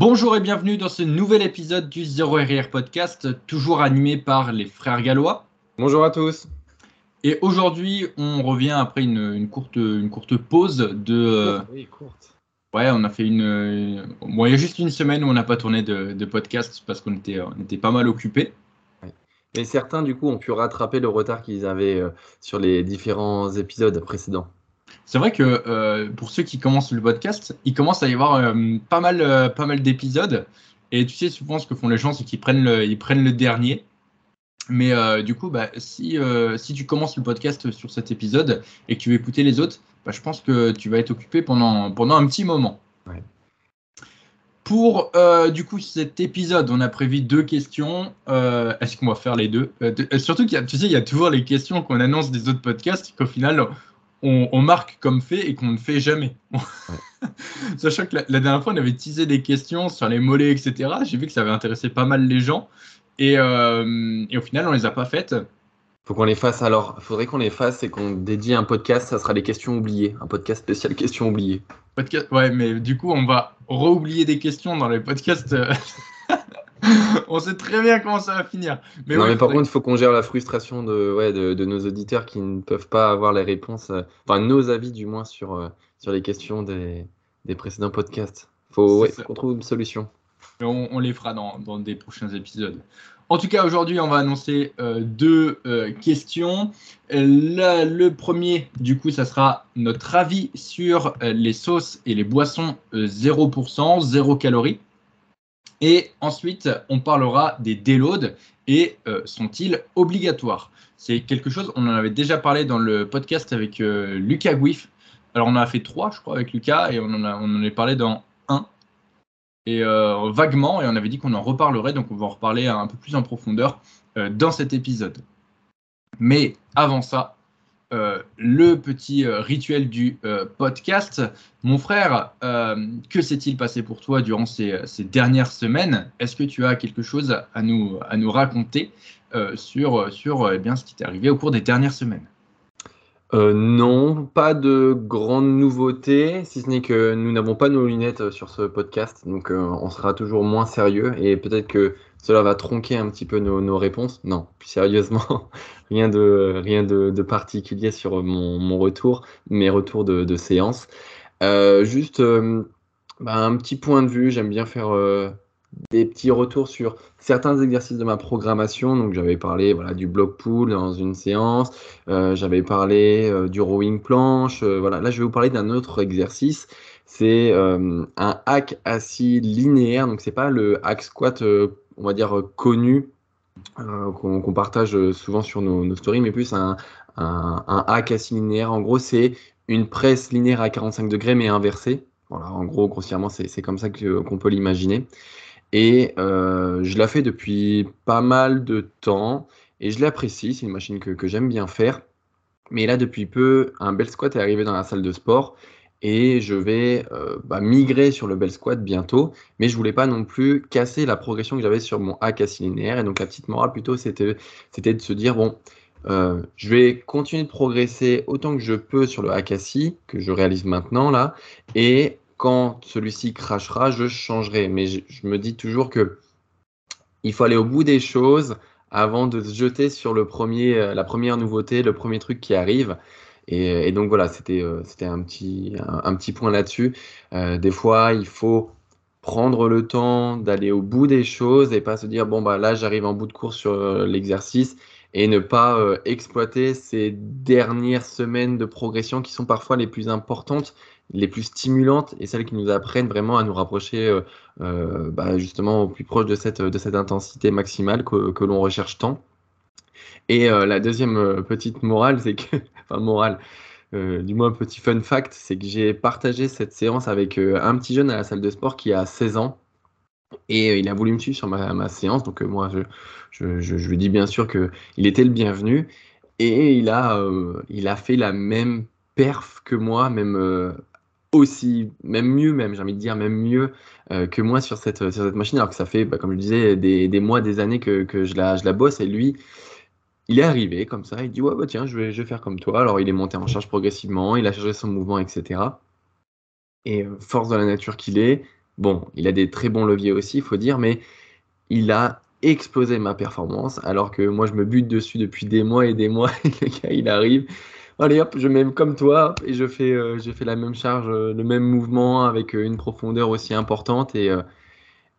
Bonjour et bienvenue dans ce nouvel épisode du Zero RR Podcast, toujours animé par les frères gallois. Bonjour à tous. Et aujourd'hui, on revient après une, courte, une courte pause de. Euh, oui, courte. Ouais, on a fait une. Bon, il y a juste une semaine où on n'a pas tourné de, podcast parce qu'on était, on était pas mal occupés. Mais certains, du coup, ont pu rattraper le retard qu'ils avaient euh, sur les différents épisodes précédents. C'est vrai que euh, pour ceux qui commencent le podcast, il commence à y avoir euh, pas mal, pas mal d'épisodes. Et tu sais, souvent, ce que font les gens, c'est qu'ils prennent le, ils prennent le dernier. Mais du coup, bah, si, si tu commences le podcast sur cet épisode et que tu veux écouter les autres, bah, je pense que tu vas être occupé pendant, pendant un petit moment. Ouais. Pour euh, du coup cet épisode, on a prévu deux questions. Euh, est-ce qu'on va faire les deux? Euh, Surtout qu'il y a, tu sais, il y a toujours les questions qu'on annonce des autres podcasts qu'au final on, marque comme fait et qu'on ne fait jamais. Sachant que la, dernière fois on avait teasé des questions sur les mollets, etc. J'ai vu que ça avait intéressé pas mal les gens et, et au final on les a pas faites. Faut qu'on les fasse alors. Il faudrait qu'on les fasse et qu'on dédie un podcast. Ça sera les questions oubliées, un podcast spécial questions oubliées. Podcast, ouais, mais du coup, on va re-oublier des questions dans les podcasts. on sait très bien comment ça va finir. Mais non, mais par contre, il faut qu'on gère la frustration de, ouais, de, nos auditeurs qui ne peuvent pas avoir les réponses, euh, enfin nos avis du moins sur, euh, sur les questions des, des précédents podcasts. Il faut qu'on trouve une solution. On, on, les fera dans, dans des prochains épisodes. En tout cas, aujourd'hui, on va annoncer euh, deux questions. le premier, du coup, ça sera notre avis sur les sauces et les boissons 0%, 0 calories. Et ensuite, on parlera des déloads et sont-ils obligatoires? C'est quelque chose, on en avait déjà parlé dans le podcast avec Lucas Guif. Alors, on en a fait trois, je crois, avec Lucas, et on en, a, on en a parlé dans et euh, vaguement, et on avait dit qu'on en reparlerait, donc on va en reparler un peu plus en profondeur euh, dans cet épisode. Mais avant ça, euh, le petit rituel du podcast. Mon frère, que s'est-il passé pour toi durant ces, dernières semaines? Est-ce que tu as quelque chose à nous, raconter sur, eh ce qui t'est arrivé au cours des dernières semaines? Euh, non, pas de grandes nouveautés, si ce n'est que nous n'avons pas nos lunettes euh, sur ce podcast, donc euh, on sera toujours moins sérieux et peut-être que cela va tronquer un petit peu nos, réponses. Non, sérieusement, rien de, rien de, particulier sur mon, retour, mes retours de, séance. juste bah, un petit point de vue, j'aime bien faire des petits retours sur certains exercices de ma programmation. Donc, j'avais parlé voilà, du block pool dans une séance, euh, j'avais parlé euh, du rowing planche. Euh, voilà. Là, je vais vous parler d'un autre exercice. C'est un hack assis linéaire. Donc, c'est pas le hack squat, on va dire, connu qu'on partage souvent sur nos, stories, mais plus un, un, un, hack assis linéaire. En gros, c'est une presse linéaire à 45 degrés, mais inversée. Voilà, en gros, grossièrement, c'est comme ça qu'on peut l'imaginer. Et euh, je la fais depuis pas mal de temps et je l'apprécie. C'est une machine que, j'aime bien faire. Mais là, depuis peu, un bel squat est arrivé dans la salle de sport et je vais euh, bah, migrer sur le bel squat bientôt. Mais je voulais pas non plus casser la progression que j'avais sur mon hack linéaire. Et donc, la petite morale plutôt, c'était de se dire bon, euh, je vais continuer de progresser autant que je peux sur le hack que je réalise maintenant là. Et quand celui-ci crachera, je changerai. Mais je, me dis toujours que il faut aller au bout des choses avant de se jeter sur le premier, euh, la première nouveauté, le premier truc qui arrive. Et, donc voilà, c'était euh, c'était un petit, un, petit point là-dessus. Euh, des fois, il faut prendre le temps d'aller au bout des choses et pas se dire bon bah là j'arrive en bout de course sur l'exercice et ne pas exploiter ces dernières semaines de progression qui sont parfois les plus importantes les plus stimulantes et celles qui nous apprennent vraiment à nous rapprocher euh, euh, bah, justement au plus proche de cette, de cette intensité maximale que, que l'on recherche tant. Et euh, la deuxième petite morale, c'est que, enfin morale, du moins petit fun fact, c'est que j'ai partagé cette séance avec un petit jeune à la salle de sport qui a 16 ans. Et il a voulu me suivre sur ma, ma séance, donc moi je, je, je, je, lui dis bien sûr qu'il était le bienvenu. Et il a, il a fait la même perf que moi, même aussi, même mieux, même, j'ai envie de dire, même mieux euh, que moi sur cette, sur cette machine, alors que ça fait, bah, comme je disais, des, des, mois, des années que, que je, la, je la bosse. Et lui, il est arrivé comme ça, il dit Ouais, bah, tiens, je vais, je vais faire comme toi. Alors, il est monté en charge progressivement, il a changé son mouvement, etc. Et euh, force de la nature qu'il est, bon, il a des très bons leviers aussi, il faut dire, mais il a explosé ma performance, alors que moi, je me bute dessus depuis des mois et des mois, et le il arrive. Allez hop, je mets comme toi et je fais, euh, fais la même charge, euh, le même mouvement avec euh, une profondeur aussi importante. Et,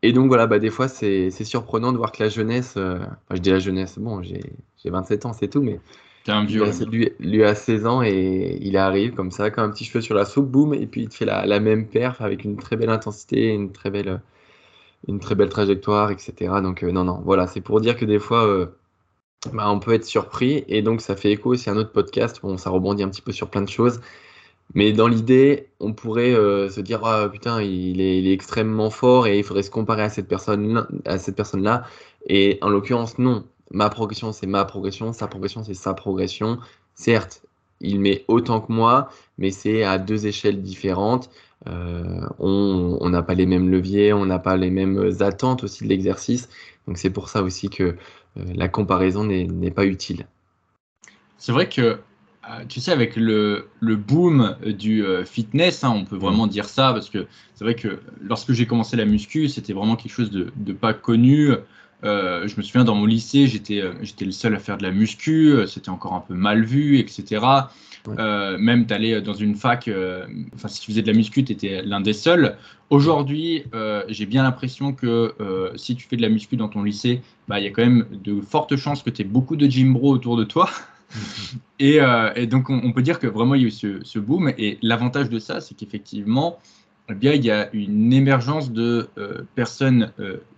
et donc voilà, bah, des fois c'est surprenant de voir que la jeunesse, je dis la jeunesse, bon, j'ai 27 ans, c'est tout, mais un vieux. Lui, lui, a 16 ans et il arrive comme ça, comme un petit cheveu sur la soupe, boum, et puis il te fait la, la même perf avec une très belle intensité, une très belle, une très belle trajectoire, etc. Donc non, non, voilà, c'est pour dire que des fois bah, on peut être surpris. Et donc, ça fait écho aussi à un autre podcast. Bon, ça rebondit un petit peu sur plein de choses. Mais dans l'idée, on pourrait euh, se dire ah, putain, il est, extrêmement fort et il faudrait se comparer à cette personne à cette personne-là. Et en l'occurrence, non. Ma progression, c'est ma progression. Sa progression, c'est sa progression. Certes, il met autant que moi, mais c'est à deux échelles différentes. Euh, on n'a pas les mêmes leviers, on n'a pas les mêmes attentes aussi de l'exercice. Donc c'est pour ça aussi que la comparaison n'est pas utile. C'est vrai que, euh, tu sais, avec le, boom du euh, fitness, hein, on peut vraiment dire ça, parce que c'est vrai que lorsque j'ai commencé la muscu, c'était vraiment quelque chose de, pas connu. je me souviens dans mon lycée, j'étais le seul à faire de la muscu, c'était encore un peu mal vu, etc. Euh, même d'aller dans une fac, euh, enfin si tu faisais de la muscu, tu étais l'un des seuls. Aujourd'hui, euh, j'ai bien l'impression que si tu fais de la muscu dans ton lycée, bah, il y a quand même de fortes chances que tu aies beaucoup de gym bro autour de toi. et, donc on, peut dire que vraiment il y a eu ce, boom. Et l'avantage de ça, c'est qu'effectivement, eh bien, il y a une émergence de personnes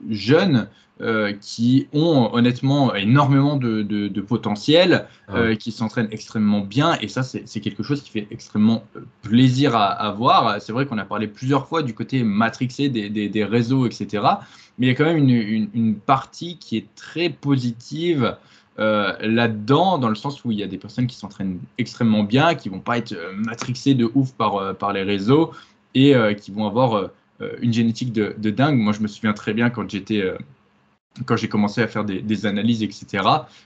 jeunes euh, qui ont honnêtement énormément de, potentiel, ah euh, qui s'entraînent extrêmement bien. Et ça, c'est quelque chose qui fait extrêmement euh, plaisir à, voir. C'est vrai qu'on a parlé plusieurs fois du côté matrixé des, réseaux, etc. Mais il y a quand même une, partie qui est très positive. là-dedans, dans le sens où il y a des personnes qui s'entraînent extrêmement bien, qui vont pas être matrixées de ouf par, par les réseaux et qui vont avoir une génétique de, dingue. Moi, je me souviens très bien quand j'étais quand j'ai commencé à faire des, analyses, etc.,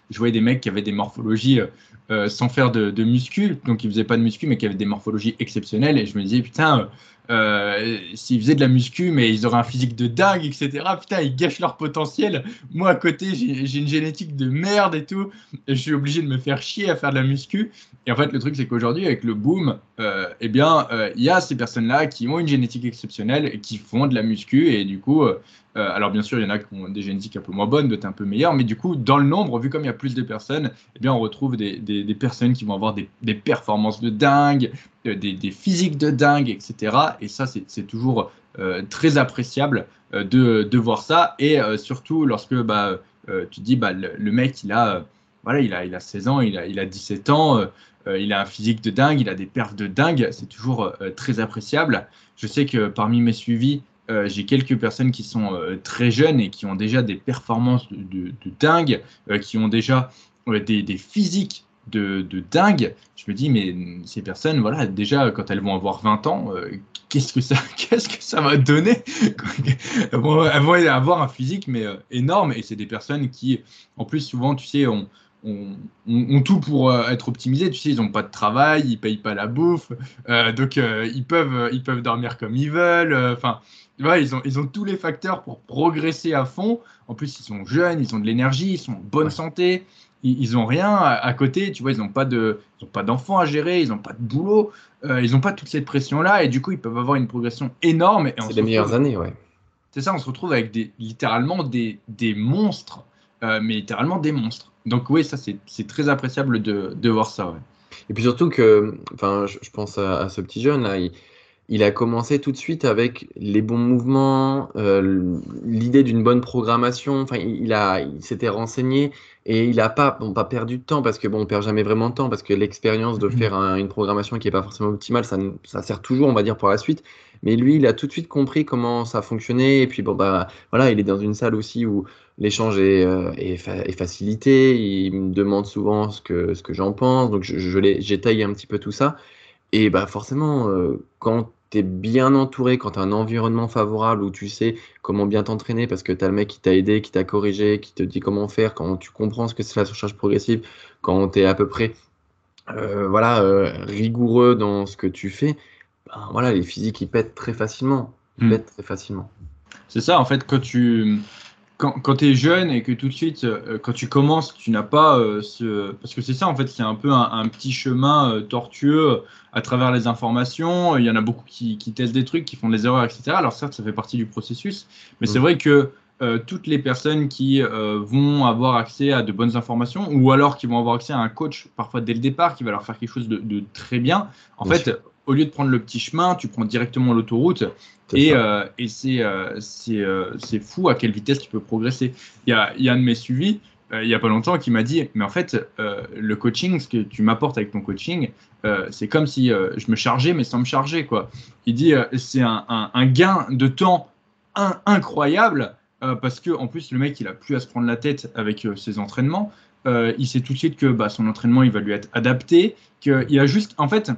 je voyais des mecs qui avaient des morphologies euh, euh, sans faire de, de, muscu, donc ils faisaient pas de muscu, mais qui avaient des morphologies exceptionnelles. Et je me disais, putain, euh, s'ils faisaient de la muscu, mais ils auraient un physique de dingue, etc., putain, ils gâchent leur potentiel. Moi, à côté, j'ai une génétique de merde et tout. Je suis obligé de me faire chier à faire de la muscu. Et en fait, le truc, c'est qu'aujourd'hui, avec le boom, eh bien, il y a ces personnes-là qui ont une génétique exceptionnelle et qui font de la muscu. Et du coup, euh, alors bien sûr, il y en a qui ont des génétiques un peu moins bonnes, d'autres un peu meilleures, mais du coup, dans le nombre, vu comme il y a plus de personnes, eh bien, on retrouve des, personnes qui vont avoir des, performances de dingue, euh, des, physiques de dingue, etc. Et ça, c'est toujours euh, très appréciable de, voir ça. Et surtout, lorsque bah, tu dis, bah, le, mec, il a, voilà, il a, il a 16 ans, il a, il a 17 ans, il a un physique de dingue, il a des perfs de dingue, c'est toujours très appréciable. Je sais que parmi mes suivis, euh, j'ai quelques personnes qui sont euh, très jeunes et qui ont déjà des performances de, dingue, euh, qui ont déjà des, physiques de, dingue. Je me dis, mais ces personnes, voilà, déjà, quand elles vont avoir 20 ans, qu'est-ce que ça, qu'est-ce que ça va donner elles, vont, avoir un physique mais énorme. Et c'est des personnes qui, en plus, souvent, tu sais, ont, ont, tout pour être optimisés. Tu sais, ils n'ont pas de travail, ils payent pas la bouffe, donc ils peuvent, ils peuvent dormir comme ils veulent. Enfin, ils, ont, ils ont tous les facteurs pour progresser à fond. En plus, ils sont jeunes, ils ont de l'énergie, ils sont en bonne santé. Ils n'ont rien à, côté, tu vois, ils n'ont pas de, pas d'enfants à gérer, ils n'ont pas de boulot, euh, ils n'ont pas toute cette pression-là, et du coup, ils peuvent avoir une progression énorme. C'est les meilleures années, ouais. C'est ça, on se retrouve avec des, littéralement des, des monstres, euh, mais littéralement des monstres. Donc oui, ça c'est très appréciable de, de, voir ça. Ouais. Et puis surtout que, enfin, je, pense à, à, ce petit jeune là, il, il a commencé tout de suite avec les bons mouvements, euh, l'idée d'une bonne programmation. Enfin, il, a, il s'était renseigné et il n'a pas, bon, pas perdu de temps parce que bon, on perd jamais vraiment de temps parce que l'expérience de faire une programmation qui n'est pas forcément optimale, ça, ça, sert toujours, on va dire, pour la suite. Mais lui, il a tout de suite compris comment ça fonctionnait. Et puis bon, bah voilà, il est dans une salle aussi où l'échange est, euh, est, facilité. Il me demande souvent ce que, ce que j'en pense. Donc je, je j'ai taillé un petit peu tout ça. Et bah forcément, euh, quand tu es bien entouré, quand tu as un environnement favorable où tu sais comment bien t'entraîner parce que tu as le mec qui t'a aidé, qui t'a corrigé, qui te dit comment faire, quand tu comprends ce que c'est la surcharge progressive, quand tu es à peu près euh, voilà, euh, rigoureux dans ce que tu fais, ben, voilà, les physiques ils pètent très facilement. mm. bête très facilement. C'est ça, en fait, quand tu quand, quand tu es jeune et que tout de suite, euh, quand tu commences, tu n'as pas euh, ce. Parce que c'est ça, en fait, c'est un peu un, petit chemin euh, tortueux à travers les informations. Il y en a beaucoup qui, qui, testent des trucs, qui font des erreurs, etc. Alors, certes, ça fait partie du processus, mais c'est mm. vrai que toutes les personnes qui vont avoir accès à de bonnes informations ou alors qui vont avoir accès à un coach, parfois dès le départ, qui va leur faire quelque chose de, de très bien, en fait, au lieu de prendre le petit chemin, tu prends directement l'autoroute. Et, euh, et c'est euh, euh, c'est fou à quelle vitesse tu peux progresser. Il y a, y a un de mes suivis, il n'y a pas longtemps, qui m'a dit, mais en fait, le coaching, ce que tu m'apportes avec ton coaching, c'est comme si je me chargeais, mais sans me charger. Quoi. Il dit, c'est un, un, gain de temps incroyable, parce que en plus, le mec, il a plus à se prendre la tête avec ses entraînements. il sait tout de suite que bah, son entraînement, il va lui être adapté, qu'il a juste, en fait,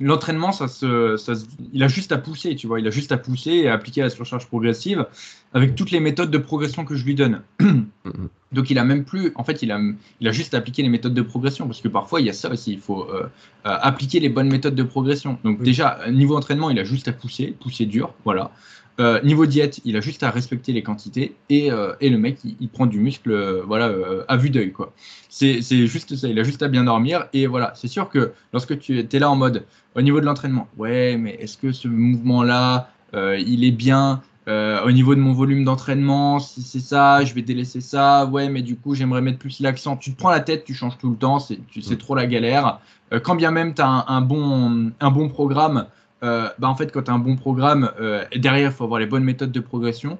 l'entraînement, ça se, ça il a juste à pousser, tu vois, il a juste à pousser et à appliquer la surcharge progressive avec toutes les méthodes de progression que je lui donne. Donc il a même plus, en fait, il a, il a juste à appliquer les méthodes de progression parce que parfois il y a ça aussi, il faut euh, euh, appliquer les bonnes méthodes de progression. Donc déjà, niveau entraînement, il a juste à pousser, pousser dur, voilà. Euh, niveau diète, il a juste à respecter les quantités et, euh, et le mec, il, prend du muscle euh, voilà, à vue d'œil. quoi. C'est juste ça, il a juste à bien dormir et voilà. C'est sûr que lorsque tu es là en mode au niveau de l'entraînement, ouais, mais est-ce que ce mouvement-là, il est bien au niveau de mon volume d'entraînement, si c'est ça, je vais délaisser ça. Ouais, mais du coup, j'aimerais mettre plus l'accent. Tu te prends la tête, tu changes tout le temps, c'est trop la galère. quand bien même tu as un, un, bon, un bon programme, bah, en fait, quand tu as un bon programme, euh, derrière, il faut avoir les bonnes méthodes de progression.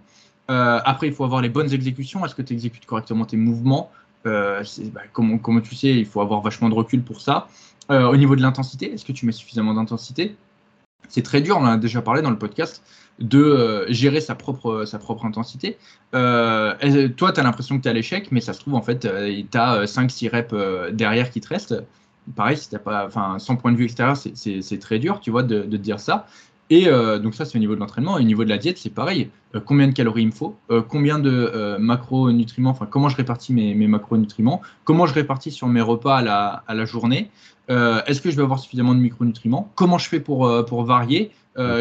Euh, après, il faut avoir les bonnes exécutions. Est-ce que tu exécutes correctement tes mouvements bah, comme, tu sais, il faut avoir vachement de recul pour ça. au niveau de l'intensité, est-ce que tu mets suffisamment d'intensité? C'est très dur, on en a déjà parlé dans le podcast, de gérer sa propre, sa propre intensité. toi, tu as l'impression que tu es à l'échec, mais ça se trouve, en fait, tu as 5-6 reps derrière qui te restent pareil, si t'as pas, enfin, sans point de vue extérieur, c'est très dur, tu vois, de, de dire ça. Et euh, donc ça, c'est au niveau de l'entraînement. Et au niveau de la diète, c'est pareil. Euh, combien de calories il me faut euh, Combien de macronutriments Enfin, comment je répartis mes, mes, macronutriments Comment je répartis sur mes repas à la, à la journée Est-ce que je vais avoir suffisamment de micronutriments Comment je fais pour, pour varier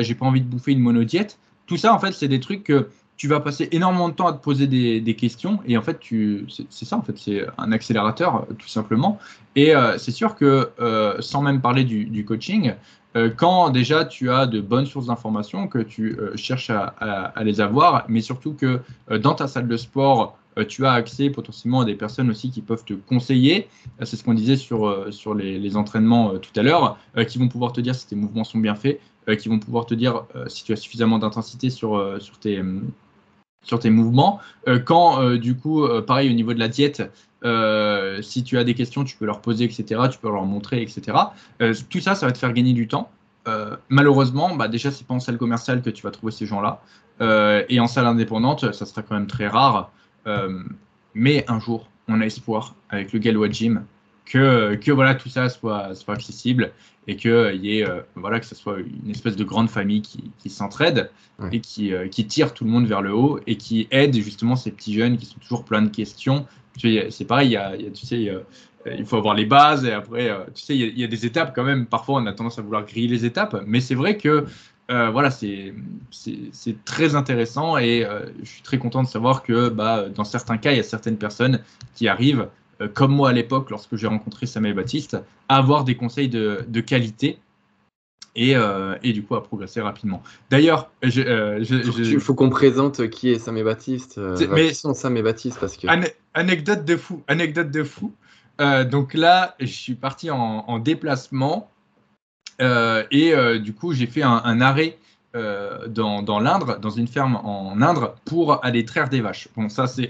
J'ai pas envie de bouffer une monodiète. Tout ça, en fait, c'est des trucs que tu vas passer énormément de temps à te poser des, questions. Et en fait tu c'est ça en fait c'est un accélérateur tout simplement. Et euh, c'est sûr que euh, sans même parler du, coaching euh, quand déjà tu as de bonnes sources d'informations que tu cherches à, les avoir mais surtout que dans ta salle de sport tu as accès potentiellement à des personnes aussi qui peuvent te conseiller. C'est ce qu'on disait sur les, entraînements tout à l'heure qui vont pouvoir te dire si tes mouvements sont bien faits qui vont pouvoir te dire si tu as suffisamment d'intensité sur sur tes sur tes mouvements. Euh, quand, euh, du coup, euh, pareil au niveau de la diète, si tu as des questions, tu peux leur poser, etc. Tu peux leur montrer, etc. tout ça, ça va te faire gagner du temps. malheureusement, bah, déjà, c'est pas en salle commerciale que tu vas trouver ces gens-là. et en salle indépendante, ça sera quand même très rare. mais un jour, on a espoir avec le Galois Gym que, que voilà, tout ça soit, soit accessible et que y ait, euh, voilà, que ce soit une espèce de grande famille qui, qui s'entraide et qui, euh, qui, tire tout le monde vers le haut et qui aide justement ces petits jeunes qui sont toujours plein de questions. C'est pareil, il y a, tu sais, il faut avoir les bases et après, euh, tu sais, il y, a, des étapes quand même. Parfois, on a tendance à vouloir griller les étapes, mais c'est vrai que voilà, c'est très intéressant et je suis très content de savoir que bah, dans certains cas, il y a certaines personnes qui arrivent euh, comme moi à l'époque, lorsque j'ai rencontré Samuel Baptiste, à avoir des conseils de, de qualité et, euh, et, du coup à progresser rapidement. D'ailleurs, euh, il faut qu'on présente qui est Samuel Baptiste. mais qui sont Sam Baptiste parce que anecdote de fou, anecdote de fou. donc là, je suis parti en, en déplacement et du coup j'ai fait un, un arrêt euh, dans, dans l'Indre, dans une ferme en Indre, pour aller traire des vaches. Bon, ça, c'est.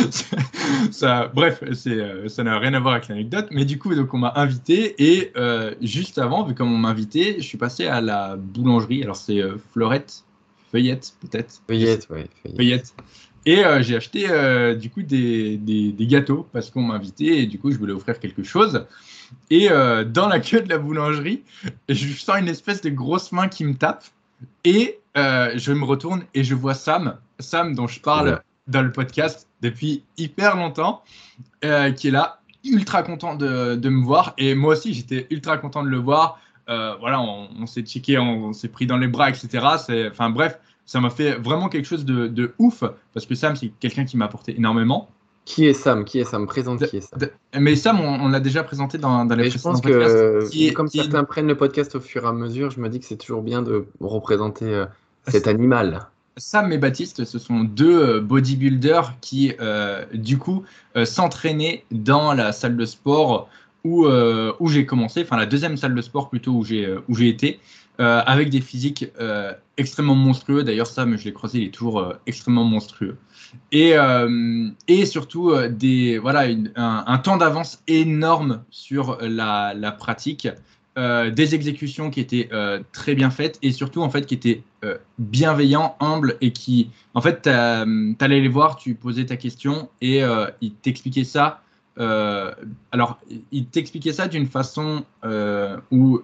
ça, bref, c'est, euh, ça n'a rien à voir avec l'anecdote. Mais du coup, donc, on m'a invité. Et euh, juste avant, vu qu'on m'a invité, je suis passé à la boulangerie. Alors, c'est Fleurette, Feuillette, peut-être Feuillette, oui. Feuillette. Et j'ai acheté du coup des, des, des gâteaux parce qu'on m'a invité et du coup je voulais offrir quelque chose. Et dans la queue de la boulangerie, je sens une espèce de grosse main qui me tape. Et euh, je me retourne et je vois Sam, Sam dont je parle dans le podcast depuis hyper longtemps, euh, qui est là, ultra content de, de, me voir. Et moi aussi, j'étais ultra content de le voir. voilà, on, s'est checké, on, s'est pris dans les bras, etc. Enfin bref, ça m'a fait vraiment quelque chose de, de ouf parce que Sam, c'est quelqu'un qui m'a apporté énormément. Qui est Sam? Qui est Sam? Présente qui est Sam Mais Sam, on, l'a déjà présenté dans, dans les précédents podcasts. Je pense que, comme certains prennent le podcast au fur et à mesure, je me dis que c'est toujours bien de représenter euh, cet animal. Sam et Baptiste, ce sont deux euh, bodybuilders qui, euh, du coup, s'entraînaient dans la salle de sport où, où j'ai commencé, enfin la deuxième salle de sport plutôt où j'ai où j'ai été, avec des physiques extrêmement monstrueux. D'ailleurs, Sam, je l'ai croisé, il est toujours extrêmement monstrueux et, euh, et surtout euh, des, voilà, un, temps d'avance énorme sur la, pratique, euh, des exécutions qui étaient très bien faites et surtout en fait qui étaient bienveillants, humbles et qui, en fait, tu allais les voir, tu posais ta question et ils t'expliquaient ça. alors, ils t'expliquaient ça d'une façon où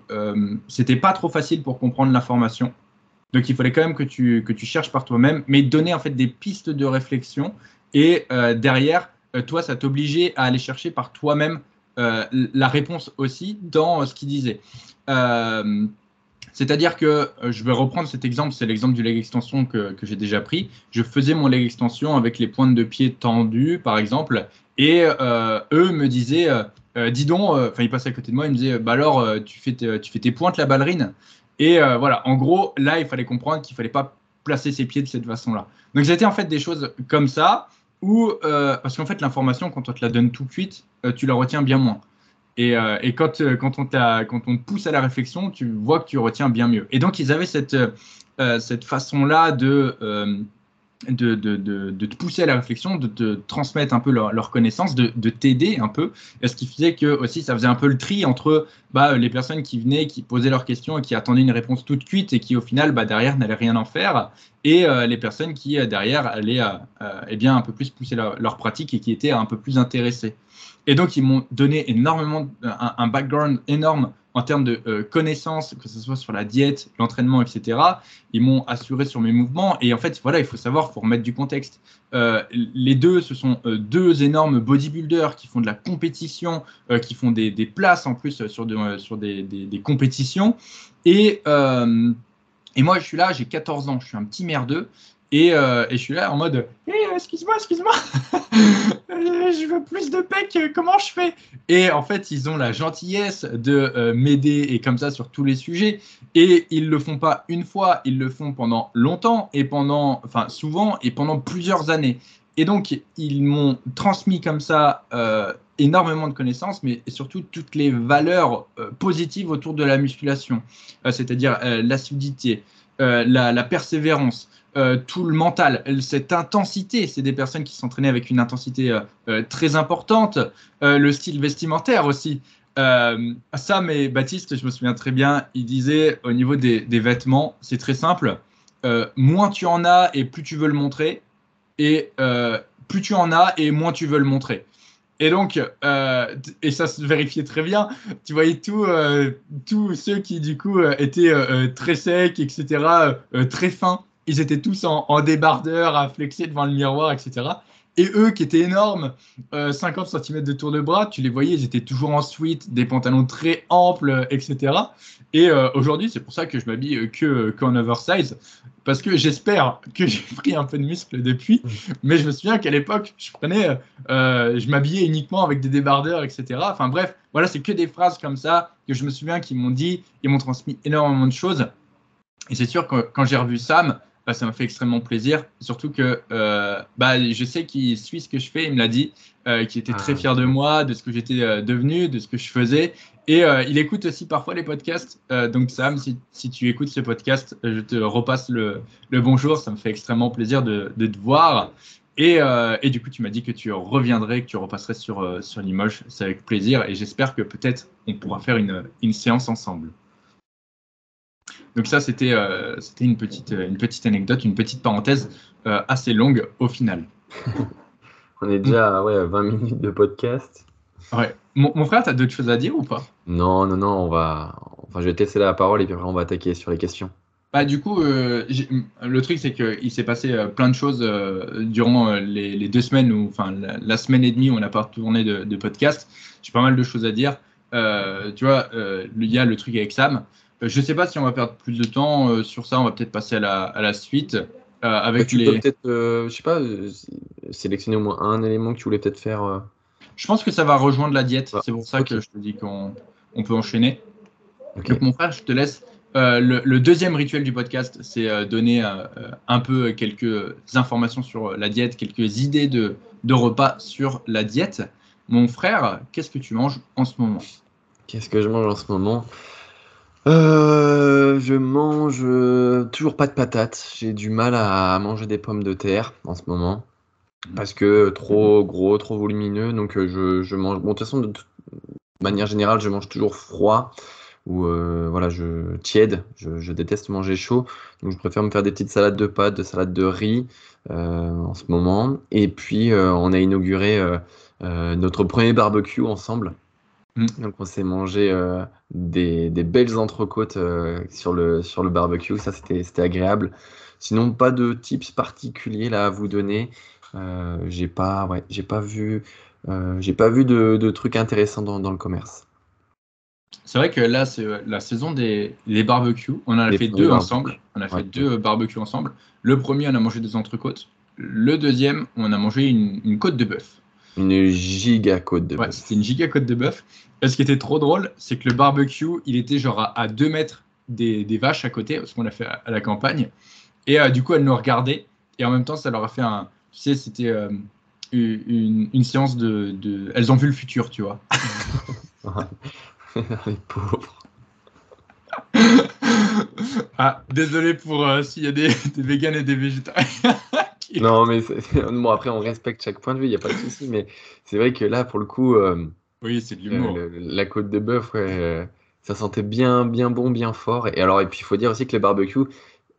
c'était pas trop facile pour comprendre l'information. Donc il fallait quand même que tu, que tu cherches par toi-même, mais donner en fait des pistes de réflexion. Et euh, derrière, euh, toi, ça t'obligeait à aller chercher par toi-même euh, la réponse aussi dans ce qu'il disait. C'est-à-dire que je vais reprendre cet exemple, c'est l'exemple du leg extension que, que j'ai déjà pris. Je faisais mon leg extension avec les pointes de pied tendues, par exemple, et eux me disaient, dis donc, enfin ils passaient à côté de moi, ils me disaient, bah alors tu fais, tu fais tes pointes la ballerine? Et euh, voilà, en gros, là, il fallait comprendre qu'il fallait pas placer ses pieds de cette façon-là. Donc, c'était en fait des choses comme ça, où, euh, parce qu'en fait, l'information, quand on te la donne tout de suite, euh, tu la retiens bien moins. Et, et quand, quand, on quand on te pousse à la réflexion, tu vois que tu retiens bien mieux. Et donc, ils avaient cette, cette façon-là de de, de, de, te pousser à la réflexion, de transmettre un peu leur, leur connaissance, de, t'aider un peu. Et ce qui faisait que aussi ça faisait un peu le tri entre bah, les personnes qui venaient, qui posaient leurs questions et qui attendaient une réponse toute cuite et qui au final bah, derrière n'allaient rien en faire, et euh, les personnes qui euh, derrière allaient euh, eh bien, un peu plus pousser leur, pratique et qui étaient un peu plus intéressées. Et donc ils m'ont donné énormément, un background énorme en termes de euh, connaissances, que ce soit sur la diète, l'entraînement, etc. Ils m'ont assuré sur mes mouvements. Et en fait, voilà, il faut savoir, pour remettre du contexte. Euh, les deux, ce sont euh, deux énormes bodybuilders qui font de la compétition, qui font des, places en plus sur, de, sur des, compétitions. Et moi, je suis là, j'ai 14 ans, je suis un petit merdeux. Et, euh, et, je suis là en mode hey, eh, excuse-moi, excuse-moi, je veux plus de pecs, comment je fais? Et en fait, ils ont la gentillesse de euh, m'aider et comme ça sur tous les sujets. Et ils le font pas une fois, ils le font pendant longtemps et pendant, enfin souvent et pendant plusieurs années. Et donc, ils m'ont transmis comme ça euh, énormément de connaissances, mais surtout toutes les valeurs positives autour de la musculation, c'est-à-dire l'acidité, la, la persévérance. Euh, tout le mental, cette intensité. C'est des personnes qui s'entraînaient avec une intensité euh, euh, très importante. le style vestimentaire aussi. Sam et Baptiste, je me souviens très bien, ils disaient au niveau des, des vêtements, c'est très simple. moins tu en as et plus tu veux le montrer. Et plus tu en as et moins tu veux le montrer. Et donc, et ça se vérifiait très bien, tu voyais tous ceux qui du coup étaient très secs, etc., très fins, ils étaient tous en, débardeur à flexer devant le miroir, etc. Et eux qui étaient énormes, 50 euh, cm de tour de bras, tu les voyais, ils étaient toujours en suite, des pantalons très amples, etc. Et euh, aujourd'hui, c'est pour ça que je m'habille euh, que qu'en oversize, parce que j'espère que j'ai pris un peu de muscle depuis. Mais je me souviens qu'à l'époque, je prenais, je m'habillais uniquement avec des débardeurs, etc. Enfin bref, voilà, c'est que des phrases comme ça que je me souviens qu'ils m'ont dit, ils m'ont transmis énormément de choses. Et c'est sûr que quand j'ai revu Sam, bah, ça m'a fait extrêmement plaisir. Surtout que euh, bah, je sais qu'il suit ce que je fais, il me l'a dit, euh, qu'il était très ah. fier de moi, de ce que j'étais euh, devenu, de ce que je faisais. Et il écoute aussi parfois les podcasts. donc Sam, si, si, tu écoutes ce podcast, je te repasse le, le, bonjour. Ça me fait extrêmement plaisir de, de te voir. Et, et, du coup, tu m'as dit que tu reviendrais, que tu repasserais sur, sur Limoges. C'est avec plaisir. Et j'espère que peut-être on pourra faire une, une séance ensemble. Donc ça, c'était euh, c'était une, petite, une petite anecdote, une petite parenthèse euh, assez longue au final. On est déjà à ouais, 20 minutes de podcast. Ouais. Mon, mon frère, tu as d'autres choses à dire ou pas? Non, non, non, on va... Enfin, je vais tester la parole et puis après on va attaquer sur les questions. Bah, du coup, euh, le truc, c'est qu'il s'est passé plein de choses durant les, deux semaines, ou enfin la, semaine et demie où on n'a pas tourné de, de podcast. J'ai pas mal de choses à dire. tu vois, il y a le truc avec Sam. Je ne sais pas si on va perdre plus de temps sur ça. On va peut-être passer à la, à la suite. avec tu les... peux peut-être, je sais pas, sélectionner au moins un élément que tu voulais peut-être faire. Je pense que ça va rejoindre la diète. C'est pour ça que je te dis qu'on on peut enchaîner. Donc, mon frère, je te laisse. Euh, le, deuxième rituel du podcast, c'est euh, donner euh, un peu quelques informations sur la diète, quelques idées de, de repas sur la diète. Mon frère, qu'est-ce que tu manges en ce moment? Qu'est-ce que je mange en ce moment? Je mange toujours pas de patates. J'ai du mal à manger des pommes de terre en ce moment parce que trop gros, trop volumineux. Donc je, je mange. Bon, de toute façon, de, manière générale, je mange toujours froid ou euh, voilà, je tiède. Je, déteste manger chaud, donc je préfère me faire des petites salades de pâtes, de salades de riz euh, en ce moment. Et puis euh, on a inauguré notre premier barbecue ensemble. Mm. Donc on s'est mangé des, belles entrecôtes sur, le, sur le barbecue, ça c'était agréable. Sinon pas de tips particuliers là à vous donner. j'ai pas, ouais, j'ai pas vu euh, j'ai pas vu de, trucs intéressants dans, le commerce. C'est vrai que là, c'est euh, la saison des barbecues. On en a fait deux ensemble. On a fait deux barbecues ensemble. Le premier, on a mangé des entrecôtes. Le deuxième, on a mangé une, côte de bœuf. Une giga côte de bœuf. Ouais, c'était une giga côte de bœuf. Et ce qui était trop drôle, c'est que le barbecue, il était genre à, deux mètres des, vaches à côté, parce qu'on l'a fait à, la campagne. Et euh, du coup, elles nous regardaient. Et en même temps, ça leur a fait un. Tu sais, c'était une, séance de, Elles ont vu le futur, tu vois. Les pauvres. ah, désolé pour euh, s'il y a des, des véganes et des végétariens. Non, mais bon, après, on respecte chaque point de vue, il n'y a pas de souci, mais c'est vrai que là, pour le coup, euh, oui, c'est de l'humour. la côte de bœuf, euh, ça sentait bien, bien bon, bien fort. Et alors, et puis, il faut dire aussi que les barbecues,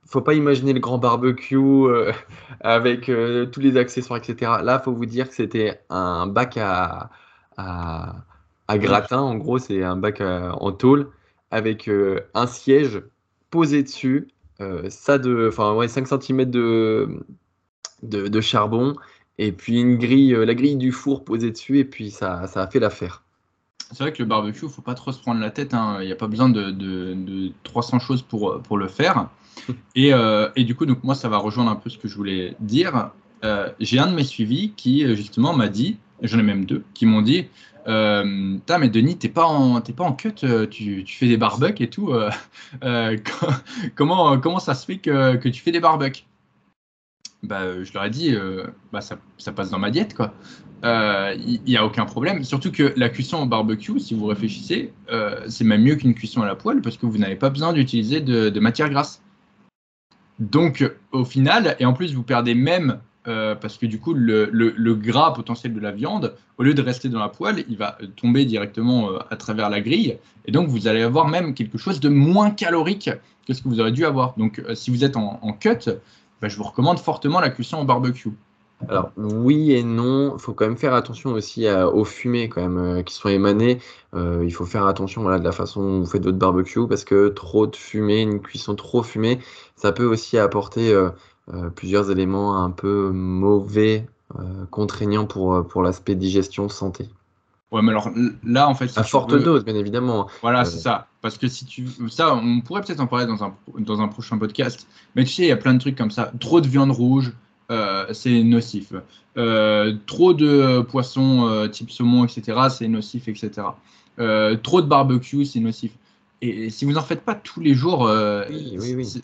faut pas imaginer le grand barbecue euh, avec euh, tous les accessoires, etc. Là, faut vous dire que c'était un bac à, à, gratin. En gros, c'est un bac euh, en tôle avec un siège posé dessus, ça de, enfin ouais, 5 cm de, de, de, charbon, et puis une grille, la grille du four posée dessus, et puis ça, ça a fait l'affaire. C'est vrai que le barbecue, faut pas trop se prendre la tête. Hein. Il n'y a pas besoin de, de, de 300 choses pour, pour le faire. Euh, et, du coup, donc moi, ça va rejoindre un peu ce que je voulais dire. Euh, j'ai un de mes suivis qui, euh, justement, m'a dit, j'en ai même deux, qui m'ont dit euh, mais Denis, t'es pas en, pas en cut, tu, tu, fais des barbecues et tout. comment, comment ça se fait que, que tu fais des barbecues? Bah, je leur ai dit, bah, ça, ça, passe dans ma diète, quoi. Il n'y a aucun problème. Surtout que la cuisson au barbecue, si vous réfléchissez, c'est même mieux qu'une cuisson à la poêle parce que vous n'avez pas besoin d'utiliser de, matière grasse. Donc, au final, et en plus, vous perdez même, euh, parce que du coup, le, gras potentiel de la viande, au lieu de rester dans la poêle, il va tomber directement euh, à travers la grille. Et donc, vous allez avoir même quelque chose de moins calorique que ce que vous aurez dû avoir. Donc, euh, si vous êtes en, cut, bah, je vous recommande fortement la cuisson au barbecue. Alors oui et non, il faut quand même faire attention aussi aux fumées quand même euh, qui sont émanées. Euh, il faut faire attention de la façon dont vous faites votre barbecue parce que trop de fumée, une cuisson trop fumée, ça peut aussi apporter euh, plusieurs éléments un peu mauvais, contraignants pour, pour l'aspect digestion santé. Ouais, mais alors là, en fait. à forte dose, bien évidemment. Voilà, c'est ça. Parce que si tu. Ça, on pourrait peut-être en parler dans un, dans un prochain podcast. Mais tu sais, il y a plein de trucs comme ça. Trop de viande rouge, euh, c'est nocif. Euh, trop de poissons euh, type saumon, etc., c'est nocif, etc. trop de barbecue, c'est nocif. Et, si vous n'en faites pas tous les jours,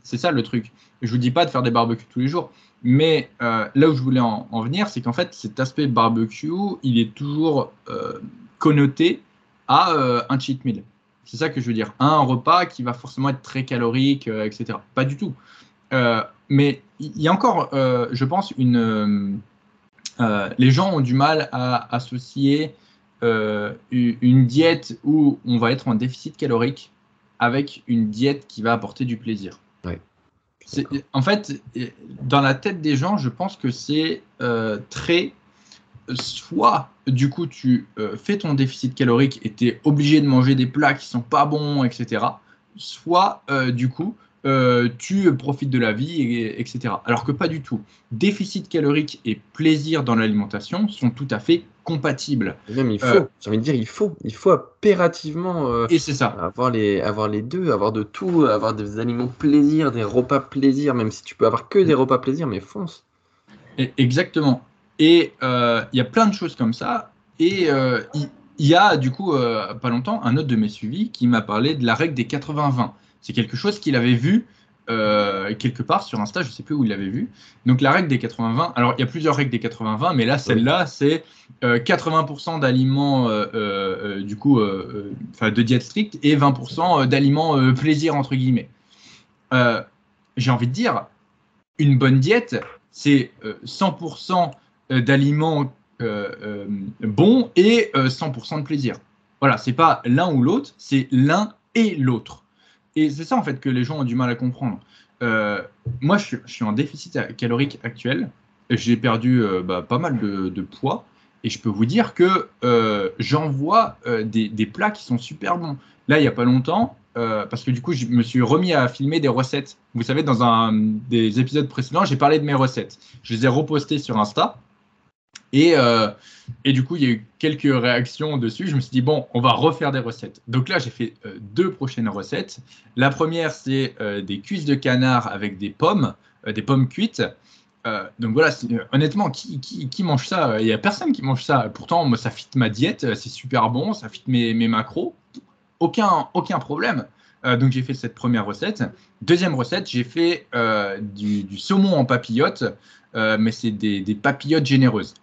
c'est ça le truc. Je vous dis pas de faire des barbecues tous les jours, mais là où je voulais en, venir, c'est qu'en fait, cet aspect barbecue, il est toujours connoté à un cheat meal. C'est ça que je veux dire. Un repas qui va forcément être très calorique, etc. Pas du tout. mais il y a encore, euh, je pense, une. Euh, euh, les gens ont du mal à associer une diète où on va être en déficit calorique avec une diète qui va apporter du plaisir. En fait, dans la tête des gens, je pense que c'est très. Soit, du coup, tu fais ton déficit calorique et tu es obligé de manger des plats qui sont pas bons, etc. Soit, du coup, euh, tu profites de la vie, etc. Alors que pas du tout. Déficit calorique et plaisir dans l'alimentation sont tout à fait même il faut, j'ai envie de dire, il faut, il faut impérativement et c'est ça. avoir les, avoir les deux, avoir de tout, avoir des aliments plaisir, des repas plaisir, même si tu peux avoir que des repas plaisir, mais fonce. exactement. Et il y a plein de choses comme ça. Et il il y a du coup, euh, pas longtemps, un autre de mes suivis qui m'a parlé de la règle des 80-20. C'est quelque chose qu'il avait vu euh, quelque part sur Insta, je ne sais plus où il l'avait vu. Donc la règle des 80-20, alors il y a plusieurs règles des 80-20, mais là, celle-là, c'est 80% euh, d'aliments du coup, de diète stricte et 20% d'aliments plaisir, entre guillemets. J'ai envie de dire, une bonne diète, c'est 100% d'aliments euh, euh, bon et 100% euh, de plaisir. Voilà, c'est pas l'un ou l'autre, c'est l'un et l'autre. Et c'est ça en fait que les gens ont du mal à comprendre. moi, je suis, en déficit calorique actuel. J'ai perdu bah, pas mal de, poids. Et je peux vous dire que j'en vois des, des, plats qui sont super bons. Là, il n'y a pas longtemps, parce que du coup, je me suis remis à filmer des recettes. Vous savez, dans un des épisodes précédents, j'ai parlé de mes recettes. Je les ai repostées sur Insta. Et, euh, et, du coup, il y a eu quelques réactions dessus. Je me suis dit, bon, on va refaire des recettes. Donc là, j'ai fait euh, deux prochaines recettes. La première, c'est euh, des cuisses de canard avec des pommes, des pommes cuites. donc voilà, honnêtement, qui, mange ça? Il n'y a personne qui mange ça. Pourtant, moi, ça fit ma diète, c'est super bon, ça fit mes, macros. Aucun, problème. donc j'ai fait cette première recette. Deuxième recette, j'ai fait du, saumon en papillote, mais c'est des, des papillotes généreuses.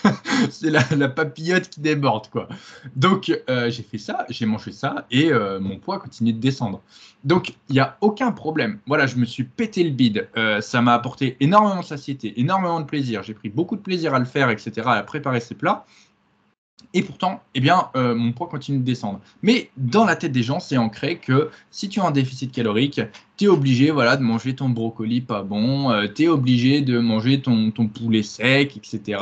c'est la, papillote qui déborde, quoi. Donc, euh, j'ai fait ça, j'ai mangé ça, et euh, mon poids continue de descendre. Donc, il n'y a aucun problème. Voilà, je me suis pété le bide. Euh, ça m'a apporté énormément de satiété, énormément de plaisir. J'ai pris beaucoup de plaisir à le faire, etc., à préparer ces plats. Et pourtant, eh bien, euh, mon poids continue de descendre. Mais dans la tête des gens, c'est ancré que si tu as un déficit calorique, tu es obligé voilà, de manger ton brocoli pas bon, euh, tu es obligé de manger ton, poulet sec, etc.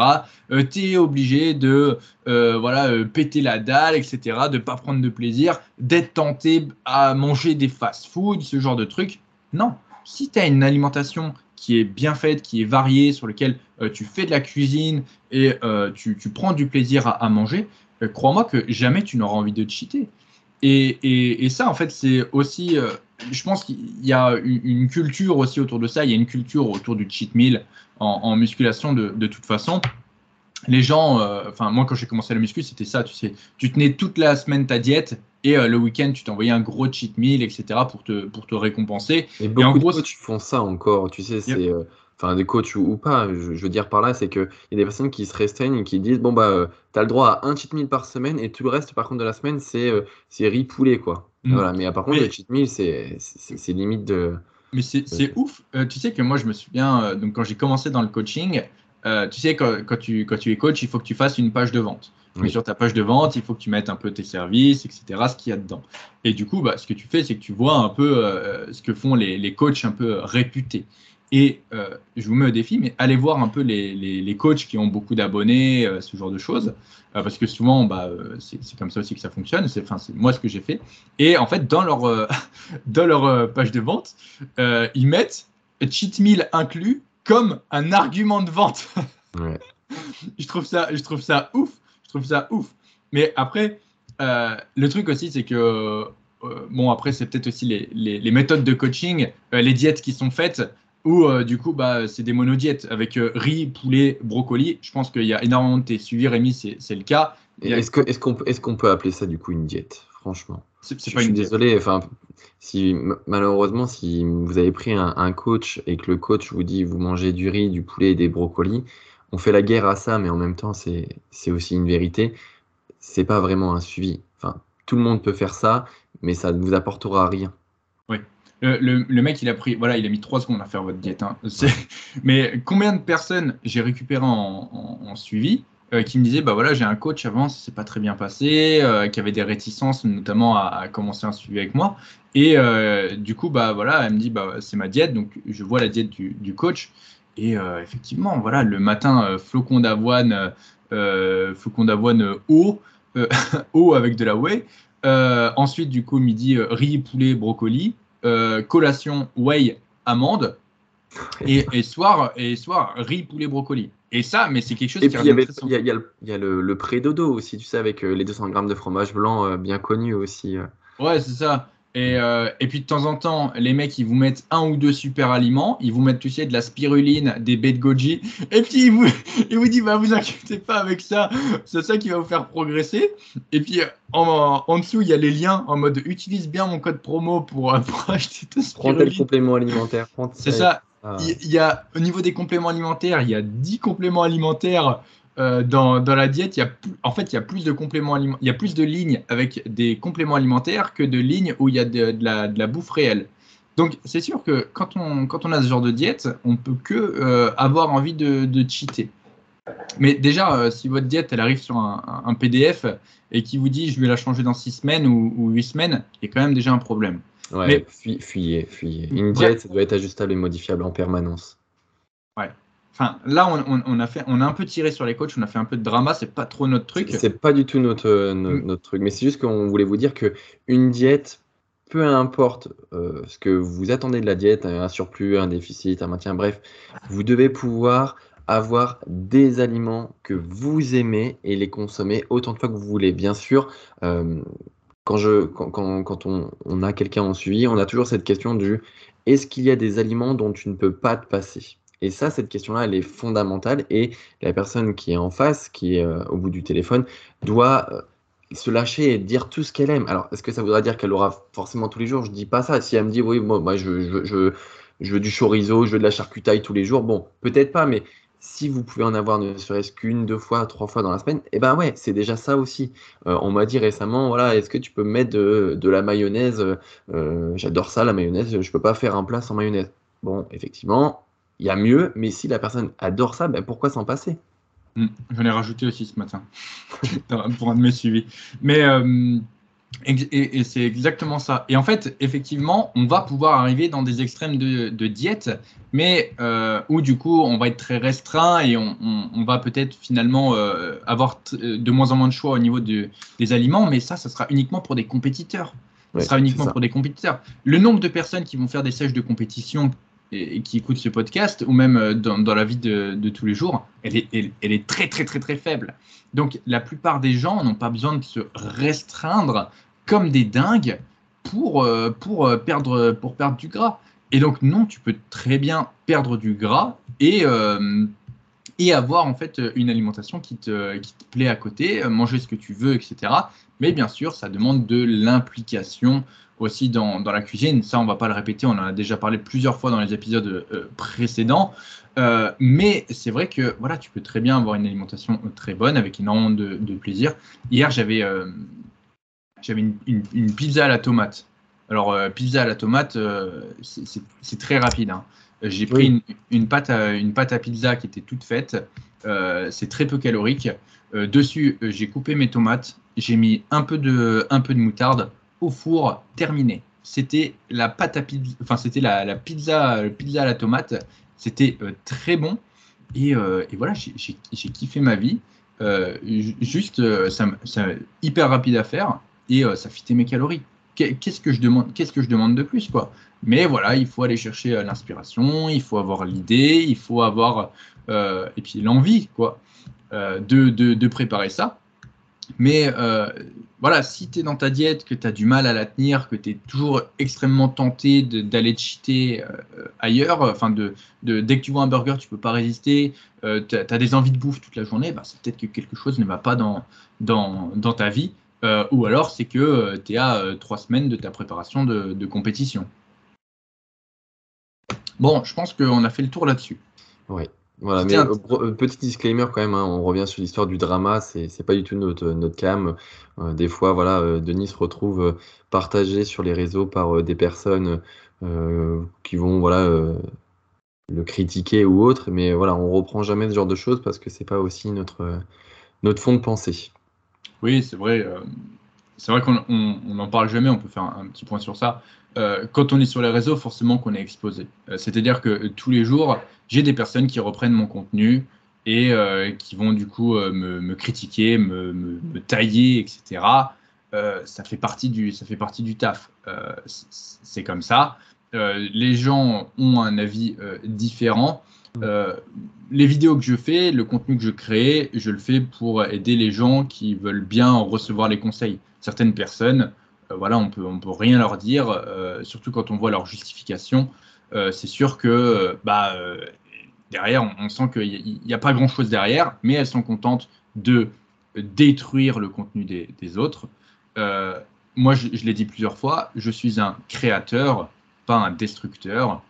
tu es obligé de euh, voilà, péter la dalle, etc., de ne pas prendre de plaisir, d'être tenté à manger des fast-foods, ce genre de trucs. Non, si tu as une alimentation qui est bien faite, qui est variée, sur lequel euh, tu fais de la cuisine et euh, tu, prends du plaisir à, manger, euh, crois-moi que jamais tu n'auras envie de cheater. Et, et, ça, en fait, c'est aussi, je pense qu'il y a une, culture aussi autour de ça, il y a une culture autour du cheat meal en, musculation de, de toute façon les gens, euh, enfin moi quand j'ai commencé la muscu, c'était ça, tu sais, tu tenais toute la semaine ta diète et euh, le week-end tu t'envoyais un gros cheat meal, etc. pour te pour te récompenser. Et, beaucoup en gros, de coachs font ça encore, tu sais, c'est euh, enfin des coachs ou, pas. Je, veux dire par là, c'est que il y a des personnes qui se restreignent et qui disent bon bah tu as le droit à un cheat meal par semaine et tout le reste par contre de la semaine c'est c'est riz poulet quoi. Mm. Voilà, mais par contre les cheat meal c'est c'est limite de mais c'est ouf. tu sais que moi, je me souviens, donc quand j'ai commencé dans le coaching, euh, tu sais, quand, quand, tu, quand tu es coach, il faut que tu fasses une page de vente. sur ta page de vente, il faut que tu mettes un peu tes services, etc., ce qu'il y a dedans. Et du coup, bah, ce que tu fais, c'est que tu vois un peu euh, ce que font les, les, coachs un peu réputés. Et euh, je vous mets au défi, mais allez voir un peu les, les, les coachs qui ont beaucoup d'abonnés, ce genre de choses, parce que souvent, bah, c'est comme ça aussi que ça fonctionne. C'est moi ce que j'ai fait. Et en fait, dans leur, dans leur page de vente, ils mettent cheat meal inclus comme un argument de vente. je, trouve ça, je trouve ça ouf. Je trouve ça ouf. Mais après, euh, le truc aussi, c'est que, euh, bon, après, c'est peut-être aussi les, les, méthodes de coaching, euh, les diètes qui sont faites, où du coup, bah, c'est des monodiètes avec riz, poulet, brocoli. Je pense qu'il y a énormément de tes suivis, Rémi, c'est le cas. Est-ce qu'on est est qu'on peut appeler ça du coup une diète, franchement? Je, suis désolé, enfin, si malheureusement, si vous avez pris un, coach et que le coach vous dit vous mangez du riz, du poulet et des brocolis, on fait la guerre à ça, mais en même temps, c'est aussi une vérité. C'est pas vraiment un suivi. Enfin, tout le monde peut faire ça, mais ça ne vous apportera rien. Oui. Le, mec, il a pris, voilà, il a mis trois secondes à faire votre diète. Hein. Mais combien de personnes j'ai récupéré en suivi euh, qui me disait bah voilà j'ai un coach avant ça s'est pas très bien passé euh, qui avait des réticences notamment à, commencer un suivi avec moi et euh, du coup bah voilà elle me dit bah c'est ma diète donc je vois la diète du, coach et effectivement voilà le matin flocon d'avoine flocon d'avoine haut haut avec de la whey ensuite du coup midi riz poulet brocoli collation whey amande et, et, soir, et soir, riz, poulet, brocoli. Et ça, mais c'est quelque chose et qui puis, il y, y, a, il y a le, le, le pré-dodo aussi, tu sais, avec les 200 grammes de fromage blanc euh, bien connu aussi. euh. Ouais, c'est ça. Et, euh, et puis de temps en temps, les mecs, ils vous mettent un ou deux super aliments. Ils vous mettent, tu sais, de la spiruline, des baies de goji. Et puis ils vous, ils vous disent, bah vous inquiétez pas avec ça. C'est ça qui va vous faire progresser. Et puis en, en dessous, il y a les liens en mode utilise bien mon code promo pour, pour acheter ta Prends tel spiruline. complément alimentaire. C'est ça. Ah. Il il y a, au niveau des compléments alimentaires, il y a 10 compléments alimentaires euh, dans, dans la diète. Il y a plus- en fait, il y a plus de compléments il y a plus de lignes avec des compléments alimentaires que de lignes où il y a de, de la, de la bouffe réelle. Donc, c'est sûr que quand on, quand on a ce genre de diète, on peut que euh, avoir envie de, de cheater. Mais déjà, euh, si votre diète, elle arrive sur un, PDF et qui vous dit je vais la changer dans 6 semaines ou, ou 8 semaines, il y a quand même déjà un problème. Ouais, Mais- fuy- fuyez, fuyez. Une Ouais. diète, ça doit être ajustable et modifiable en permanence. Enfin, là, on, on- on a fait, on a un peu tiré sur les coachs, on a fait un peu de drama, c'est pas trop notre truc. C'est pas du tout notre, euh, Mm. notre truc, mais c'est juste qu'on voulait vous dire que une diète, peu importe euh, ce que vous attendez de la diète, un surplus, un déficit, un maintien, bref, vous devez pouvoir avoir des aliments que vous aimez et les consommer autant de fois que vous voulez. Bien sûr, euh, quand, je, quand, quand, quand on, on a quelqu'un en suivi, on a toujours cette question du est-ce qu'il y a des aliments dont tu ne peux pas te passer? Et ça, cette question-là, elle est fondamentale et la personne qui est en face, qui est euh, au bout du téléphone, doit euh, se lâcher et dire tout ce qu'elle aime. Alors, est-ce que ça voudra dire qu'elle aura forcément tous les jours? Je dis pas ça. Si elle me dit, oui, moi, je, veux du chorizo, je veux de la charcutaille tous les jours, bon, peut-être pas, mais si vous pouvez en avoir ne serait-ce qu'une, deux fois, trois fois dans la semaine, eh ben ouais, c'est déjà ça aussi. Euh, on m'a dit récemment, voilà, est-ce que tu peux mettre de, la mayonnaise J'adore ça, la mayonnaise, je peux pas faire un plat sans mayonnaise. Bon, effectivement, il y a mieux, mais si la personne adore ça, ben pourquoi s'en passer? Hmm, J'en ai rajouté aussi ce matin pour un de mes suivis. Mais euh, et, et c'est exactement ça. Et en fait, effectivement, on va pouvoir arriver dans des extrêmes de, de diète, mais euh, où du coup, on va être très restreint et on, on- on va peut-être finalement euh, avoir de moins en moins de choix au niveau de- des aliments. Mais ça, ça sera uniquement pour des compétiteurs. Ouais, Ce sera uniquement ça. pour des compétiteurs. Le nombre de personnes qui vont faire des sèches de compétition qui écoutent ce podcast, ou même euh, dans, la vie de, tous les jours, elle est, très très très très faible. Donc la plupart des gens n'ont pas besoin de se restreindre comme des dingues pour, euh, pour, euh, perdre, pour perdre du gras. Et donc non, tu peux très bien perdre du gras et, et avoir en fait une alimentation qui te, qui te plaît à côté, euh, manger ce que tu veux, etc. Mais bien sûr, ça demande de l'implication aussi dans, dans la cuisine. Ça, on va pas le répéter, on en a déjà parlé plusieurs fois dans les épisodes euh, précédents. Euh, mais c'est vrai que voilà, tu peux très bien avoir une alimentation très bonne avec énormément de, plaisir. Hier, j'avais euh, une, pizza à la tomate. Alors, euh, pizza à la tomate, euh, c'est très rapide. hein. J'ai pris Oui. une, une pâte à, une pâte à pizza qui était toute faite. Euh, c'est très peu calorique. Euh, dessus, euh, j'ai coupé mes tomates. J'ai mis un peu de, un peu de moutarde au four, terminé. C'était la pâte à pizza, enfin c'était la, la pizza, pizza à la tomate. C'était euh, très bon. Et, et voilà, j'ai- kiffé ma vie. Ju- juste, ça, hyper rapide à faire et ça fitait mes calories. Qu'est- Qu'est-ce que je demande de plus quoi? Mais voilà, il faut aller chercher euh, l'inspiration, il faut avoir l'idée, il faut avoir euh, et puis l'envie quoi euh, de, préparer ça. Mais voilà, si tu es dans ta diète, que tu as du mal à la tenir, que tu es toujours extrêmement tenté d'aller te cheater ailleurs, enfin de, de, dès que tu vois un burger, tu peux pas résister, tu as, des envies de bouffe toute la journée, bah, c'est peut-être que quelque chose ne va pas dans ta vie. Euh, ou alors c'est que tu es à euh, trois semaines de ta préparation de, de compétition. Bon, je pense qu'on a fait le tour là-dessus. Voilà, mais un- euh, euh, petit disclaimer quand même, hein, on revient sur l'histoire du drama, c'est pas du tout notre, notre cam. Euh, des fois, voilà, euh, Denis se retrouve euh, partagé sur les réseaux par euh, des personnes euh, qui vont voilà, euh, le critiquer ou autre, mais voilà, on reprend jamais ce genre de choses parce que c'est pas aussi notre, euh, notre fond de pensée. Oui, c'est vrai. euh, qu'on on, on n'en parle jamais, on peut faire un, petit point sur ça. Euh, quand on est sur les réseaux, forcément qu'on est exposé. Euh, C'est-à-dire que tous les jours, j'ai des personnes qui reprennent mon contenu et qui vont du coup me, critiquer, me, tailler, etc. Ça, fait partie du, taf. C'est comme ça. les gens ont un avis différent. Les vidéos que je fais, le contenu que je crée, je le fais pour aider les gens qui veulent bien recevoir les conseils. Certaines personnes, voilà, on peut, on peut rien leur dire, surtout quand on voit leur justification. c'est sûr que bah, derrière, on, sent qu'il n'y a, pas grand-chose derrière, mais elles sont contentes de détruire le contenu des, autres. Euh, moi, je, l'ai dit plusieurs fois, je suis un créateur, pas un destructeur.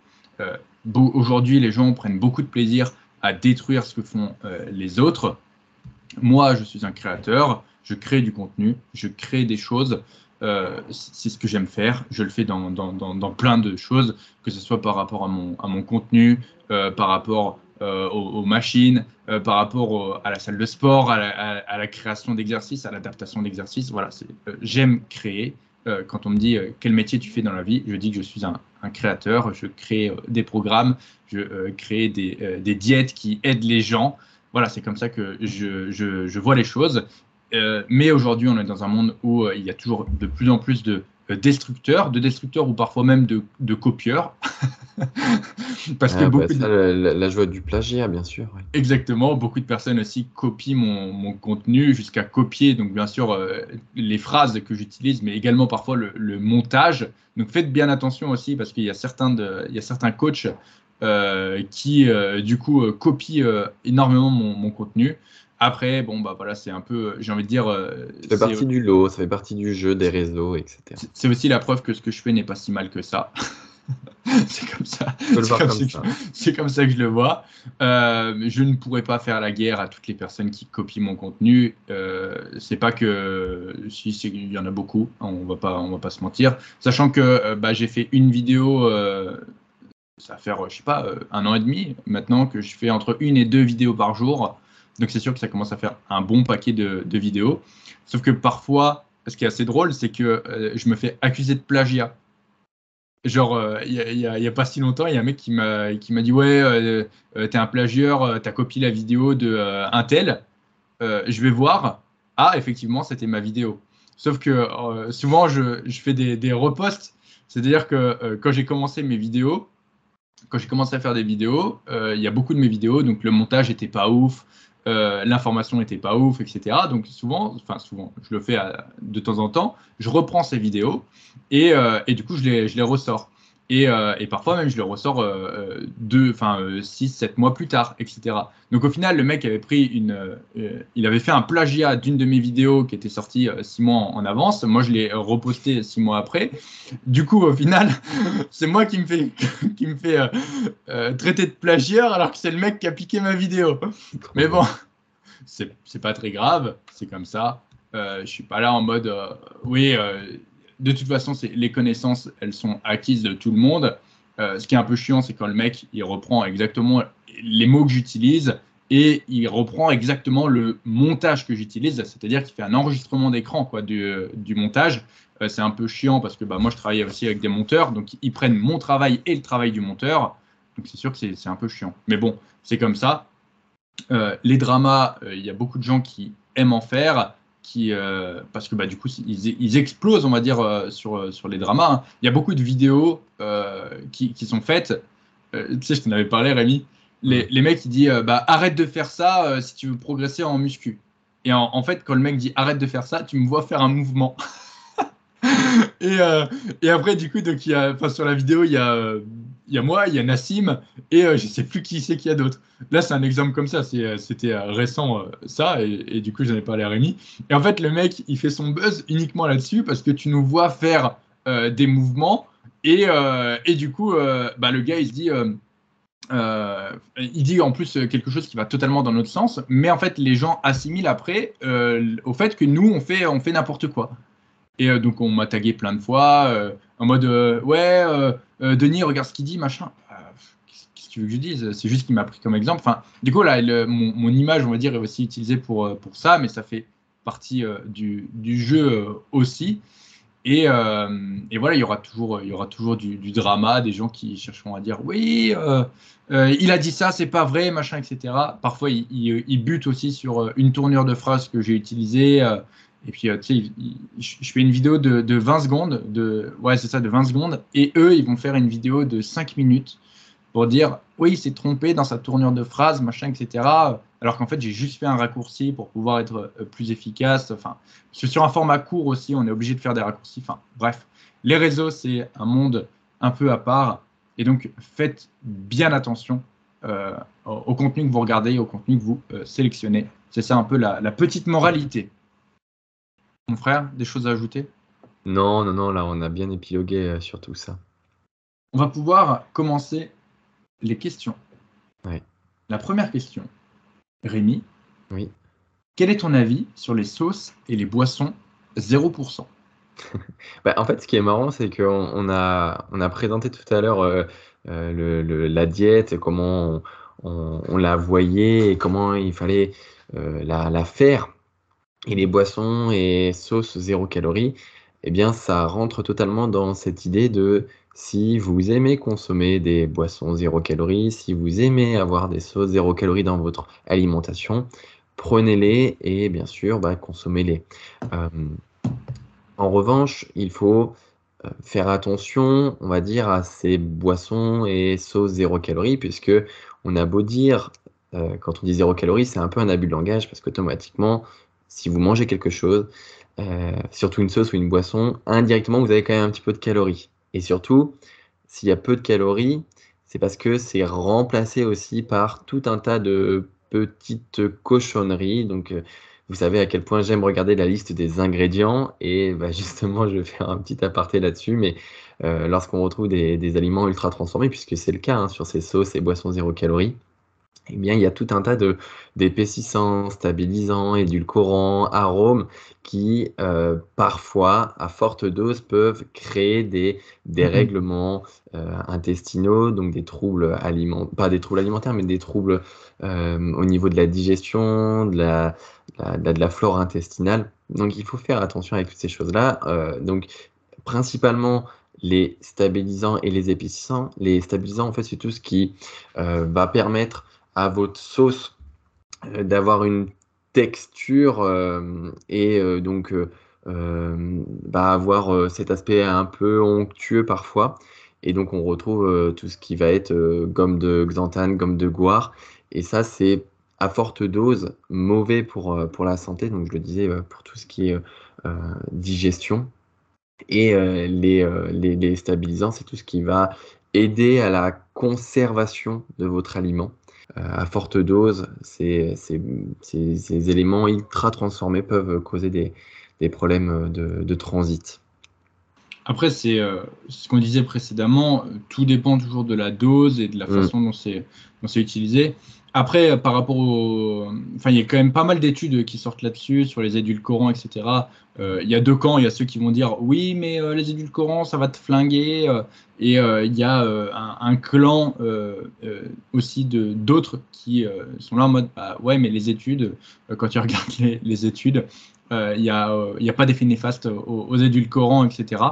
Euh, aujourd'hui, les gens prennent beaucoup de plaisir à détruire ce que font euh, les autres. Moi, je suis un créateur, je crée du contenu, je crée des choses. c'est ce que j'aime faire. Je le fais dans, plein de choses, que ce soit par rapport à mon, contenu, par rapport euh, aux, machines, euh, par rapport à la salle de sport, à la, création d'exercices, à l'adaptation d'exercices. Voilà, euh, j'aime créer. Quand on me dit quel métier tu fais dans la vie, je dis que je suis un, créateur. Je crée des programmes, je crée des, diètes qui aident les gens. Voilà, c'est comme ça que je vois les choses. mais aujourd'hui, on est dans un monde où il y a toujours de plus en plus de destructeurs, de destructeurs ou parfois même de, de copieurs. Parce que ah, beaucoup bah, la, joie du plagiat, bien sûr. Exactement, beaucoup de personnes aussi copient mon, mon contenu jusqu'à copier, donc bien sûr, euh, les phrases que j'utilise, mais également parfois le, montage. Donc faites bien attention aussi parce qu'il y a certains, de, il y a certains coachs euh, qui, euh, du coup, copient énormément mon, mon contenu. Après, bon, bah voilà, c'est un peu, j'ai envie de dire. Euh, ça fait partie du lot, ça fait partie du jeu, des réseaux, etc. C'est aussi la preuve que ce que je fais n'est pas si mal que ça. c'est comme ça. C'est comme, ça que je le vois. Euh, je ne pourrais pas faire la guerre à toutes les personnes qui copient mon contenu. Euh, c'est pas que si il y en a beaucoup, hein, on va pas, on va pas se mentir. Sachant que euh, bah, j'ai fait une vidéo. ça va faire, je sais pas, un an et demi maintenant que je fais entre une et deux vidéos par jour. Donc c'est sûr que ça commence à faire un bon paquet de, vidéos. Sauf que parfois, ce qui est assez drôle, c'est que euh, je me fais accuser de plagiat. Genre, euh, il n'y a, pas si longtemps, il y a un mec qui m'a dit Ouais, euh, t'es un plagieur, t'as copié la vidéo de un tel. je vais voir. Ah, effectivement, c'était ma vidéo. Sauf que souvent, je, fais des, des reposts. C'est-à-dire que quand j'ai commencé mes vidéos, quand j'ai commencé à faire des vidéos, il y a beaucoup de mes vidéos, donc le montage n'était pas ouf, euh, l'information n'était pas ouf, etc. Donc souvent, enfin souvent, je le fais de temps en temps, je reprends ces vidéos et, euh, du coup je les ressors. Euh, et, parfois même, je le ressors euh, deux, enfin, 6, 7 mois plus tard, etc. Donc au final, le mec avait pris une. Euh, il avait fait un plagiat d'une de mes vidéos qui était sortie 6 mois en, avance. Moi, je l'ai reposté 6 mois après. Du coup, au final, c'est moi qui me fait, qui me fait traiter de plagiat alors que c'est le mec qui a piqué ma vidéo. Mais bon, c'est pas très grave, c'est comme ça. je suis pas là en mode. oui de toute façon, les connaissances, elles sont acquises de tout le monde. Euh, ce qui est un peu chiant, c'est quand le mec, il reprend exactement les mots que j'utilise et il reprend exactement le montage que j'utilise, c'est-à-dire qu'il fait un enregistrement d'écran quoi du, montage. Euh, c'est un peu chiant parce que bah, moi, je travaille aussi avec des monteurs, donc ils prennent mon travail et le travail du monteur. Donc c'est sûr que c'est un peu chiant. Mais bon, c'est comme ça. Euh, les dramas, il y a beaucoup de gens qui aiment en faire qui, euh, parce que bah, du coup, ils, explosent, on va dire, euh, sur, euh, sur les dramas. Hein. Il y a beaucoup de vidéos qui, qui, sont faites. tu sais, je t'en avais parlé, Rémi. Les, les mecs, ils disent bah, arrête de faire ça si tu veux progresser en muscu. Et en, fait, quand le mec dit arrête de faire ça, tu me vois faire un mouvement. et, et, après, du coup, donc, y a, sur la vidéo, il y a y a moi, il y a Nassim, et euh, je ne sais plus qui c'est qu'il y a d'autres. Là, c'est un exemple comme ça, euh, c'était euh, récent ça, et, du coup, j'en ai parlé à Rémi. Et en fait, le mec, il fait son buzz uniquement là-dessus parce que tu nous vois faire des mouvements, et, et du coup, bah, le gars, il se dit. il dit en plus quelque chose qui va totalement dans notre sens, mais en fait les gens assimilent après au fait que nous on fait on fait n'importe quoi. Et donc on m'a tagué plein de fois en mode ouais euh, Denis, regarde ce qu'il dit, machin. Euh, qu'est-ce que tu veux que je dise? C'est juste qu'il m'a pris comme exemple. Enfin, du coup, là, mon, image, on va dire, est aussi utilisée pour, euh, pour ça, mais ça fait partie du, jeu aussi. Et, voilà, il y aura toujours, il y aura toujours du, drama, des gens qui chercheront à dire oui, il a dit ça, c'est pas vrai, machin, etc. Parfois, il, il, bute aussi sur une tournure de phrase que j'ai utilisée. Et puis, tu sais, je fais une vidéo de, de 20 secondes, de, ouais, c'est ça, de 20 secondes, et eux, ils vont faire une vidéo de 5 minutes pour dire oui, il s'est trompé dans sa tournure de phrase, machin, etc. Alors qu'en fait, j'ai juste fait un raccourci pour pouvoir être euh, plus efficace. Enfin, sur un format court aussi, on est obligé de faire des raccourcis. Enfin, bref, les réseaux, c'est un monde un peu à part. Et donc, faites bien attention euh, au, contenu que vous regardez, au contenu que vous euh, sélectionnez. C'est ça un peu la, petite moralité. Mon frère, des choses à ajouter? Non, non, non, là, on a bien épilogué sur tout ça. On va pouvoir commencer les questions. La première question. Rémi. Oui. Quel est ton avis sur les sauces et les boissons 0% bah, En fait, ce qui est marrant, c'est qu'on on a, on a présenté tout à l'heure euh, euh, la diète, comment on, la voyait et comment il fallait euh, la, la, faire. Et les boissons et sauces zéro calorie, eh bien, ça rentre totalement dans cette idée de si vous aimez consommer des boissons zéro calories, si vous aimez avoir des sauces zéro calories dans votre alimentation, prenez-les et bien sûr, bah, consommez-les. Euh, en revanche, il faut euh, faire attention, on va dire, à ces boissons et sauces zéro calories, puisque on a beau dire, euh, quand on dit zéro calories, c'est un peu un abus de langage, parce qu'automatiquement, si vous mangez quelque chose, surtout une sauce ou une boisson, indirectement, vous avez quand même un petit peu de calories. Et surtout, s'il y a peu de calories, c'est parce que c'est remplacé aussi par tout un tas de petites cochonneries. Donc, euh, vous savez à quel point j'aime regarder la liste des ingrédients. Et bah, justement, je vais faire un petit aparté là-dessus. Mais euh, lorsqu'on retrouve des, aliments ultra transformés, puisque c'est le cas hein, sur ces sauces et boissons zéro calories, eh bien, il y a tout un tas de d'épaississants, stabilisants, édulcorants, arômes qui, euh, parfois, à forte dose, peuvent créer des dérèglements euh, intestinaux, donc des troubles alimentaires, pas des troubles alimentaires, mais des troubles euh, au niveau de la digestion, de la, de la, flore intestinale. Donc, il faut faire attention avec toutes ces choses-là. donc, principalement, les stabilisants et les épaississants. Les stabilisants, en fait, c'est tout ce qui va permettre à votre sauce euh, d'avoir une texture euh, et euh, donc bah, avoir cet aspect un peu onctueux parfois. Et donc on retrouve tout ce qui va être gomme de xanthane, gomme de goire. Et ça, c'est à forte dose mauvais pour, pour la santé. Donc je le disais, pour tout ce qui est digestion. Et les, les, les, stabilisants, c'est tout ce qui va aider à la conservation de votre aliment. Euh, à forte dose, ces, ces, éléments ultra transformés peuvent causer des, des problèmes de, de, transit. Après, c'est euh, ce qu'on disait précédemment, tout dépend toujours de la dose et de la mm. façon dont c'est utilisé. Après, par rapport au. Enfin, il y a quand même pas mal d'études qui sortent là-dessus, sur les édulcorants, etc. Euh, il y a deux camps. Il y a ceux qui vont dire oui, mais euh, les édulcorants, ça va te flinguer. Euh, et il y a un, clan aussi d'autres qui sont là en mode bah, ouais, mais les études, quand tu regardes les, études, il n'y a, a, pas d'effet néfaste aux, édulcorants, etc.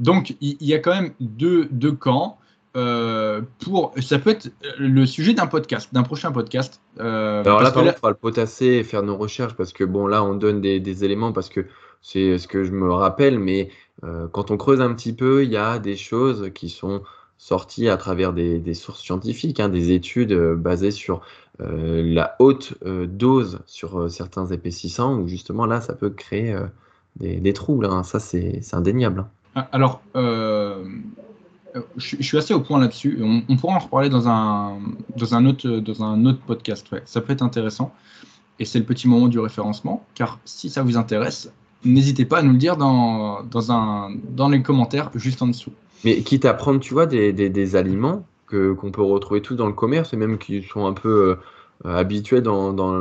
Donc, il y, a quand même deux, deux camps. Euh, pour, ça peut être le sujet d'un podcast, d'un prochain podcast. Euh, Alors là, par contre, on va le potasser et faire nos recherches parce que bon, là, on donne des, éléments parce que c'est ce que je me rappelle, mais euh, quand on creuse un petit peu, il y a des choses qui sont sorties à travers des, sources scientifiques, hein, des études basées sur la haute dose sur certains épaississants, où justement là, ça peut créer des, troubles. Hein. Ça, c'est indéniable. Hein. Ah, alors, euh, je, suis assez au point là-dessus. On, pourra en reparler dans un, dans un, autre, dans un autre podcast. Ça peut être intéressant. Et c'est le petit moment du référencement. Car si ça vous intéresse, n'hésitez pas à nous le dire dans, dans, un, dans les commentaires juste en dessous. Mais quitte à prendre, tu vois, des, des, aliments que, qu'on peut retrouver tous dans le commerce et même qui sont un peu euh, habitués dans, dans,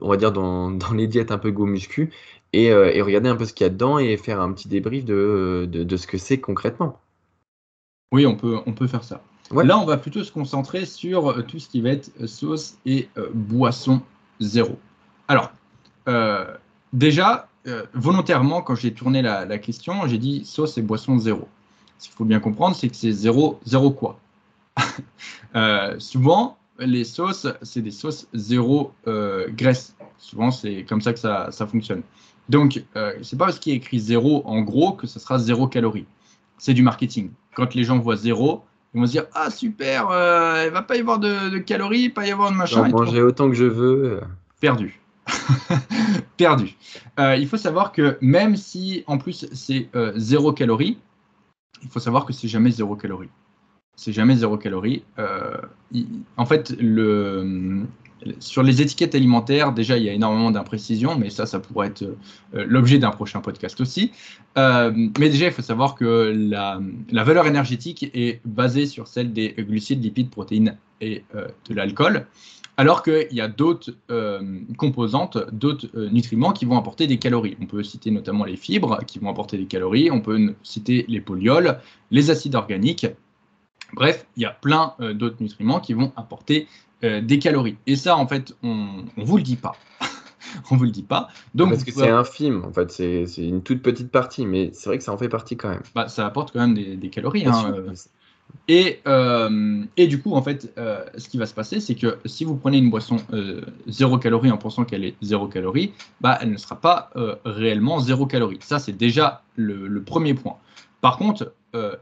on va dire, dans, dans les diètes un peu go muscu et, euh, et, regarder un peu ce qu'il y a dedans et faire un petit débrief de, de ce que c'est concrètement. Oui, on peut, on peut faire ça. Là, on va plutôt se concentrer sur euh, tout ce qui va être euh, sauce et euh, boisson zéro. Alors, déjà, volontairement, quand j'ai tourné la, question, j'ai dit sauce et boisson zéro. Ce qu'il faut bien comprendre, c'est que c'est zéro, zéro quoi Souvent, les sauces, c'est des sauces zéro graisse. Souvent, c'est comme ça que ça, ça fonctionne. Donc, c'est pas parce qu'il y a écrit zéro en gros que ce sera zéro calorie. C'est du marketing. Quand les gens voient zéro, ils vont se dire Ah super, euh, il va pas y avoir de, calories, pas y avoir de machin. manger autant que je veux. Perdu. Perdu. Euh, il faut savoir que même si en plus c'est euh, zéro calorie, il faut savoir que c'est jamais zéro calorie. C'est jamais zéro calorie. en fait, le, sur les étiquettes alimentaires, déjà, il y a énormément d'imprécisions, mais ça, ça pourrait être euh, l'objet d'un prochain podcast aussi. Euh, mais déjà, il faut savoir que la, valeur énergétique est basée sur celle des glucides, lipides, protéines et euh, de l'alcool, alors qu'il y a d'autres composantes, d'autres nutriments qui vont apporter des calories. On peut citer notamment les fibres qui vont apporter des calories, on peut citer les polyols, les acides organiques. Bref, il y a plein d'autres nutriments qui vont apporter euh, des calories. Et ça, en fait, on ne vous le dit pas. on vous le dit pas. Donc, Parce que c'est un film, en fait, c'est une toute petite partie, mais c'est vrai que ça en fait partie quand même. Bah, ça apporte quand même des, calories. Hein, euh. et, euh, et, du coup, en fait, ce qui va se passer, c'est que si vous prenez une boisson zéro calorie en pensant qu'elle est zéro calorie, bah, elle ne sera pas réellement zéro calorie. Ça, c'est déjà le, le, premier point. Par contre,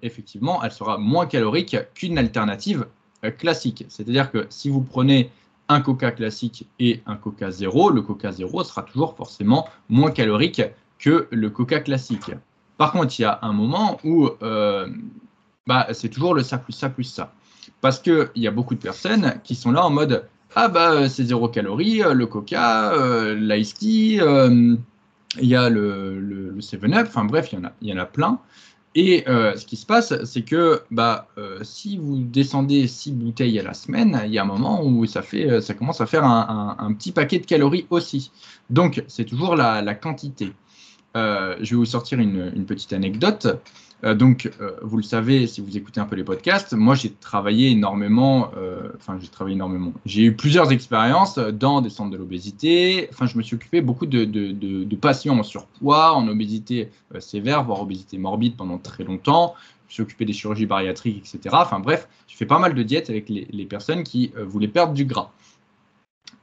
effectivement, elle sera moins calorique qu'une alternative classique. C'est-à-dire que si vous prenez un coca classique et un coca zéro, le coca zéro sera toujours forcément moins calorique que le coca classique. Par contre, il y a un moment où euh, bah, c'est toujours le ça plus ça plus ça. Parce qu'il y a beaucoup de personnes qui sont là en mode Ah bah c'est zéro calorie, euh, le coca, euh, l'ice tea, il y a le, le, 7-up, enfin bref, il y, y en a plein. Et euh, ce qui se passe, c'est que bah, euh, si vous descendez 6 bouteilles à la semaine, il y a un moment où ça, fait, euh, ça commence à faire un, petit paquet de calories aussi. Donc, c'est toujours la, quantité. je vais vous sortir une petite anecdote. Euh, donc, euh, vous le savez, si vous écoutez un peu les podcasts, moi j'ai travaillé énormément, euh, enfin j'ai travaillé énormément. J'ai eu plusieurs expériences dans des centres de l'obésité. Enfin, je me suis occupé beaucoup de, de, patients en surpoids, en obésité sévère, voire obésité morbide pendant très longtemps. Je suis occupé des chirurgies bariatriques, etc. Enfin bref, je fais pas mal de diètes avec les, les personnes qui voulaient perdre du gras.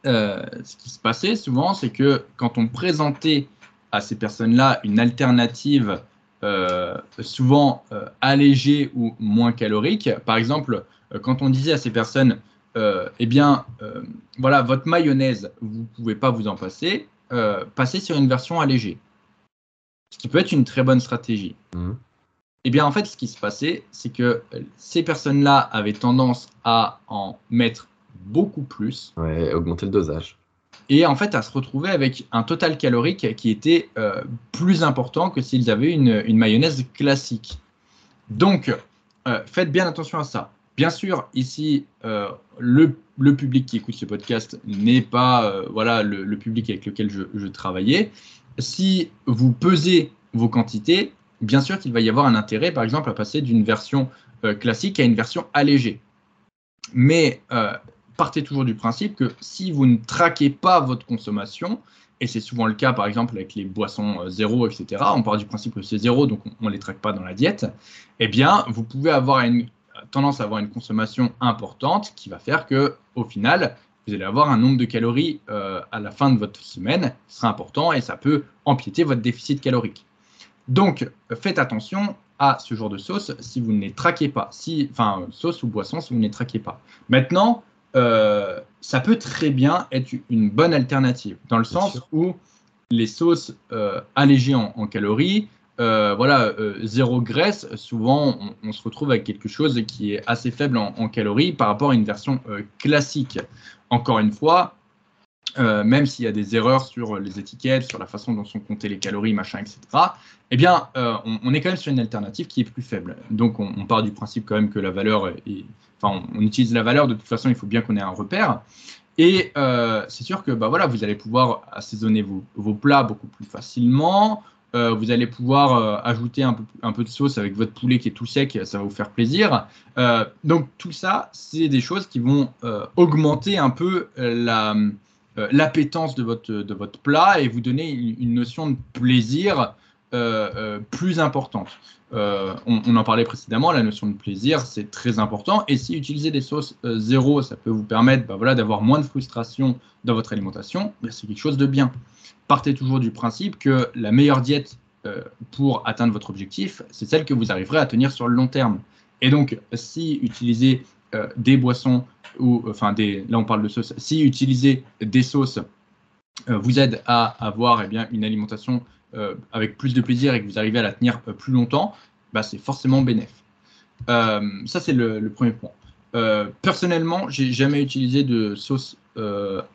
ce qui se passait souvent, c'est que quand on présentait à ces personnes-là une alternative euh, souvent euh, allégé ou moins calorique. Par exemple, euh, quand on disait à ces personnes, eh bien, voilà, votre mayonnaise, vous ne pouvez pas vous en passer, passez sur une version allégée. Ce qui peut être une très bonne stratégie. Mmh. Eh bien, en fait, ce qui se passait, c'est que ces personnes-là avaient tendance à en mettre beaucoup plus. Ouais, augmenter le dosage et en fait à se retrouver avec un total calorique qui était euh, plus important que s'ils avaient une, mayonnaise classique. Donc, euh, faites bien attention à ça. Bien sûr, ici, euh, le, public qui écoute ce podcast n'est pas voilà, le, public avec lequel je, je, travaillais. Si vous pesez vos quantités, bien sûr qu'il va y avoir un intérêt, par exemple, à passer d'une version classique à une version allégée. Mais partez toujours du principe que si vous ne traquez pas votre consommation, et c'est souvent le cas par exemple avec les boissons euh, zéro, etc., on part du principe que c'est zéro, donc on ne les traque pas dans la diète, eh bien, vous pouvez avoir une tendance à avoir une consommation importante qui va faire que au final, vous allez avoir un nombre de calories euh, à la fin de votre semaine qui sera important et ça peut empiéter votre déficit calorique. Donc, faites attention à ce genre de sauce si vous ne les traquez pas. Si, enfin, sauce ou boisson si vous ne les traquez pas. Maintenant, euh, ça peut très bien être une bonne alternative, dans le sens où les sauces euh, allégées en, calories, euh, voilà, zéro graisse, souvent on, se retrouve avec quelque chose qui est assez faible en, calories par rapport à une version classique. Encore une fois, même s'il y a des erreurs sur les étiquettes, sur la façon dont sont comptées les calories, machin, etc., eh bien, on, est quand même sur une alternative qui est plus faible. Donc, on, part du principe quand même que la valeur est, enfin, on, utilise la valeur, de toute façon, il faut bien qu'on ait un repère. Et euh, c'est sûr que bah, voilà, vous allez pouvoir assaisonner vos, plats beaucoup plus facilement. Euh, vous allez pouvoir euh, ajouter un peu, de sauce avec votre poulet qui est tout sec, ça va vous faire plaisir. donc tout ça, c'est des choses qui vont augmenter un peu l'appétence de, votre, de votre plat et vous donner une, notion de plaisir plus importante. On, en parlait précédemment, la notion de plaisir, c'est très important. Et si utiliser des sauces zéro, ça peut vous permettre bah, voilà, d'avoir moins de frustration dans votre alimentation, bah, c'est quelque chose de bien. Partez toujours du principe que la meilleure diète pour atteindre votre objectif, c'est celle que vous arriverez à tenir sur le long terme. Et donc, si utiliser des boissons ou enfin des, là on parle de sauce, si utiliser des sauces euh, vous aide à avoir eh bien, une alimentation euh, avec plus de plaisir et que vous arrivez à la tenir euh, plus longtemps, bah, c'est forcément bénéf. ça, c'est le, premier point. personnellement, j'ai jamais utilisé de sauce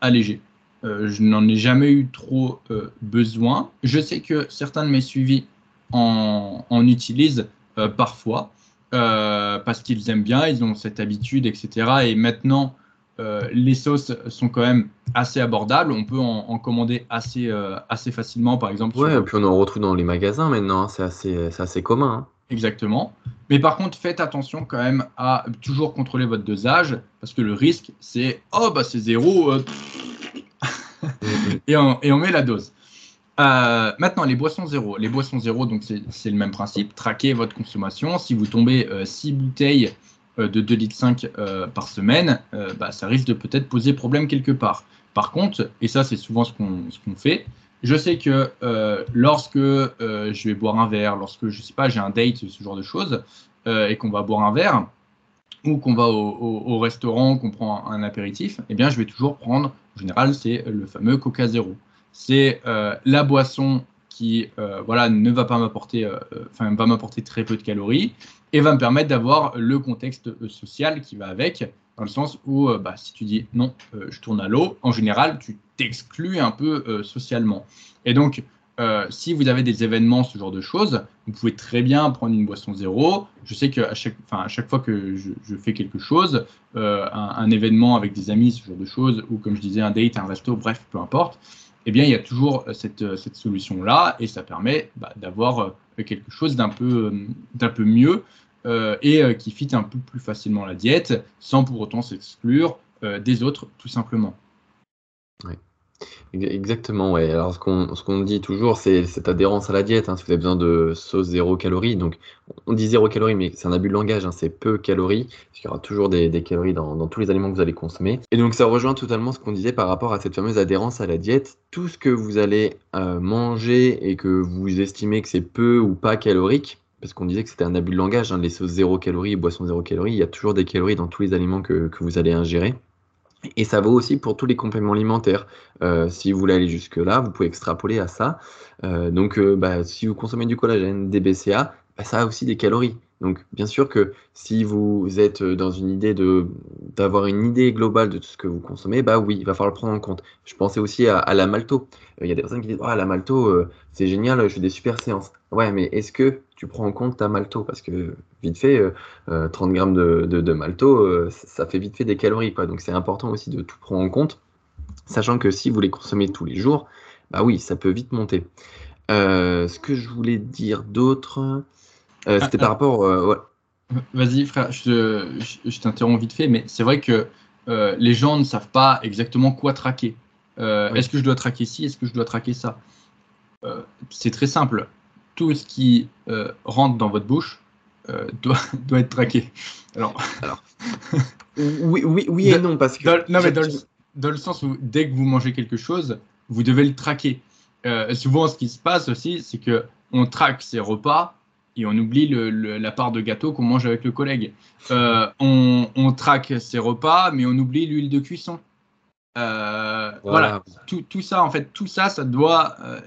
allégée. je n'en ai jamais eu trop besoin. Je sais que certains de mes suivis en utilisent parfois parce qu'ils aiment bien, ils ont cette habitude, etc. Et maintenant, euh, les sauces sont quand même assez abordables. On peut en, commander assez, euh, assez facilement, par exemple. Ouais, et puis on en retrouve dans les magasins maintenant. Hein. C'est assez, assez commun. Hein. Exactement. Mais par contre, faites attention quand même à toujours contrôler votre dosage parce que le risque, c'est oh, bah c'est zéro. Euh, et, on, et, on, met la dose. Maintenant, les boissons zéro. Les boissons zéro, donc c'est le même principe. Traquez votre consommation. Si vous tombez 6 bouteilles euh, de 2,5 litres euh, par semaine, euh, bah, ça risque de peut-être poser problème quelque part. Par contre, et ça c'est souvent ce qu'on fait, je sais que lorsque je vais boire un verre, lorsque je sais pas, j'ai un date, ce genre de choses, et qu'on va boire un verre, ou qu'on va au, restaurant, qu'on prend un, apéritif, eh bien je vais toujours prendre, en général, c'est le fameux Coca Zéro. C'est la boisson qui voilà, ne va pas m'apporter, enfin va m'apporter très peu de calories, et va me permettre d'avoir le contexte euh, social qui va avec, dans le sens où euh, bah, si tu dis non, euh, je tourne à l'eau, en général, tu t'exclus un peu socialement. Et donc, si vous avez des événements, ce genre de choses, vous pouvez très bien prendre une boisson zéro. Je sais qu'à chaque, à chaque fois que je, fais quelque chose, un, événement avec des amis, ce genre de choses, ou comme je disais, un date, un resto, bref, peu importe, eh bien, il y a toujours cette, cette solution-là et ça permet bah, d'avoir quelque chose d'un peu, mieux euh, et euh, qui fit un peu plus facilement la diète sans pour autant s'exclure euh, des autres tout simplement. Exactement, ouais. Alors ce qu'on dit toujours, c'est cette adhérence à la diète. Hein. si vous avez besoin de sauce zéro calories, donc on dit zéro calories, mais c'est un abus de langage, hein. c'est peu calories, parce qu'il y aura toujours des, calories dans, tous les aliments que vous allez consommer. Et donc ça rejoint totalement ce qu'on disait par rapport à cette fameuse adhérence à la diète. Tout ce que vous allez manger et que vous estimez que c'est peu ou pas calorique, parce qu'on disait que c'était un abus de langage, hein, les sauces zéro calories et boissons zéro calories, il y a toujours des calories dans tous les aliments que, vous allez ingérer. Et ça vaut aussi pour tous les compléments alimentaires. Euh, si vous voulez aller jusque-là, vous pouvez extrapoler à ça. Euh, donc, euh, bah, si vous consommez du collagène, des BCA, bah, ça a aussi des calories. Donc, bien sûr que si vous êtes dans une idée de d'avoir une idée globale de tout ce que vous consommez, bah oui, il va falloir le prendre en compte. Je pensais aussi à, la malto. Il y a des personnes qui disent, ah, la malto, c'est génial, je fais des super séances. Ouais, mais est-ce que tu prends en compte ta malto Parce que vite fait, 30 grammes de, de, malto, ça fait vite fait des calories. Quoi. Donc, c'est important aussi de tout prendre en compte, sachant que si vous les consommez tous les jours, bah oui, ça peut vite monter. ce que je voulais dire d'autre, euh, c'était par rapport. Euh, Vas-y, frère, je, t'interromps vite fait, mais c'est vrai que euh, les gens ne savent pas exactement quoi traquer. Est-ce que je dois traquer ci Est-ce que je dois traquer ça? C'est très simple. Tout ce qui rentre dans votre bouche doit, doit, être traqué. Alors, Alors oui, oui, oui et non, parce que. Dans, non, mais dans le, dans le, sens où dès que vous mangez quelque chose, vous devez le traquer. souvent, ce qui se passe aussi, c'est que on traque ses repas et on oublie la part de gâteau qu'on mange avec le collègue. Euh, on, traque ses repas, mais on oublie l'huile de cuisson. Euh, voilà, Tout, ça, en fait, tout ça, ça doit, euh,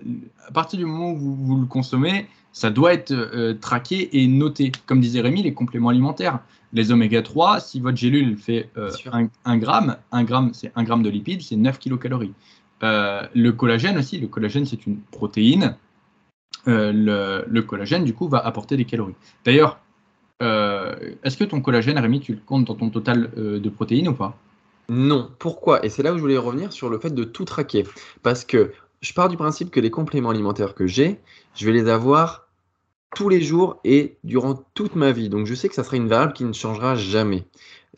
à partir du moment où vous, le consommez, ça doit être traqué et noté. Comme disait Rémi, les compléments alimentaires. Les oméga 3, si votre gélule fait 1 gramme, 1 gramme, c'est 1 gramme de lipides, c'est 9 kilocalories. le collagène aussi, le collagène, c'est une protéine euh, le, collagène, du coup, va apporter des calories. D'ailleurs, euh, est-ce que ton collagène, Rémi, tu le comptes dans ton total euh, de protéines ou pas? Non. Pourquoi? Et c'est là où je voulais revenir sur le fait de tout traquer. Parce que je pars du principe que les compléments alimentaires que j'ai, je vais les avoir tous les jours et durant toute ma vie. Donc je sais que ça sera une variable qui ne changera jamais.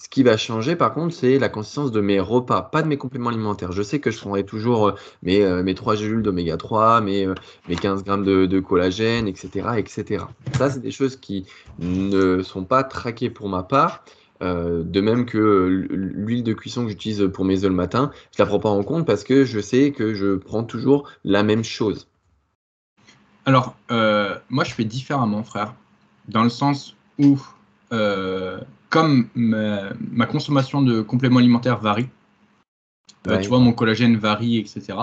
Ce qui va changer, par contre, c'est la consistance de mes repas, pas de mes compléments alimentaires. Je sais que je prendrai toujours euh, mes, euh, mes 3 gélules d'oméga 3, mes, euh, mes 15 grammes de, collagène, etc., etc. Ça, c'est des choses qui ne sont pas traquées pour ma part. De même que l'huile de cuisson que j'utilise pour mes œufs le matin, je ne la prends pas en compte parce que je sais que je prends toujours la même chose. Alors, moi, je fais différemment, frère, dans le sens où comme ma, consommation de compléments alimentaires varie, euh, tu vois, mon collagène varie, etc.,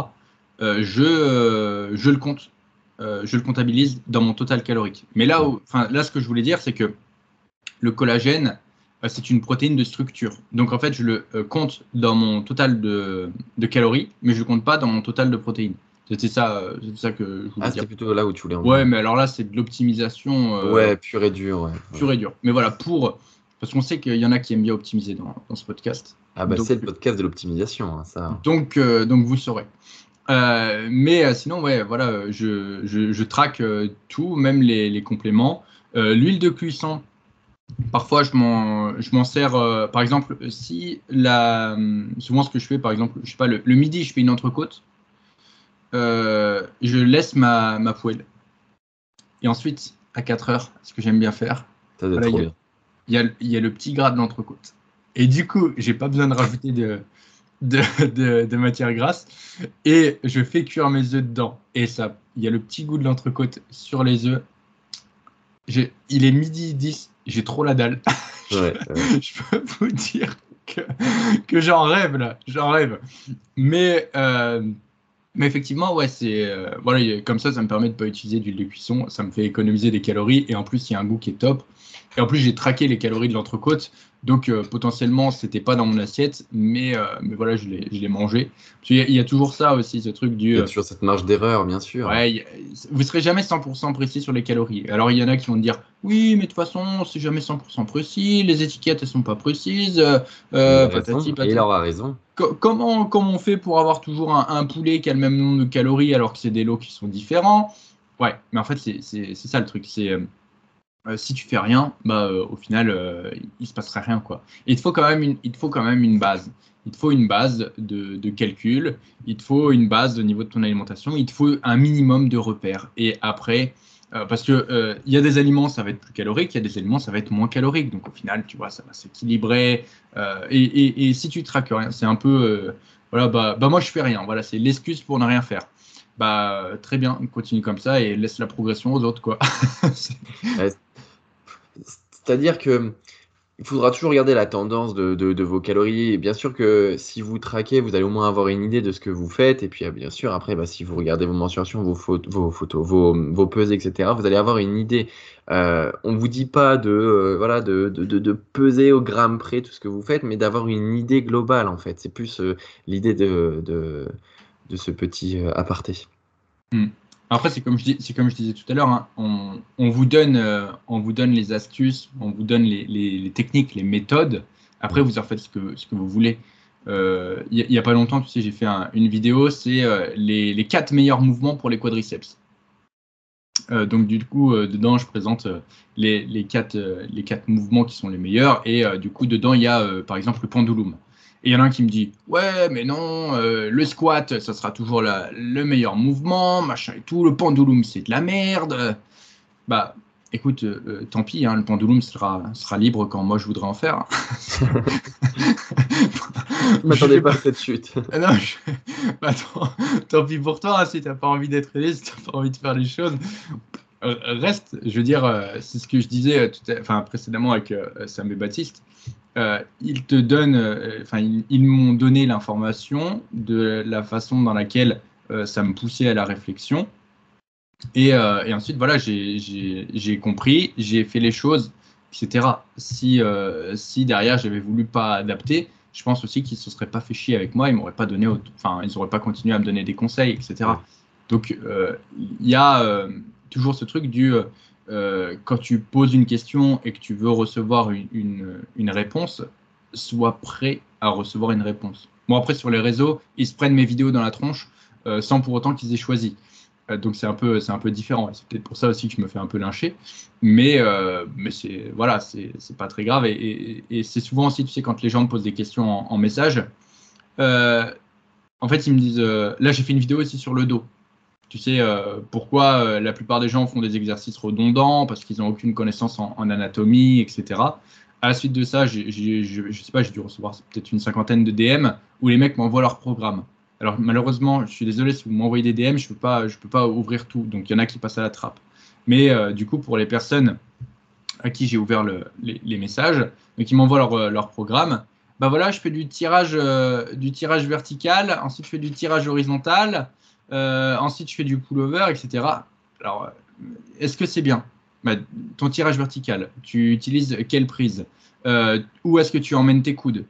euh, je, euh, je le compte, je le comptabilise dans mon total calorique. Mais là, là, ce que je voulais dire, c'est que le collagène, c'est une protéine de structure. Donc en fait, je le compte dans mon total de, calories, mais je ne le compte pas dans mon total de protéines. C'était ça, ça que je voulais ah, c'était plutôt là où tu voulais en Ouais, mais alors là, c'est de l'optimisation. ouais, pure et dure. Ouais. Pure et dure. Mais voilà, pour parce qu'on sait qu'il y en a qui aiment bien optimiser dans, ce podcast. Ah bah c'est le podcast de l'optimisation, hein, ça. Donc, euh, donc vous saurez. Euh, mais euh, sinon, ouais, voilà, je, je, traque tout, même les, compléments. L'huile de cuisson, parfois je m'en sers, par exemple, si la, souvent ce que je fais, par exemple, je sais pas, le, midi, je fais une entrecôte, je laisse ma, ma poêle. Et ensuite, à 4 heures, ce que j'aime bien faire, il y, a, le petit gras de l'entrecôte. Et du coup, j'ai pas besoin de rajouter de, de, matière grasse. Et je fais cuire mes œufs dedans. Et ça, il y a le petit goût de l'entrecôte sur les œufs. Il est midi 10, j'ai trop la dalle. je peux vous dire que, que j'en rêve là, j'en rêve. Mais, euh, mais effectivement, ouais, c'est euh, voilà, comme ça, ça me permet de pas utiliser d'huile de cuisson, ça me fait économiser des calories et en plus, il y a un goût qui est top. Et en plus, j'ai traqué les calories de l'entrecôte. Donc, euh, potentiellement, ce n'était pas dans mon assiette, mais, euh, mais voilà, je l'ai mangé. Il y, a toujours ça aussi, ce truc du. Il y a euh, toujours cette marge d'erreur, bien sûr. Ouais, vous ne serez jamais 100% précis sur les calories. Alors, il y en a qui vont dire Oui, mais de toute façon, c'est jamais 100% précis, les étiquettes, elles sont pas précises. Euh, patati, patati. il aura raison. comment, comment on fait pour avoir toujours un, un, poulet qui a le même nombre de calories alors que c'est des lots qui sont différents? Ouais, mais en fait, c'est ça le truc. C'est euh, si tu fais rien, bah, euh, au final, euh, il se passerait rien. Quoi. il, te faut quand même une, il faut quand même une base. Il te faut une base de, calcul, il te faut une base au niveau de ton alimentation, il te faut un minimum de repères. Et après, parce que il y a des aliments, ça va être plus calorique, il y a des aliments, ça va être moins calorique. Donc au final, tu vois, ça va s'équilibrer. Et, si tu traques rien, c'est un peu, voilà, bah, bah, moi je fais rien. Voilà, c'est l'excuse pour ne rien faire bah très bien, continue comme ça et laisse la progression aux autres quoi. C'est-à-dire que il faudra toujours regarder la tendance de, vos calories. Bien sûr que si vous traquez, vous allez au moins avoir une idée de ce que vous faites. Et puis, ah, bien sûr, après, bah, si vous regardez vos mensurations, vos, photos, vos, vos pesées, etc., vous allez avoir une idée. Euh, on ne vous dit pas de, euh, voilà, de, de, peser au gramme près tout ce que vous faites, mais d'avoir une idée globale, en fait. C'est plus euh, l'idée de, de, ce petit aparté. Hmm. Après, c'est comme, je dis, comme je disais tout à l'heure, hein, on, vous donne, euh, on vous donne les astuces, on vous donne les, techniques, les méthodes. Après, vous en faites ce que, ce que vous voulez. Euh, il n'y a, pas longtemps, tu sais, j'ai fait une vidéo, c'est euh, les, les, quatre meilleurs mouvements pour les quadriceps. donc du coup, dedans, je présente les, les, quatre, les quatre mouvements qui sont les meilleurs. Et du coup, dedans, il y a par exemple le pendulum. Et il y en a un qui me dit Ouais, mais non, euh, le squat, ça sera toujours le meilleur mouvement, machin et tout. Le pendulum, c'est de la merde. Bah, écoute, euh, tant pis, hein, le pendulum sera, sera libre quand moi je voudrais en faire. je m'attendais pas à cette chute. non, bah, tant, pis pour toi, hein, si tu n'as pas envie d'être aidé, si tu n'as pas envie de faire les choses. Euh, reste, je veux dire, c'est ce que je disais tout enfin, précédemment avec Sam et Baptiste. Euh, ils te donnent, euh, enfin, ils, m'ont donné l'information de la façon dans laquelle euh, ça me poussait à la réflexion. Et, ensuite, voilà, j'ai compris, j'ai fait les choses, etc. Si, si derrière j'avais voulu pas adapter, je pense aussi qu'ils se seraient pas fait chier avec moi, ils m'auraient pas donné, enfin, ils n'auraient pas continué à me donner des conseils, etc. Donc, il y a toujours ce truc du euh, quand tu poses une question et que tu veux recevoir une, réponse, sois prêt à recevoir une réponse. Bon, après, sur les réseaux, ils se prennent mes vidéos dans la tronche euh, sans pour autant qu'ils aient choisi. Euh, donc c'est un peu, un peu différent. C'est peut-être pour ça aussi que je me fais un peu lyncher. Mais, mais c'est voilà, c'est pas très grave. Et, c'est souvent aussi, tu sais, quand les gens me posent des questions en, message, en fait, ils me disent, là j'ai fait une vidéo aussi sur le dos. Tu sais pourquoi la plupart des gens font des exercices redondants? Parce qu'ils n'ont aucune connaissance en, anatomie, etc. À la suite de ça, je sais pas, j'ai dû recevoir peut-être une cinquantaine de DM où les mecs m'envoient leur programme. Alors malheureusement, je suis désolé si vous m'envoyez des DM, je peux, pas, peux pas ouvrir tout. Donc il y en a qui passent à la trappe. Mais euh, du coup, pour les personnes à qui j'ai ouvert les, messages, donc ils m'envoient leur, euh, leur, programme, bah voilà, je fais du tirage, euh, du tirage vertical, ensuite je fais du tirage horizontal, ensuite je fais du pullover, etc. Alors, est-ce que c'est bien bah, Ton tirage vertical, tu utilises quelle prise Où est-ce que tu emmènes tes coudes?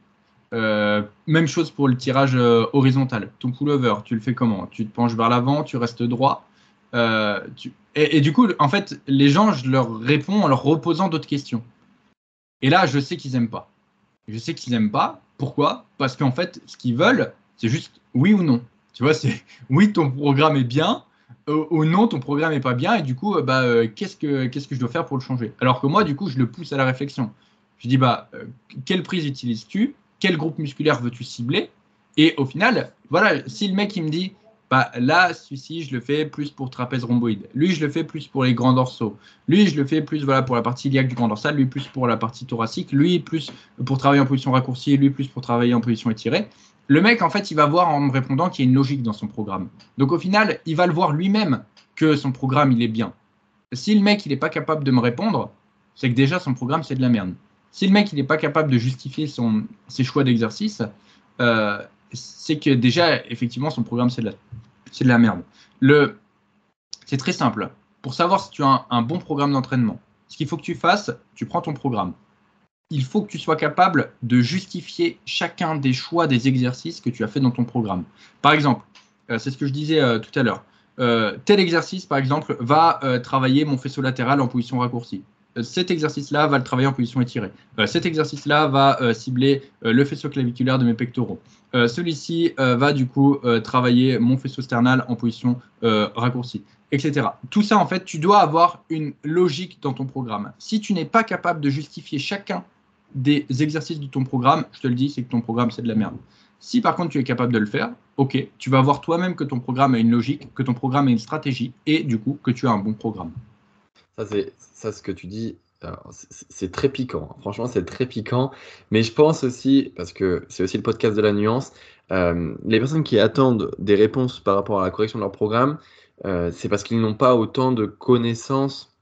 Euh, même chose pour le tirage euh, horizontal. Ton pullover, tu le fais comment? Tu te penches vers l'avant, tu restes droit. Euh, et, du coup, en fait, les gens, je leur réponds en leur reposant d'autres questions. Et là, je sais qu'ils n'aiment pas. Je sais qu'ils n'aiment pas. Pourquoi? Parce qu'en fait, ce qu'ils veulent, c'est juste oui ou non. Tu vois, c'est oui, ton programme est bien, ou non, ton programme n'est pas bien, et du coup, bah, qu'est-ce que qu'est-ce que je dois faire pour le changer? Alors que moi, du coup, je le pousse à la réflexion. Je dis bah, quelle prise utilises-tu? Quel groupe musculaire veux-tu cibler? Et au final, voilà, si le mec me dit, bah là, celui-ci, je le fais plus pour trapèze rhomboïde. Lui, je le fais plus pour les grands dorsaux. Lui, je le fais plus voilà, pour la partie iliaque du grand dorsal. Lui, plus pour la partie thoracique. Lui, plus pour travailler en position raccourcie. Lui, plus pour travailler en position étirée. Le mec, en fait, il va voir en me répondant qu'il y a une logique dans son programme. Donc, au final, il va le voir lui-même que son programme, il est bien. Si le mec, il n'est pas capable de me répondre, c'est que déjà, son programme, c'est de la merde. Si le mec il n'est pas capable de justifier ses choix d'exercice, euh, c'est que déjà, effectivement, son programme, c'est de, la, de la merde. Le, c'est très simple. Pour savoir si tu as un, bon programme d'entraînement, ce qu'il faut que tu fasses, tu prends ton programme. Il faut que tu sois capable de justifier chacun des choix des exercices que tu as fait dans ton programme. Par exemple, euh, c'est ce que je disais euh, tout à l'heure. tel exercice, par exemple, va travailler mon faisceau latéral en position raccourcie. Euh, cet exercice-là va le travailler en position étirée. Euh, cet exercice-là va euh, cibler le faisceau claviculaire de mes pectoraux. Celui-ci va du coup travailler mon faisceau sternal en position raccourcie, etc. Tout ça, en fait, tu dois avoir une logique dans ton programme. Si tu n'es pas capable de justifier chacun des exercices de ton programme, je te le dis, c'est que ton programme, c'est de la merde. Si par contre tu es capable de le faire, ok, tu vas voir toi-même que ton programme a une logique, que ton programme a une stratégie et du coup que tu as un bon programme. Ça, c'est ça, ce que tu dis. C'est très piquant. Franchement, c'est très piquant. Mais je pense aussi, parce que c'est aussi le podcast de la nuance, euh, les personnes qui attendent des réponses par rapport à la correction de leur programme, euh, c'est parce qu'ils n'ont pas autant de connaissances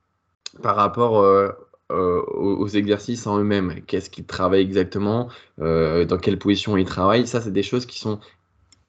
par rapport euh, aux, exercices en eux-mêmes. Qu'est-ce qu'ils travaillent exactement Dans quelle position ils travaillent Ça, c'est des choses qui sont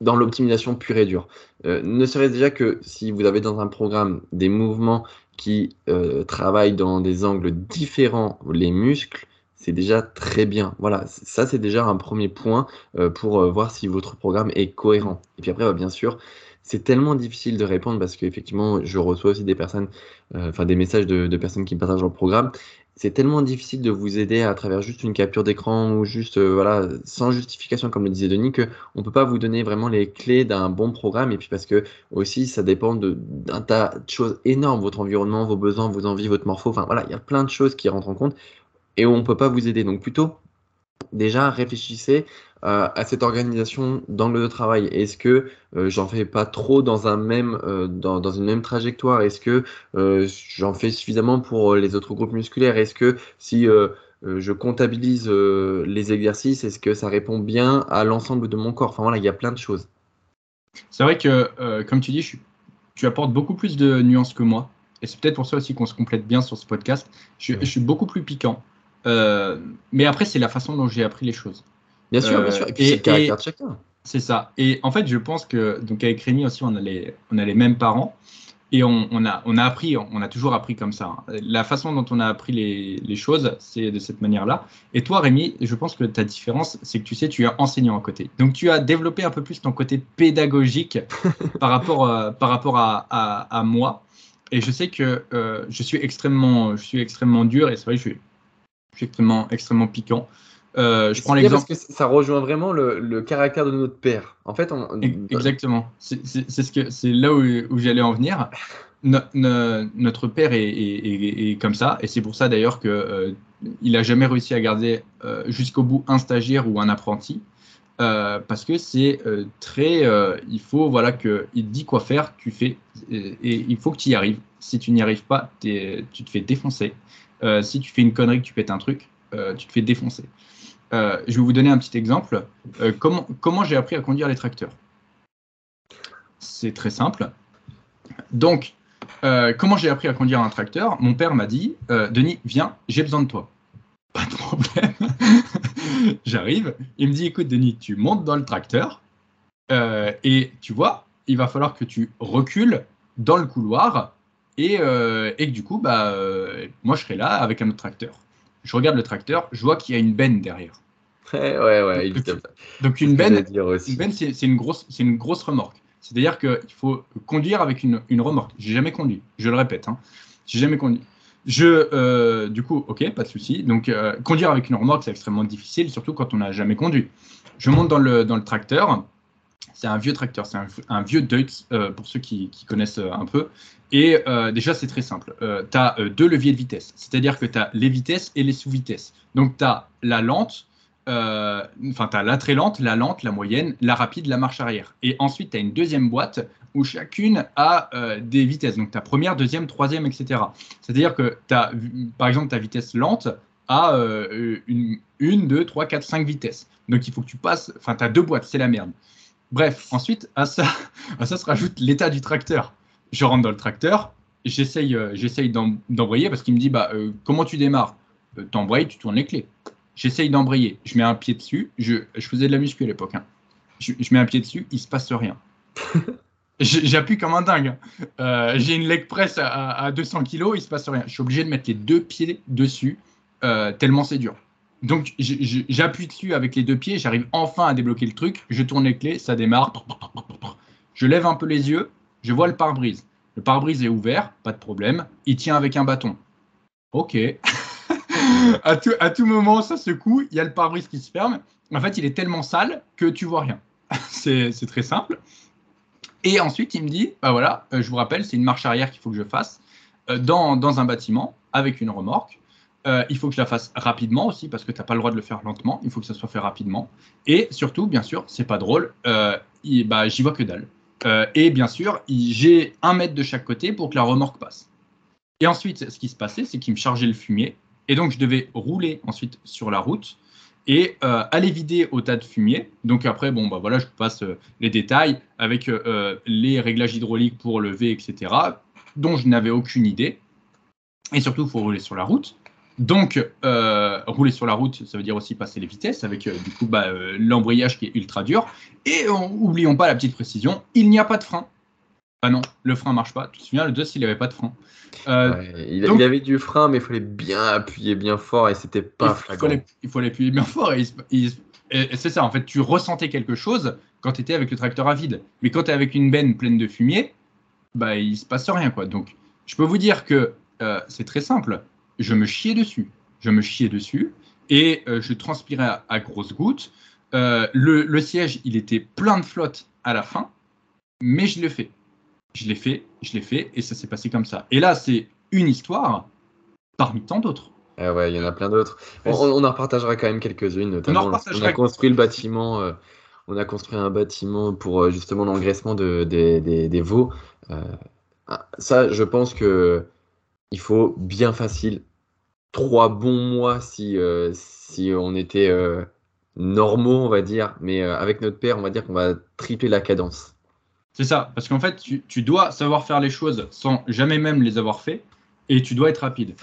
dans l'optimisation pure et dure. ne serait-ce déjà que si vous avez dans un programme des mouvements qui euh, travaillent dans des angles différents les muscles, c'est déjà très bien. Voilà, ça c'est déjà un premier point euh, pour euh, voir si votre programme est cohérent. Et puis après, bah, bien sûr, c'est tellement difficile de répondre parce qu'effectivement, je reçois aussi des personnes, enfin des messages de, personnes qui partagent leur programme. C'est tellement difficile de vous aider à travers juste une capture d'écran ou juste euh, voilà sans justification comme le disait Denis que on peut pas vous donner vraiment les clés d'un bon programme. Et puis parce que aussi ça dépend d'un tas de choses énormes votre environnement vos besoins vos envies votre morpho. Enfin voilà il y a plein de choses qui rentrent en compte et on peut pas vous aider. Donc plutôt déjà réfléchissez euh, à cette organisation d'angle de travail Est-ce que euh, j'en fais pas trop dans un même euh, dans, dans, une même trajectoire? Est-ce que j'en fais suffisamment pour les autres groupes musculaires? Est-ce que si je comptabilise les exercices, est-ce que ça répond bien à l'ensemble de mon corps? Enfin voilà, il y a plein de choses. C'est vrai que, comme tu dis, tu apportes beaucoup plus de nuances que moi. Et c'est peut-être pour ça aussi qu'on se complète bien sur ce podcast. Je, je suis beaucoup plus piquant. Mais après, c'est la façon dont j'ai appris les choses. Bien sûr, bien sûr. Et puis c'est le caractère de chacun. C'est ça. Et en fait, je pense que donc avec Rémi aussi, on a les, on a les mêmes parents. Et on, on, a, on a appris, on a toujours appris comme ça. Hein. La façon dont on a appris les, les choses, c'est de cette manière-là. Et toi, Rémi, je pense que ta différence, c'est que tu sais, tu es enseignant à côté. Donc, tu as développé un peu plus ton côté pédagogique par rapport, euh, par rapport à, à, à, moi. Et je sais que euh, je suis extrêmement, je suis extrêmement dur et c'est vrai, suis, je suis extrêmement, extrêmement piquant. Euh, je prends l'exemple. Parce que ça rejoint vraiment le, le caractère de notre père. En fait, on, Exactement. C'est ce que c'est là où, où j'allais en venir. No- no- notre père est, est- est- est comme ça, et c'est pour ça d'ailleurs que euh, il a jamais réussi à garder euh, jusqu'au bout un stagiaire ou un apprenti, euh, parce que c'est très. il faut voilà que il te dit quoi faire, tu fais, et, et il faut que tu y arrives. Si tu n'y arrives pas, tu te fais défoncer. Euh, si tu fais une connerie, que tu pètes un truc, euh, tu te fais défoncer. Euh, je vais vous donner un petit exemple. Comment comment j'ai appris à conduire les tracteurs? C'est très simple. Donc, comment j'ai appris à conduire un tracteur? Mon père m'a dit Denis, viens, j'ai besoin de toi. Pas de problème. J'arrive. Il me dit Écoute, Denis, tu montes dans le tracteur et tu vois, il va falloir que tu recules dans le couloir et, euh, et que du coup, bah, euh, moi, je serai là avec un autre tracteur. Je regarde le tracteur, je vois qu'il y a une benne derrière. Ouais, ouais, évidemment. Donc, C'est une benne, une benne, c'est c'est une grosse, c'est une grosse remorque. C'est-à-dire qu'il faut conduire avec une, une remorque. J'ai jamais conduit. Je le répète. Hein. J'ai jamais conduit. Je, euh, du coup, ok, pas de souci. Donc, euh, conduire avec une remorque, c'est extrêmement difficile, surtout quand on n'a jamais conduit. Je monte dans le, dans le tracteur. C'est un vieux tracteur, c'est un, vieux Deutz, euh, pour ceux qui, connaissent euh, un peu. Et euh, déjà, c'est très simple. tu as deux leviers de vitesse. C'est-à-dire que tu as les vitesses et les sous-vitesses. Donc, tu as la lente, euh, enfin, tu as la très lente, la lente, la moyenne, la rapide, la marche arrière. Et ensuite, tu as une deuxième boîte où chacune a euh, des vitesses. Donc, tu as première, deuxième, troisième, etc. C'est-à-dire que tu as, par exemple, ta vitesse lente a euh, une, une, deux, trois, quatre, cinq vitesses. Donc, il faut que tu passes, enfin, tu as deux boîtes, c'est la merde. Bref, ensuite, à ça, à ça se rajoute l'état du tracteur. Je rentre dans le tracteur, j'essaye euh, j'essaye d'embrayer parce qu'il me dit bah, euh, Comment tu démarres? Euh, T'embrayes, tu tournes les clés. J'essaye d'embrayer, je mets un pied dessus. Je, je faisais de la muscu à l'époque. hein. Je, je mets un pied dessus, il se passe rien. J'appuie comme un dingue. J'ai une leg press à, à- à 200 kg, il se passe rien. Je suis obligé de mettre les deux pieds dessus, tellement c'est dur. Donc j'appuie dessus avec les deux pieds, j'arrive enfin à débloquer le truc, je tourne les clés, ça démarre. Je lève un peu les yeux, je vois le pare-brise. Le pare-brise est ouvert, pas de problème. Il tient avec un bâton. Ok. à, tout, moment, ça secoue, il y a le pare-brise qui se ferme. En fait, il est tellement sale que tu vois rien. c'est très simple. Et ensuite, il me dit, bah voilà, euh, je vous rappelle, c'est une marche arrière qu'il faut que je fasse euh, dans un bâtiment avec une remorque. Euh, il faut que je la fasse rapidement aussi parce que tu n'as pas le droit de le faire lentement. Il faut que ça soit fait rapidement. Et surtout, bien sûr, c'est pas drôle. Euh, bah, j'y vois que dalle. Euh, et bien sûr, j'ai un mètre de chaque côté pour que la remorque passe. Et ensuite, ce qui se passait, c'est qu'il me chargeait le fumier. Et donc, je devais rouler ensuite sur la route et aller vider au tas de fumier. Donc après, bon, bah voilà, je passe les détails avec les réglages hydrauliques pour le V, etc., dont je n'avais aucune idée. Et surtout, il faut rouler sur la route. Donc, euh, rouler sur la route, ça veut dire aussi passer les vitesses avec euh, du coup bah, euh, l'embrayage qui est ultra dur. Et on- oublions pas la petite précision, il n'y a pas de frein. Ah non, le frein marche pas. Tu te souviens, le 2, il n'avait pas de frein. Ouais, il, donc- il avait du frein, mais il fallait bien appuyer bien fort et c'était pas flagrant. il faut l'appuyer bien fort. Et, c'est ça, en fait, tu ressentais quelque chose quand tu étais avec le tracteur à vide. Mais quand tu es avec une benne pleine de fumier, bah, il se passe rien. Quoi. Donc, je peux vous dire que c'est très simple. Je me chiais dessus. Je me chiais dessus et euh, je transpirais à, à grosses gouttes. Euh, le, le siège, il était plein de flotte à la fin, mais je l'ai fait. Je l'ai fait, je l'ai fait, et ça s'est passé comme ça. Et là, c'est une histoire parmi tant d'autres. Ah ouais, il y en a plein d'autres. On, on en repartagera quand même quelques-unes, notamment. On, a construit le bâtiment. euh, on a construit un bâtiment pour justement l'engraissement de, des, des, des veaux. Ah, ça, je pense que il faut bien facile trois bons mois si, euh, si on était euh, normaux, on va dire. Mais euh, avec notre père, on va dire qu'on va tripler la cadence. C'est ça, parce qu'en fait, tu, tu dois savoir faire les choses sans jamais même les avoir fait, et tu dois être rapide.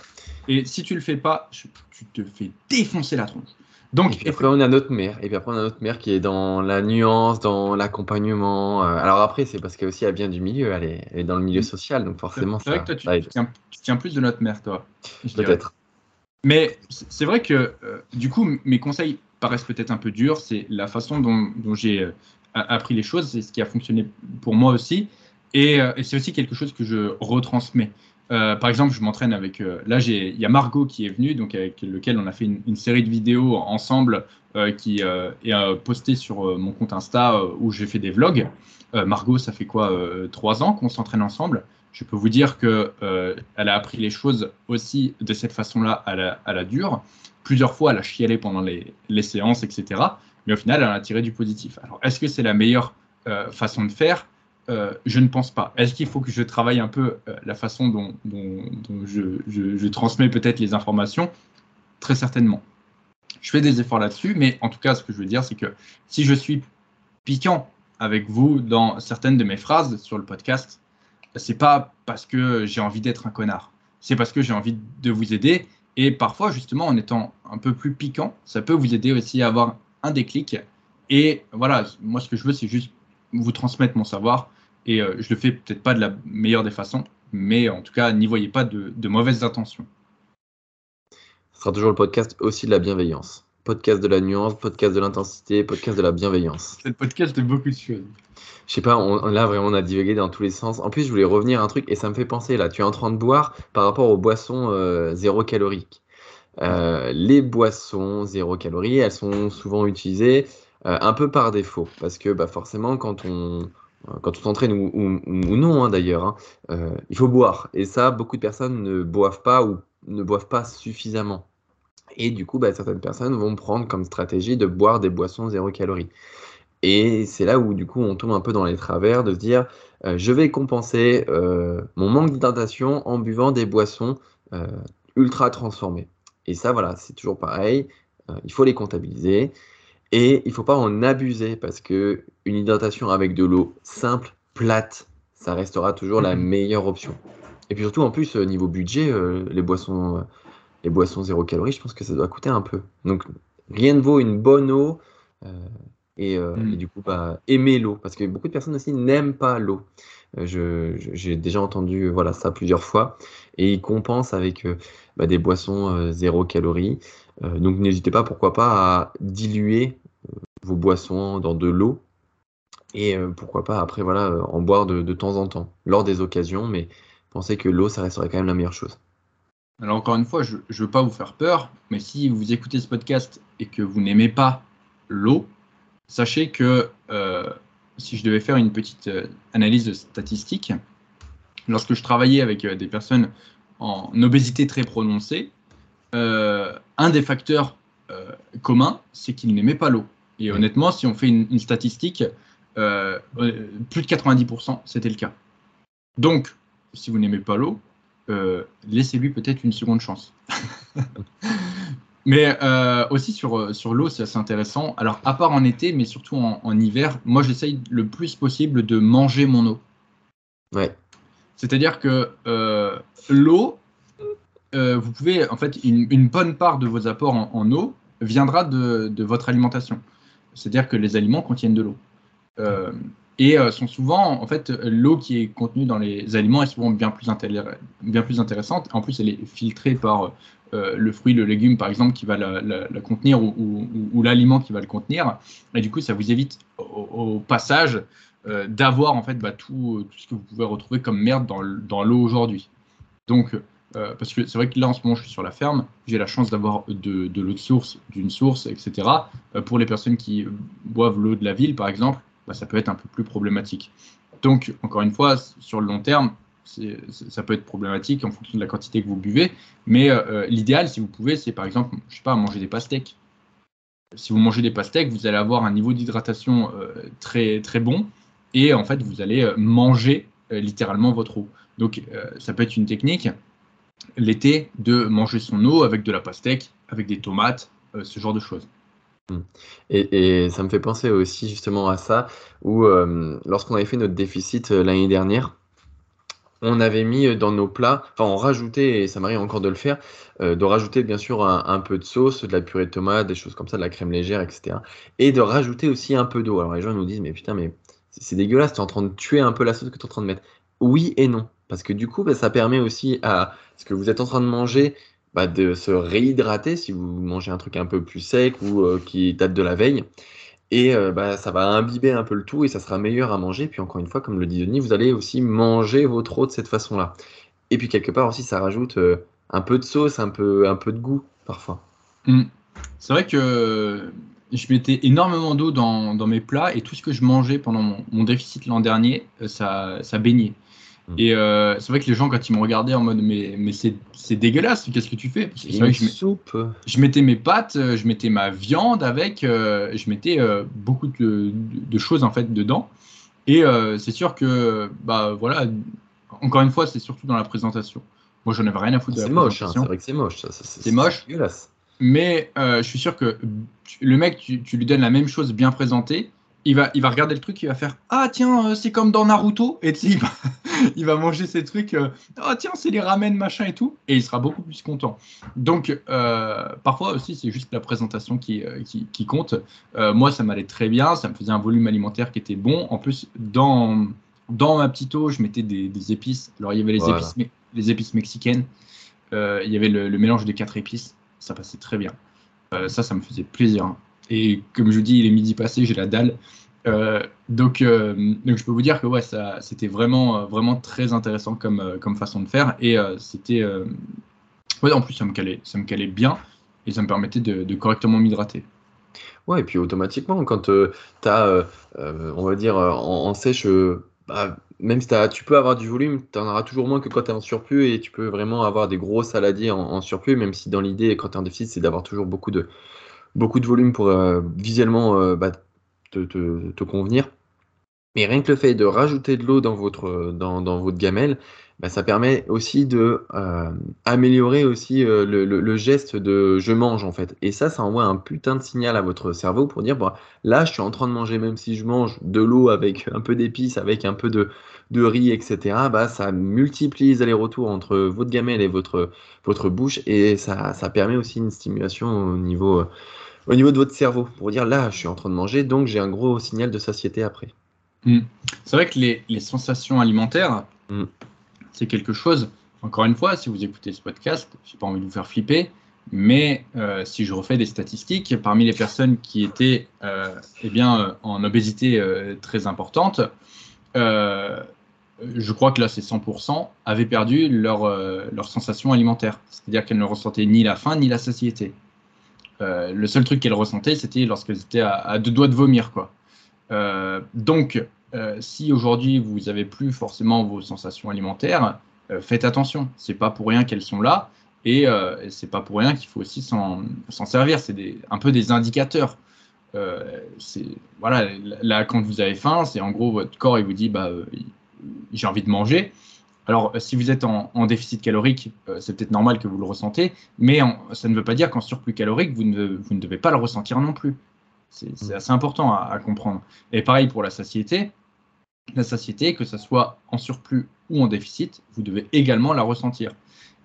Et si tu le fais pas, tu te fais défoncer la tronche. Et Donc, puis après, on a notre mère. Et puis après, on a notre mère qui est dans la nuance, dans l'accompagnement. Euh, alors après, c'est parce qu'elle aussi, elle vient du milieu. Elle est, elle est dans le milieu social. Donc forcément, c'est vrai ça, que toi, tu, tiens, tu tiens plus de notre mère, toi. Peut-être. Mais c'est vrai que, euh, du coup, mes conseils paraissent peut-être un peu durs. C'est la façon dont, dont j'ai euh, appris les choses. C'est ce qui a fonctionné pour moi aussi. Et, euh, et c'est aussi quelque chose que je retransmets. Euh, par exemple, je m'entraîne avec. Euh, là, il y a Margot qui est venue, donc avec lequel on a fait une, série de vidéos ensemble euh, qui est postée sur mon compte Insta où j'ai fait des vlogs. Margot, ça fait quoi Trois ans qu'on s'entraîne ensemble? Je peux vous dire que elle a appris les choses aussi de cette façon-là à la, à la, dure. Plusieurs fois, elle a chialé pendant les, les, séances, etc. Mais au final, elle a tiré du positif. Alors, est-ce que c'est la meilleure façon de faire? Euh, je ne pense pas. Est-ce qu'il faut que je travaille un peu euh, la façon dont, je, transmets peut-être les informations? Très certainement. Je fais des efforts là-dessus, mais en tout cas, ce que je veux dire, c'est que si je suis piquant avec vous dans certaines de mes phrases sur le podcast, c'est pas parce que j'ai envie d'être un connard. C'est parce que j'ai envie de vous aider. Et parfois, justement, en étant un peu plus piquant, ça peut vous aider aussi à avoir un déclic. Et voilà, moi, ce que je veux, c'est juste vous transmettre mon savoir. Et euh, je le fais peut-être pas de la meilleure des façons, mais en tout cas, n'y voyez pas de, mauvaises intentions. Ce sera toujours le podcast aussi de la bienveillance. Podcast de la nuance, podcast de l'intensité, podcast de la bienveillance. C'est le podcast de beaucoup de choses. Je sais pas, on, là vraiment on a divagué dans tous les sens. En plus, je voulais revenir à un truc et ça me fait penser là. Tu es en train de boire par rapport aux boissons euh, zéro calorique. Euh, les boissons zéro calorie, elles sont souvent utilisées un peu par défaut, parce que bah, forcément, quand on, quand on s'entraîne ou, non hein, d'ailleurs, hein, euh, il faut boire. Et ça, beaucoup de personnes ne boivent pas ou ne boivent pas suffisamment. Et du coup, bah, certaines personnes vont prendre comme stratégie de boire des boissons zéro calorie. Et c'est là où du coup on tombe un peu dans les travers de se dire euh, je vais compenser mon manque d'hydratation en buvant des boissons ultra transformées. Et ça, voilà, c'est toujours pareil. il faut les comptabiliser. Et il ne faut pas en abuser parce que une hydratation avec de l'eau simple, plate, ça restera toujours la mhm. meilleure option. Et puis surtout, en plus, euh, niveau budget, euh, les, boissons, euh, les boissons zéro calorie, je pense que ça doit coûter un peu. Donc, rien ne vaut une bonne eau. et, mhm. du coup, bah, aimer l'eau. Parce que beaucoup de personnes aussi n'aiment pas l'eau. J'ai déjà entendu voilà, ça plusieurs fois. Et ils compensent avec bah, des boissons zéro calorie. donc, n'hésitez pas, pourquoi pas, à diluer vos boissons dans de l'eau et euh, pourquoi pas après voilà euh, en boire de, temps en temps lors des occasions mais pensez que l'eau ça resterait quand même la meilleure chose. Alors encore une fois je ne veux pas vous faire peur mais si vous écoutez ce podcast et que vous n'aimez pas l'eau sachez que euh, si je devais faire une petite analyse statistique lorsque je travaillais avec des personnes en obésité très prononcée un des facteurs communs c'est qu'ils n'aimaient pas l'eau et honnêtement, si on fait une, statistique, euh, euh, plus de 90%, c'était le cas. Donc, si vous n'aimez pas l'eau, euh, laissez-lui peut-être une seconde chance. mais aussi sur, sur l'eau, c'est assez intéressant. Alors, à part en été, mais surtout en, hiver, moi, j'essaye le plus possible de manger mon eau. Ouais. C'est-à-dire que l'eau, vous pouvez, en fait, une, bonne part de vos apports en, eau viendra de, de, votre alimentation. C'est-à-dire que les aliments contiennent de l'eau. Euh, et euh, sont souvent, en fait, l'eau qui est contenue dans les aliments est souvent bien plus, bien plus intéressante. En plus, elle est filtrée par euh, le fruit, le légume, par exemple, qui va la, contenir ou, l'aliment qui va le contenir. Et du coup, ça vous évite au, passage d'avoir en fait bah, tout, tout, ce que vous pouvez retrouver comme merde dans l'eau aujourd'hui. Donc, euh, parce que c'est vrai que là en ce moment je suis sur la ferme, j'ai la chance d'avoir de, l'eau de source, d'une source, etc. Euh, pour les personnes qui boivent l'eau de la ville par exemple, bah, ça peut être un peu plus problématique. Donc encore une fois, sur le long terme, ça peut être problématique en fonction de la quantité que vous buvez, mais euh, l'idéal si vous pouvez, c'est par exemple, je sais pas, manger des pastèques. Si vous mangez des pastèques, vous allez avoir un niveau d'hydratation très très bon et en fait vous allez manger littéralement votre eau. Donc ça peut être une technique l'été de manger son eau avec de la pastèque, avec des tomates, euh, ce genre de choses. Hmm. Et, ça me fait penser aussi justement à ça, où euh, lorsqu'on avait fait notre déficit euh, l'année dernière, on avait mis dans nos plats, enfin on rajoutait, et ça m'arrive encore de le faire, de rajouter bien sûr un, peu de sauce, de la purée de tomate, des choses comme ça, de la crème légère, etc. Et de rajouter aussi un peu d'eau. Alors les gens nous disent, mais putain, mais c'est dégueulasse, tu es en train de tuer un peu la sauce que tu es en train de mettre. Oui et non. Parce que du coup, bah, ça permet aussi à ce que vous êtes en train de manger bah, de se réhydrater si vous mangez un truc un peu plus sec ou euh, qui date de la veille. Et euh, bah, ça va imbiber un peu le tout et ça sera meilleur à manger. Puis encore une fois, comme le dit Denis, vous allez aussi manger votre eau de cette façon-là. Et puis quelque part aussi, ça rajoute euh, un peu de sauce, un peu, un peu de goût parfois. Mm. C'est vrai que je mettais énormément d'eau dans, mes plats et tout ce que je mangeais pendant mon, déficit l'an dernier, euh, ça, ça baignait. Mm. Et euh, c'est vrai que les gens, quand ils me regardaient en mode mais, mais c'est dégueulasse, qu'est-ce que tu fais? C'est vrai que je, soupe. je mettais mes pâtes, je mettais ma viande avec, je mettais beaucoup de, de, choses en fait dedans. Et c'est sûr que, bah voilà, encore une fois, c'est surtout dans la présentation. Moi, j'en avais rien à foutre de la C'est moche, hein, c'est vrai que c'est moche. C'est moche. Mais euh, je suis sûr que le mec, tu, lui donnes la même chose bien présentée, il va, il va regarder le truc, il va faire Ah, tiens, euh, c'est comme dans Naruto. Et il va, il va manger ces trucs euh, Ah, tiens, c'est les ramen, machin et tout. Et il sera beaucoup plus content. Donc, parfois aussi, c'est juste la présentation qui, qui, compte. moi, ça m'allait très bien. Ça me faisait un volume alimentaire qui était bon. En plus, dans dans ma petite eau, je mettais des, épices. Alors, il y avait les, épices, les épices mexicaines. Euh, il y avait le, mélange des quatre épices. Ça passait très bien. Euh, ça, ça me faisait plaisir. Et comme je vous dis, il est midi passé, j'ai la dalle. Euh, donc, donc, je peux vous dire que ouais, c'était vraiment, vraiment très intéressant comme, façon de faire. Et c'était. Ouais, en plus, ça me, calait, ça me calait bien et ça me permettait de, correctement m'hydrater. Ouais, et puis automatiquement, quand tu as, on va dire, en sèche bah, même si tu peux avoir du volume, tu en auras toujours moins que quand tu es en surplus et tu peux vraiment avoir des gros saladiers en, surplus, même si dans l'idée, quand tu es en déficit, c'est d'avoir toujours beaucoup de, beaucoup de volume pour euh, visuellement euh, bah, te, convenir. Mais rien que le fait de rajouter de l'eau dans votre, dans, dans votre gamelle, bah, ça permet aussi de euh, améliorer aussi euh, le, geste de je mange en fait. Et ça, ça envoie un putain de signal à votre cerveau pour dire bah, là, je suis en train de manger, même si je mange de l'eau avec un peu d'épices, avec un peu de, de riz, etc. Bah, ça multiplie les allers-retours entre votre gamelle et votre, votre bouche et ça, ça permet aussi une stimulation au niveau, au niveau de votre cerveau pour dire là, je suis en train de manger, donc j'ai un gros signal de satiété après. Mmh. C'est vrai que les, les sensations alimentaires, mmh c'est quelque chose, encore une fois, si vous écoutez ce podcast, je n'ai pas envie de vous faire flipper, mais euh, si je refais des statistiques, parmi les personnes qui étaient euh, eh bien, euh, en obésité très importante, je crois que là c'est 100%, avaient perdu leur, leur sensation alimentaire. C'est-à-dire qu'elles ne ressentaient ni la faim ni la satiété. Le seul truc qu'elles ressentaient, c'était lorsqu'elles étaient à, deux doigts de vomir. Quoi. donc, euh, si aujourd'hui vous n'avez plus forcément vos sensations alimentaires, euh, faites attention. C'est pas pour rien qu'elles sont là et euh, c'est pas pour rien qu'il faut aussi s'en servir. C'est un peu des indicateurs. voilà, là quand vous avez faim, c'est en gros votre corps il vous dit bah j'ai envie de manger. Alors, si vous êtes en, déficit calorique, c'est peut-être normal que vous le ressentez, mais ça ne veut pas dire qu'en surplus calorique, vous ne, vous ne, devez pas le ressentir non plus. C'est mmh. assez important à, comprendre. Et pareil pour la satiété la satiété, que ce soit en surplus ou en déficit, vous devez également la ressentir.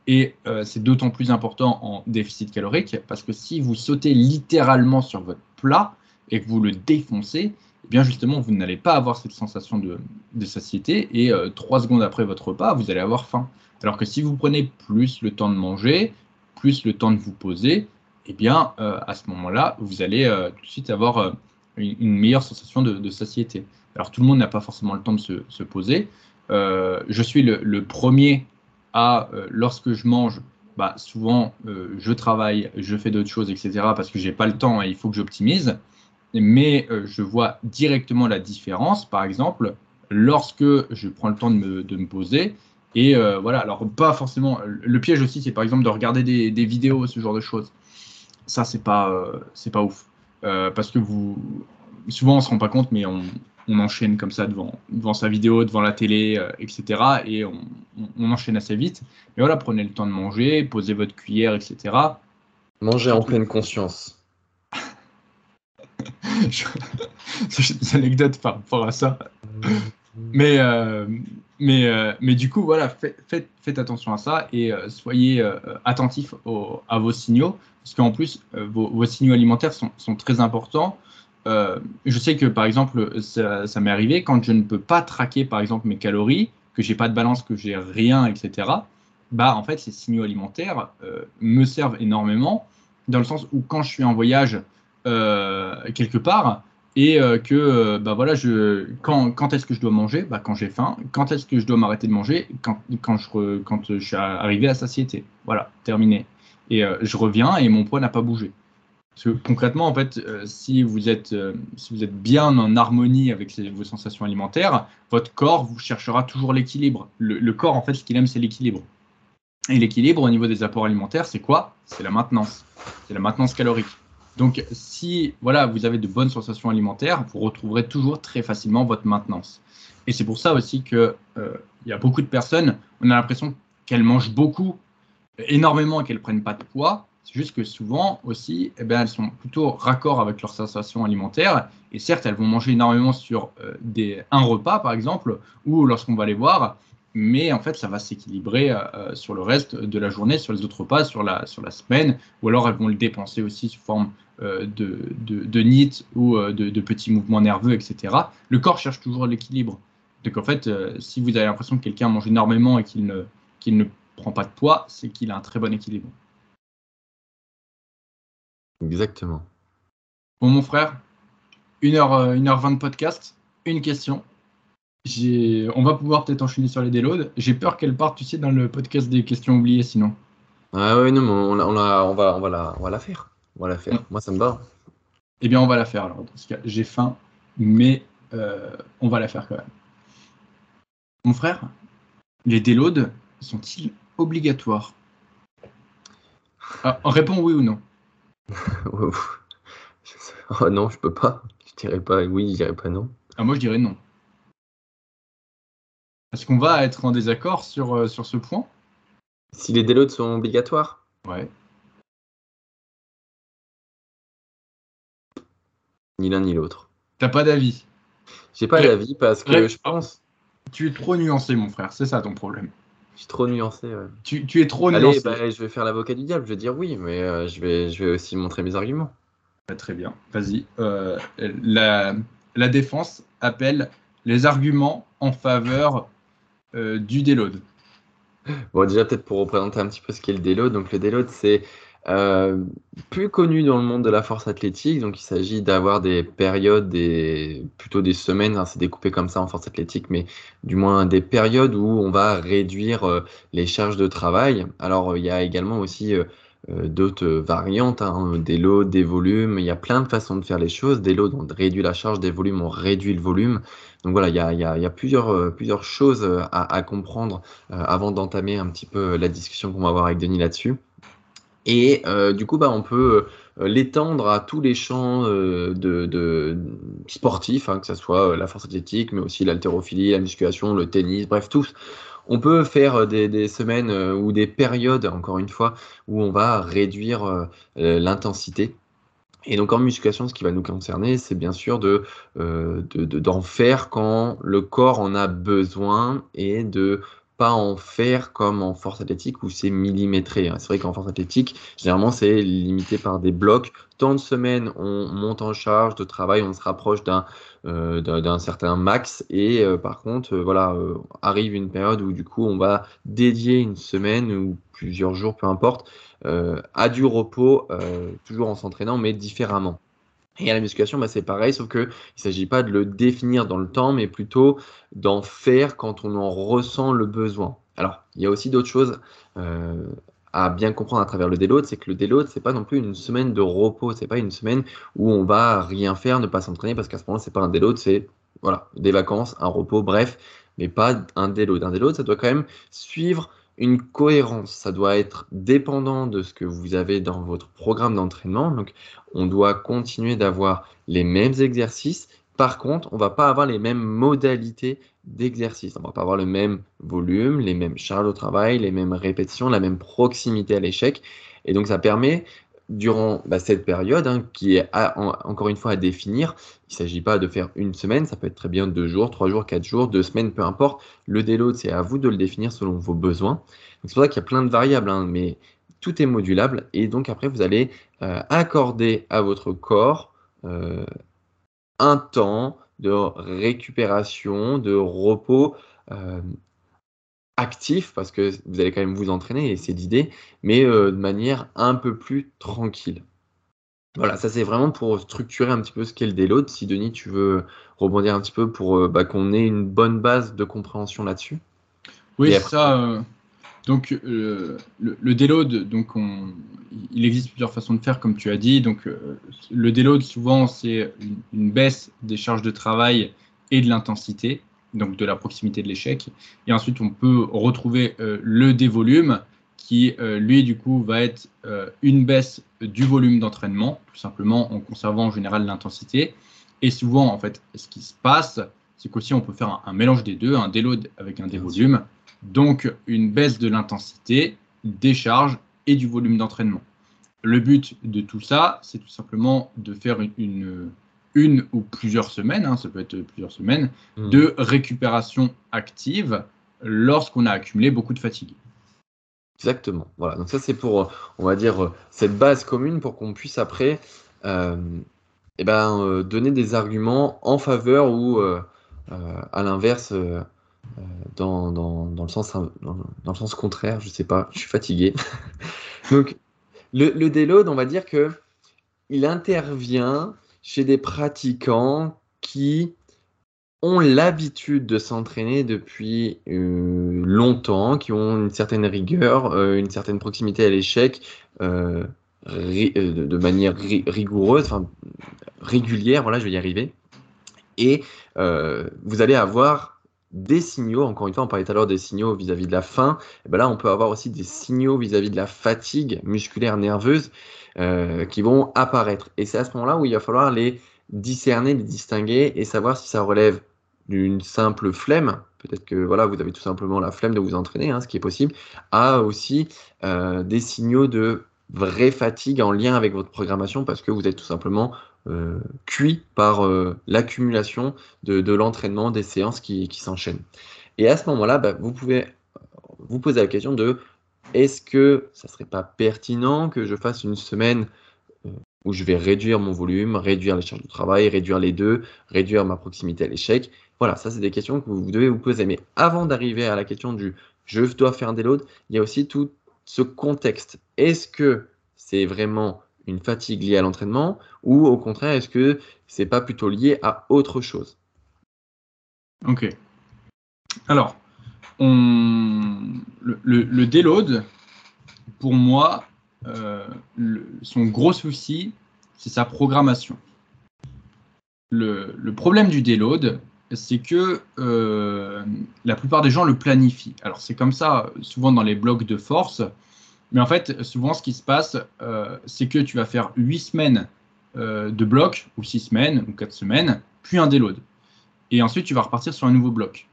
Et euh, c'est d'autant plus important en déficit calorique parce que si vous sautez littéralement sur votre plat et que vous le défoncez, eh bien justement, vous n'allez pas avoir cette sensation de, satiété et euh, trois secondes après votre repas, vous allez avoir faim. Alors que si vous prenez plus le temps de manger, plus le temps de vous poser, eh bien euh, à ce moment-là, vous allez tout de suite avoir une, meilleure sensation de satiété. Alors tout le monde n'a pas forcément le temps de se, poser. Euh, je suis le, premier à, euh, lorsque je mange, bah, souvent euh, je travaille, je fais d'autres choses, etc. parce que j'ai pas le temps et il faut que j'optimise. Mais je vois directement la différence, par exemple, lorsque je prends le temps de me, poser. Et voilà, alors pas forcément. Le piège aussi, c'est par exemple de regarder des, des, vidéos, ce genre de choses. Ça, c'est pas, c'est pas ouf. parce que vous, souvent on se rend pas compte, mais on, on enchaîne comme ça devant, devant sa vidéo, devant la télé, euh, etc. Et on, enchaîne assez vite. Mais voilà, prenez le temps de manger, posez votre cuillère, etc. Mangez en pleine conscience. C'est des anecdotes par rapport à ça. Mais, euh, mais, euh, mais du coup, voilà, faites, attention à ça et soyez attentifs à vos signaux, parce qu'en plus, vos, signaux alimentaires sont, sont très importants. Euh, je sais que par exemple, ça, m'est arrivé quand je ne peux pas traquer par exemple mes calories, que j'ai pas de balance, que j'ai rien, etc. Bah en fait, ces signaux alimentaires euh, me servent énormément dans le sens où quand je suis en voyage euh, quelque part, et euh, que bah voilà, je, quand, quand est-ce que je dois manger? Bah, Quand j'ai faim. Quand est-ce que je dois m'arrêter de manger? Quand, quand, je, quand je suis arrivé à satiété. Voilà, terminé. Et je reviens et mon poids n'a pas bougé. Parce que concrètement, en fait, si, vous êtes, si vous êtes bien en harmonie avec vos sensations alimentaires, votre corps vous cherchera toujours l'équilibre. Le, corps, en fait, ce qu'il aime, c'est l'équilibre. Et l'équilibre au niveau des apports alimentaires, c'est quoi? C'est la maintenance. C'est la maintenance calorique. Donc, si voilà, vous avez de bonnes sensations alimentaires, vous retrouverez toujours très facilement votre maintenance. Et c'est pour ça aussi qu'il euh, y a beaucoup de personnes, on a l'impression qu'elles mangent beaucoup, énormément qu'elles ne prennent pas de poids. C'est juste que souvent aussi, eh bien, elles sont plutôt raccord avec leurs sensations alimentaires. Et certes, elles vont manger énormément sur euh, des, un repas, par exemple, ou lorsqu'on va les voir, mais en fait, ça va s'équilibrer euh, sur le reste de la journée, sur les autres repas, sur la, sur la semaine, ou alors elles vont le dépenser aussi sous forme euh, de, de, de NIT ou euh, de, de, petits mouvements nerveux, etc. Le corps cherche toujours l'équilibre. Donc en fait, si vous avez l'impression que quelqu'un mange énormément et qu'il ne, qu'il ne prend pas de poids, c'est qu'il a un très bon équilibre. Exactement. Bon, mon frère, 1h, 1h20 de podcast, une question on va pouvoir peut-être enchaîner sur les déloads. J'ai peur qu'elle parte, tu sais, dans le podcast des questions oubliées sinon. Ah oui, non, mais on, on, va, on, va la, on va la faire. On va la faire. Moi, ça me va. Eh bien, on va la faire alors. j'ai faim, mais euh, on va la faire quand même. Mon frère, les déloads sont-ils obligatoires? Ah, Réponds oui ou non. oh non, je peux pas. Je dirais pas oui, je dirais pas non. Ah, moi, je dirais non. Est-ce qu'on va être en désaccord sur, euh, sur ce point? Si les déloads sont obligatoires Ouais. Ni l'un ni l'autre. T'as pas d'avis? J'ai pas d'avis parce que je pense. Tu es trop nuancé, mon frère, c'est ça ton problème. Je suis trop nuancé, ouais. tu, tu, es trop Allez, nuancé. Bah, je vais faire l'avocat du diable, je vais dire oui, mais euh, je, vais, je vais aussi montrer mes arguments. Bah, très bien, vas-y. Euh, la, la défense appelle les arguments en faveur du déload Bon, déjà, peut-être pour représenter un petit peu ce qu'est le déload. Donc, le déload, c'est euh, plus connu dans le monde de la force athlétique. Donc, il s'agit d'avoir des périodes, des, plutôt des semaines, hein, c'est découpé comme ça en force athlétique, mais du moins des périodes où on va réduire euh, les charges de travail. Alors, il y a également aussi d'autres variantes, hein, des loads, des volumes. Il y a plein de façons de faire les choses. Des loads, on réduit la charge, des volumes, on réduit le volume. Donc voilà, il y a, euh, plusieurs choses euh, à, comprendre euh, avant d'entamer un petit peu la discussion qu'on va avoir avec Denis là-dessus. Et du coup, bah, on peut l'étendre à tous les champs de, sportifs, hein, que ce soit la force athlétique, mais aussi l'haltérophilie, la musculation, le tennis, bref, tous. On peut faire des semaines ou des périodes, encore une fois, où on va réduire l'intensité et donc en musculation, ce qui va nous concerner, c'est bien sûr de, euh, d'en faire quand le corps en a besoin et de pas en faire comme en force athlétique où c'est millimétré. Hein. C'est vrai qu'en force athlétique, généralement, c'est limité par des blocs. Tant de semaines, on monte en charge de travail, on se rapproche d'un euh, certain max. Et euh, par contre, euh, voilà, arrive une période où du coup, on va dédier une semaine ou plusieurs jours, peu importe, à du repos, toujours en s'entraînant, mais différemment. Et à la musculation, bah, c'est pareil, sauf qu'il ne s'agit pas de le définir dans le temps, mais plutôt d'en faire quand on en ressent le besoin. Alors, il y a aussi d'autres choses euh, à bien comprendre à travers le déload, c'est que le déload, c'est pas non plus une semaine de repos, c'est pas une semaine où on va rien faire, ne pas s'entraîner, parce qu'à ce moment-là, c'est pas un déload, c'est voilà, des vacances, un repos, bref, mais pas un déload. Un déload, ça doit quand même suivre une cohérence. Ça doit être dépendant de ce que vous avez dans votre programme d'entraînement. Donc, on doit continuer d'avoir les mêmes exercices. Par contre, on va pas avoir les mêmes modalités d'exercice. On va pas avoir le même volume, les mêmes charges au travail, les mêmes répétitions, la même proximité à l'échec. Et donc, ça permet durant bah, cette période, hein, qui est encore une fois à définir. Il ne s'agit pas de faire une semaine, ça peut être très bien deux jours, trois jours, quatre jours, deux semaines, peu importe. Le déload, c'est à vous de le définir selon vos besoins. C'est pour ça qu'il y a plein de variables, hein, mais tout est modulable. Et donc après, vous allez euh, accorder à votre corps euh, un temps de récupération, de repos. Euh, actif parce que vous allez quand même vous entraîner et c'est l'idée, mais euh, de manière un peu plus tranquille. Voilà, ça c'est vraiment pour structurer un petit peu ce qu'est le déload. Si Denis, tu veux rebondir un petit peu pour bah, qu'on ait une bonne base de compréhension là-dessus. Oui, c'est ça. Donc euh, le, le, déload, donc il existe plusieurs façons de faire, comme tu as dit. Donc euh, le déload, souvent, c'est une, baisse des charges de travail et de l'intensité, donc de la proximité de l'échec. Et ensuite, on peut retrouver euh, le dévolume, qui lui, du coup, va être une baisse du volume d'entraînement, tout simplement en conservant en général l'intensité. Et souvent, en fait, ce qui se passe, c'est qu'aussi on peut faire un, un, mélange des deux, un déload avec un dévolume. Donc une baisse de l'intensité, des charges et du volume d'entraînement. Le but de tout ça, c'est tout simplement de faire une, une, ou plusieurs semaines, hein, ça peut être plusieurs semaines, mmh. de récupération active lorsqu'on a accumulé beaucoup de fatigue. Exactement. Voilà. Donc ça c'est pour, on va dire, cette base commune pour qu'on puisse après, euh, eh ben, euh, donner des arguments en faveur ou euh, à l'inverse dans, dans, dans, le sens, dans, le sens contraire, je sais pas, je suis fatigué. Donc, le, le déload, on va dire que il intervient chez des pratiquants qui ont l'habitude de s'entraîner depuis euh, longtemps, qui ont une certaine rigueur, euh, une certaine proximité à l'échec euh, de manière rigoureuse, enfin régulière, voilà, je vais y arriver. Et vous allez avoir des signaux, encore une fois, on parlait tout à l'heure des signaux vis-à-vis de la faim, et ben là on peut avoir aussi des signaux vis-à-vis de la fatigue musculaire nerveuse euh, qui vont apparaître. Et c'est à ce moment-là où il va falloir les discerner, les distinguer et savoir si ça relève d'une simple flemme, peut-être que voilà, vous avez tout simplement la flemme de vous entraîner, hein, ce qui est possible, à aussi euh, des signaux de vraie fatigue en lien avec votre programmation parce que vous êtes tout simplement euh, cuit par euh, l'accumulation de, l'entraînement, des séances qui, s'enchaînent. Et à ce moment-là, bah, vous pouvez vous poser la question de est-ce que ça serait pas pertinent que je fasse une semaine euh, où je vais réduire mon volume, réduire les charges de travail, réduire les deux, réduire ma proximité à l'échec? Voilà, ça c'est des questions que vous devez vous poser. Mais avant d'arriver à la question du je dois faire un déload, il y a aussi tout ce contexte. Est-ce que c'est vraiment une fatigue liée à l'entraînement ou au contraire, est-ce que c'est pas plutôt lié à autre chose? Ok. Alors, on... le, le, déload, pour moi, euh, son gros souci, c'est sa programmation. Le, problème du déload, c'est que euh, la plupart des gens le planifient. Alors c'est comme ça, souvent dans les blocs de force, mais en fait, souvent, ce qui se passe, euh, c'est que tu vas faire 8 semaines euh, de bloc, ou 6 semaines, ou 4 semaines, puis un déload. Et ensuite, tu vas repartir sur un nouveau bloc.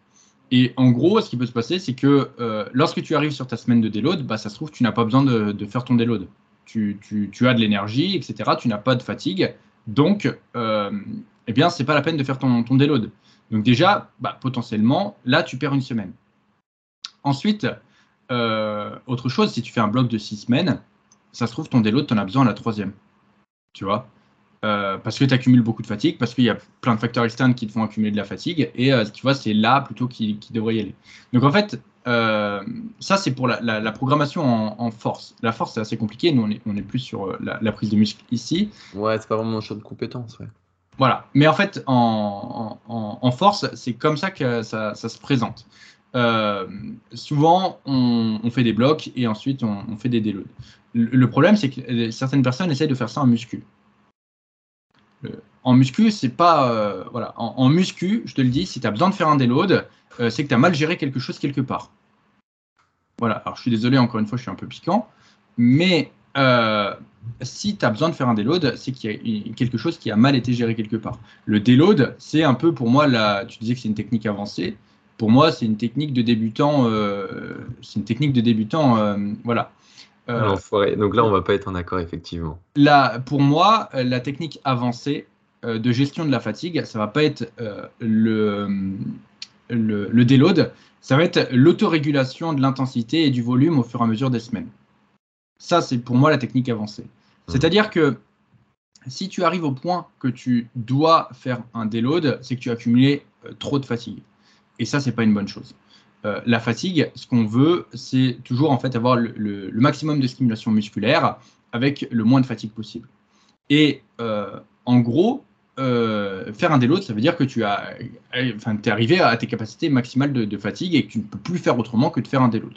Et en gros, ce qui peut se passer, c'est que euh, lorsque tu arrives sur ta semaine de déload, bah, ça se trouve, tu n'as pas besoin de, faire ton déload. Tu, tu, as de l'énergie, etc. Tu n'as pas de fatigue. Donc, eh bien, c'est pas la peine de faire ton, ton déload. Donc déjà, bah, potentiellement, là, tu perds une semaine. Ensuite, euh, autre chose, si tu fais un bloc de six semaines, ça se trouve, ton déload, tu en as besoin à la troisième. Tu vois? Euh, Parce que tu accumules beaucoup de fatigue, parce qu'il y a plein de facteurs externes qui te font accumuler de la fatigue, et euh, tu vois, c'est là plutôt qui, qui, devrait y aller. Donc en fait, ça, c'est pour la, programmation en, force. La force, c'est assez compliqué. Nous, on est, on est plus sur la, prise de muscle ici. Ouais, c'est pas vraiment un choix de compétence. Ouais. Voilà. Mais en fait, en, en force, c'est comme ça que ça, ça se présente. Euh, souvent, on, fait des blocs et ensuite on, fait des déloads. Le, problème, c'est que certaines personnes essayent de faire ça en muscu. en muscu, c'est pas. Euh, voilà. En, muscu, je te le dis, si tu as besoin de faire un déload, euh, c'est que tu as mal géré quelque chose quelque part. Voilà. Alors, je suis désolé, encore une fois, je suis un peu piquant. Mais si tu as besoin de faire un déload, c'est qu'il y a quelque chose qui a mal été géré quelque part. Le déload, c'est un peu pour moi, tu disais que c'est une technique avancée pour moi, c'est une technique de débutant. Euh, c'est une technique de débutant. Euh, voilà. Euh, Donc là, on va pas être en accord, effectivement. Là, pour moi, la technique avancée de gestion de la fatigue, ça va pas être le, le, le, déload, ça va être l'autorégulation de l'intensité et du volume au fur et à mesure des semaines. Ça, c'est pour moi la technique avancée. Mmh. C'est-à-dire que si tu arrives au point que tu dois faire un déload, c'est que tu as accumulé trop de fatigue. Et ça, c'est pas une bonne chose. Euh, la fatigue, ce qu'on veut, c'est toujours en fait avoir le, maximum de stimulation musculaire avec le moins de fatigue possible. Et en gros, faire un déload, ça veut dire que tu as, enfin, es arrivé à tes capacités maximales de, fatigue et que tu ne peux plus faire autrement que de faire un déload.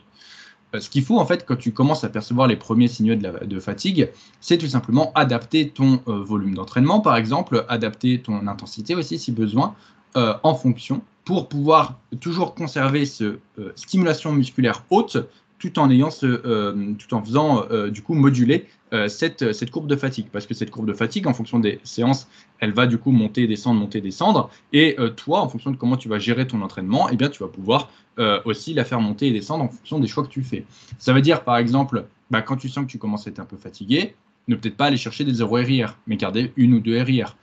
Euh, ce qu'il faut en fait quand tu commences à percevoir les premiers signaux de, fatigue, c'est tout simplement adapter ton euh, volume d'entraînement, par exemple, adapter ton intensité aussi si besoin, euh, en fonction, pour pouvoir toujours conserver cette stimulation musculaire haute tout en ayant euh, tout en faisant euh, du coup moduler euh, cette, courbe de fatigue. Parce que cette courbe de fatigue en fonction des séances elle va du coup monter descendre monter descendre. Et toi en fonction de comment tu vas gérer ton entraînement eh bien tu vas pouvoir aussi la faire monter et descendre en fonction des choix que tu fais. Ça veut dire par exemple bah, quand tu sens que tu commences à être un peu fatigué ne peut-être pas aller chercher des 0 RIR mais garder une ou deux RIR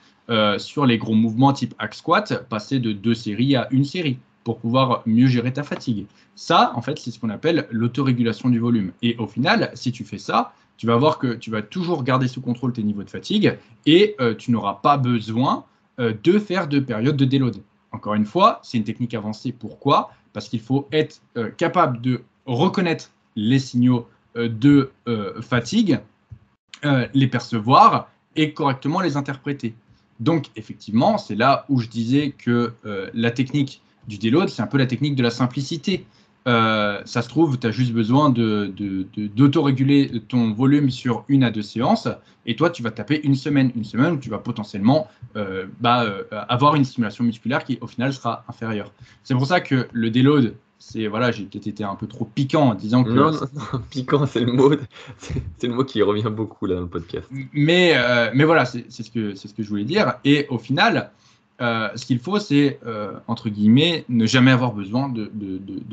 sur les gros mouvements type hack squat passer de deux séries à une série pour pouvoir mieux gérer ta fatigue. Ça, en fait, c'est ce qu'on appelle l'autorégulation du volume. Et au final, si tu fais ça, tu vas voir que tu vas toujours garder sous contrôle tes niveaux de fatigue et euh, tu n'auras pas besoin euh, de faire de période de déload. Encore une fois, c'est une technique avancée. Pourquoi? Parce qu'il faut être euh, capable de reconnaître les signaux de fatigue, les percevoir et correctement les interpréter. Donc, effectivement, c'est là où je disais que la technique du déload, c'est un peu la technique de la simplicité. Euh, ça se trouve, tu as juste besoin d'autoréguler de, ton volume sur une à deux séances, et toi, tu vas taper une semaine, une semaine où tu vas potentiellement euh, bah, euh, avoir une stimulation musculaire qui, au final, sera inférieure. C'est pour ça que le déload, c'est voilà, j'ai peut-être été un peu trop piquant en disant que. Non, non, piquant, c'est le mot, c'est le mot qui revient beaucoup là dans le podcast. Mais, mais voilà, c'est ce que c'est ce que je voulais dire. Et au final, euh, ce qu'il faut, c'est, euh, entre guillemets, ne jamais avoir besoin de,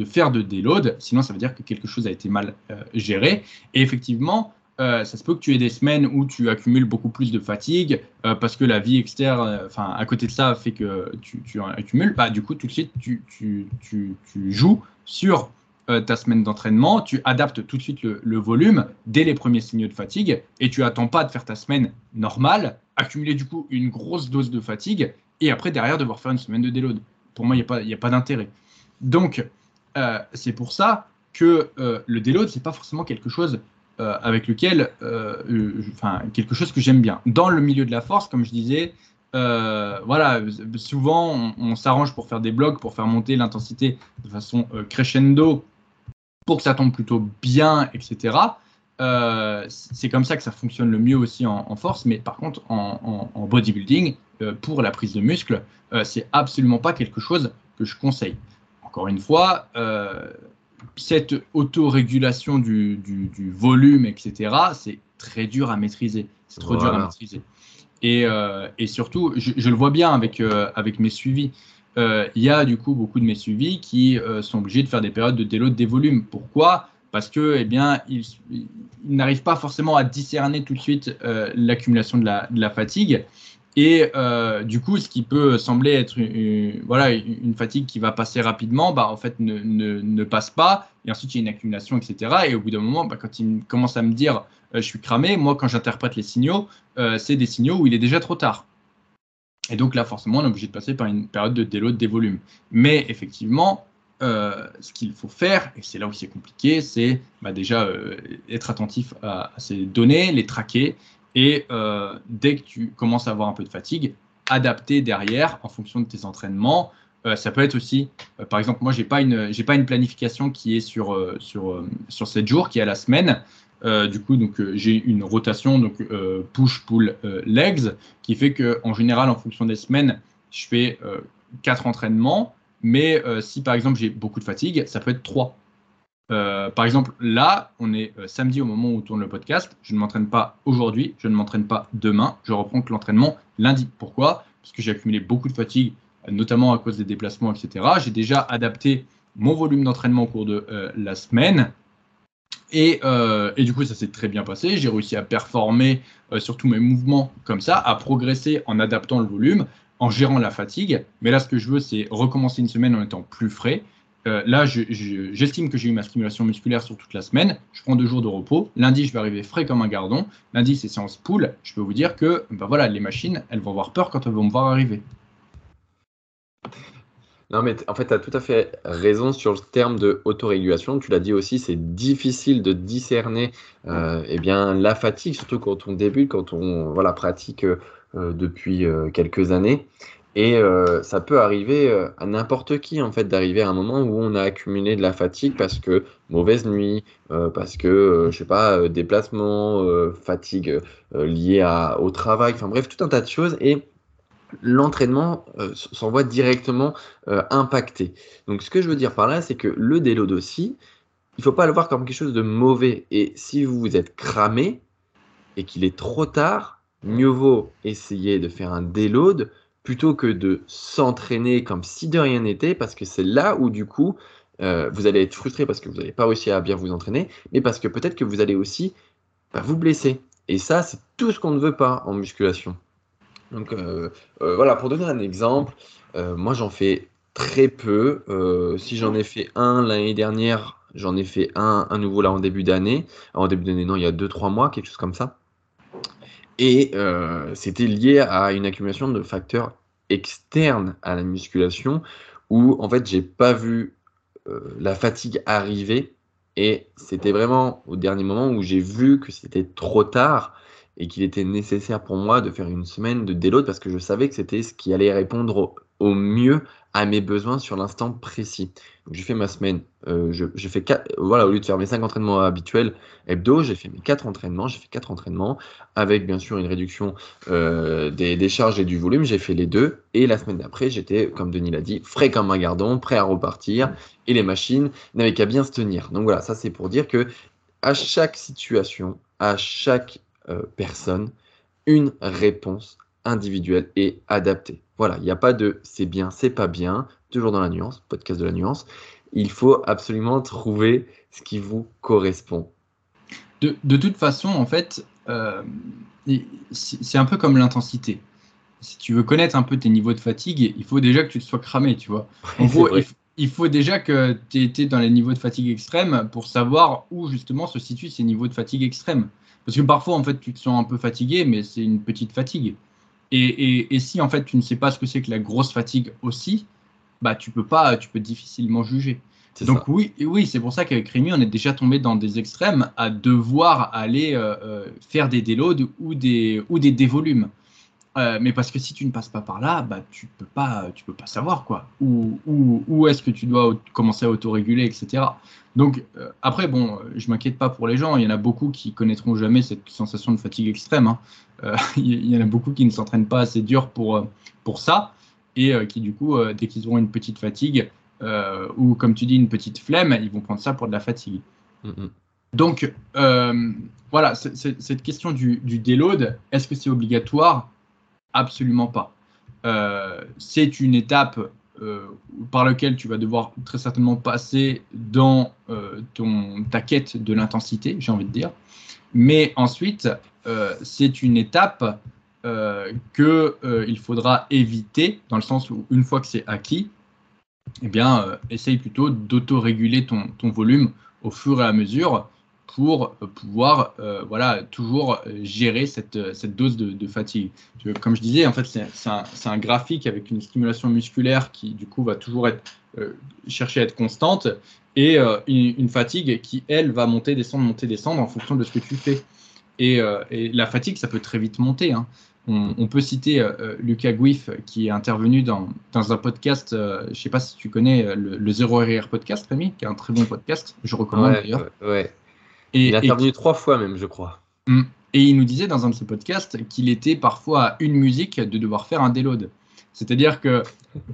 faire de déload, sinon ça veut dire que quelque chose a été mal euh, géré. Et effectivement, ça se peut que tu aies des semaines où tu accumules beaucoup plus de fatigue parce que la vie externe, enfin, à côté de ça, fait que tu, tu accumules. Bah, du coup, tout de suite, tu, joues sur ta semaine d'entraînement, tu adaptes tout de suite le, volume dès les premiers signaux de fatigue et tu attends pas de faire ta semaine normale, accumuler du coup une grosse dose de fatigue et après derrière devoir faire une semaine de déload. Pour moi, il n'y a pas, d'intérêt. Donc, euh, c'est pour ça que euh, le déload, c'est pas forcément quelque chose euh, avec lequel, enfin, quelque chose que j'aime bien. Dans le milieu de la force, comme je disais, voilà, souvent on, s'arrange pour faire des blocs, pour faire monter l'intensité de façon crescendo, pour que ça tombe plutôt bien, etc. c'est comme ça que ça fonctionne le mieux aussi en, force, mais par contre en, bodybuilding, euh, pour la prise de muscle, euh, c'est absolument pas quelque chose que je conseille. Encore une fois, euh, cette autorégulation du, du, volume, etc., c'est très dur à maîtriser. C'est trop dur à maîtriser. Et, et surtout, je, le vois bien avec, avec mes suivis. Il y a du coup beaucoup de mes suivis qui sont obligés de faire des périodes de déload des volumes. Pourquoi? Parce que, eh bien, ils, n'arrivent pas forcément à discerner tout de suite l'accumulation de la, de la, fatigue. Et euh, du coup, ce qui peut sembler être une, voilà, une fatigue qui va passer rapidement, bah, en fait, ne, ne, passe pas. Et ensuite, il y a une accumulation, etc. Et au bout d'un moment, bah, quand il commence à me dire euh, je suis cramé, moi, quand j'interprète les signaux, euh, c'est des signaux où il est déjà trop tard. Et donc là, forcément, on est obligé de passer par une période de déload des volumes. Mais effectivement, ce qu'il faut faire, et c'est là où c'est compliqué, c'est bah, déjà être attentif à, à, ces données, les traquer, et euh, dès que tu commences à avoir un peu de fatigue, adapter derrière en fonction de tes entraînements. Euh, ça peut être aussi, euh, par exemple, moi, je n'ai pas, une, pas une planification qui est sur, sur, sur 7 jours, qui est à la semaine. du coup, donc j'ai une rotation, donc push, pull, legs, qui fait qu'en général, en fonction des semaines, je fais 4 entraînements. Mais si par exemple j'ai beaucoup de fatigue, ça peut être 3. Euh, par exemple, là, on est euh, samedi au moment où tourne le podcast. Je ne m'entraîne pas aujourd'hui, je ne m'entraîne pas demain. Je reprends l'entraînement lundi. Pourquoi? Parce que j'ai accumulé beaucoup de fatigue, notamment à cause des déplacements, etc. J'ai déjà adapté mon volume d'entraînement au cours de euh, la semaine. Et, et, du coup, ça s'est très bien passé. J'ai réussi à performer sur tous mes mouvements comme ça, à progresser en adaptant le volume, en gérant la fatigue. Mais là, ce que je veux, c'est recommencer une semaine en étant plus frais euh, là, j'estime que j'ai eu ma stimulation musculaire sur toute la semaine. Je prends deux jours de repos. Lundi, je vais arriver frais comme un gardon. Lundi, c'est séance pool. Je peux vous dire que bah voilà, les machines, elles vont avoir peur quand elles vont me voir arriver. Non, mais en fait, tu as tout à fait raison sur le terme de autorégulation. Tu l'as dit aussi, c'est difficile de discerner euh, eh bien, la fatigue, surtout quand on débute, quand on voilà, pratique euh, depuis euh, quelques années. Et euh, ça peut arriver euh, à n'importe qui, en fait, d'arriver à un moment où on a accumulé de la fatigue parce que mauvaise nuit, euh, parce que, je sais pas, déplacement, fatigue liée au travail, enfin bref, tout un tas de choses. Et l'entraînement s'en voit directement impacté. Donc, ce que je veux dire par là, c'est que le déload aussi, il faut pas le voir comme quelque chose de mauvais. Et si vous êtes cramé et qu'il est trop tard, mieux vaut essayer de faire un déload plutôt que de s'entraîner comme si de rien n'était, parce que c'est là où du coup, euh, vous allez être frustré parce que vous n'avez pas réussi à bien vous entraîner, mais parce que peut-être que vous allez aussi bah, vous blesser. Et ça, c'est tout ce qu'on ne veut pas en musculation. Donc euh, euh, voilà, pour donner un exemple, moi j'en fais très peu. si j'en ai fait un l'année dernière, j'en ai fait un, un nouveau là en début d'année. En début d'année, non, il y a 2-3 mois, quelque chose comme ça. Et euh, c'était lié à une accumulation de facteurs externes à la musculation où en fait j'ai pas vu euh, la fatigue arriver. Et c'était vraiment au dernier moment où j'ai vu que c'était trop tard et qu'il était nécessaire pour moi de faire une semaine de déload parce que je savais que c'était ce qui allait répondre au mieux à mes besoins sur l'instant précis. Donc j'ai fait ma semaine, euh, je, fais quatre, voilà, au lieu de faire mes cinq entraînements habituels hebdo, j'ai fait mes quatre entraînements, j'ai fait quatre entraînements avec bien sûr une réduction euh, des, charges et du volume, j'ai fait les deux et la semaine d'après j'étais, comme Denis l'a dit, frais comme un gardon, prêt à repartir et les machines n'avaient qu'à bien se tenir. Donc voilà, ça c'est pour dire que à chaque situation, à chaque euh, personne, une réponse individuelle et adaptée. Voilà, il n'y a pas de c'est bien, c'est pas bien, toujours dans la nuance, podcast de la nuance. Il faut absolument trouver ce qui vous correspond. De, toute façon, en fait, euh, c'est un peu comme l'intensité. Si tu veux connaître un peu tes niveaux de fatigue, il faut déjà que tu te sois cramé, tu vois. En gros, il, faut déjà que tu aies été dans les niveaux de fatigue extrême pour savoir où justement se situent ces niveaux de fatigue extrême. Parce que parfois, en fait, tu te sens un peu fatigué, mais c'est une petite fatigue. Et, si en fait tu ne sais pas ce que c'est que la grosse fatigue aussi, bah tu peux pas, tu peux difficilement juger. Donc oui, oui, c'est pour ça qu'avec Rémi, on est déjà tombé dans des extrêmes à devoir aller euh, euh, faire des déloads ou des ou des dévolumes. Euh, mais parce que si tu ne passes pas par là, bah, tu peux pas, tu peux pas savoir quoi. Où, où, où est-ce que tu dois commencer à autoréguler, etc. Donc euh, après, bon, euh, je m'inquiète pas pour les gens. Il y en a beaucoup qui connaîtront jamais cette sensation de fatigue extrême. Hein. il y en a beaucoup qui ne s'entraînent pas assez dur pour pour ça et qui du coup, dès qu'ils auront une petite fatigue ou comme tu dis une petite flemme, ils vont prendre ça pour de la fatigue. Mm-hmm. Donc voilà, cette question du, du déload, est-ce que c'est obligatoire Absolument pas. Euh, c'est une étape euh, par laquelle tu vas devoir très certainement passer dans euh, ton, ta quête de l'intensité, j'ai envie de dire. Mais ensuite, c'est une étape qu'il faudra éviter, dans le sens où une fois que c'est acquis, eh bien, essaye plutôt d'autoréguler ton, ton volume au fur et à mesure pour euh, pouvoir euh, voilà, toujours euh, gérer cette, cette dose de, fatigue. Comme je disais, en fait, c'est un, un, graphique avec une stimulation musculaire qui, du coup, va toujours être, chercher à être constante et une, fatigue qui, elle, va monter, descendre, monter, descendre en fonction de ce que tu fais. Et, et la fatigue, ça peut très vite monter. Hein. On, peut citer Lucas Guif qui est intervenu dans, dans un podcast, je ne sais pas si tu connais le, le Zero RR podcast, Rémi, qui est un très bon podcast, je recommande d'ailleurs. Ouais, il est intervenu trois fois même, je crois. Mm. Et il nous disait dans un de ses podcasts qu'il était parfois à une musique de devoir faire un déload. C'est-à-dire que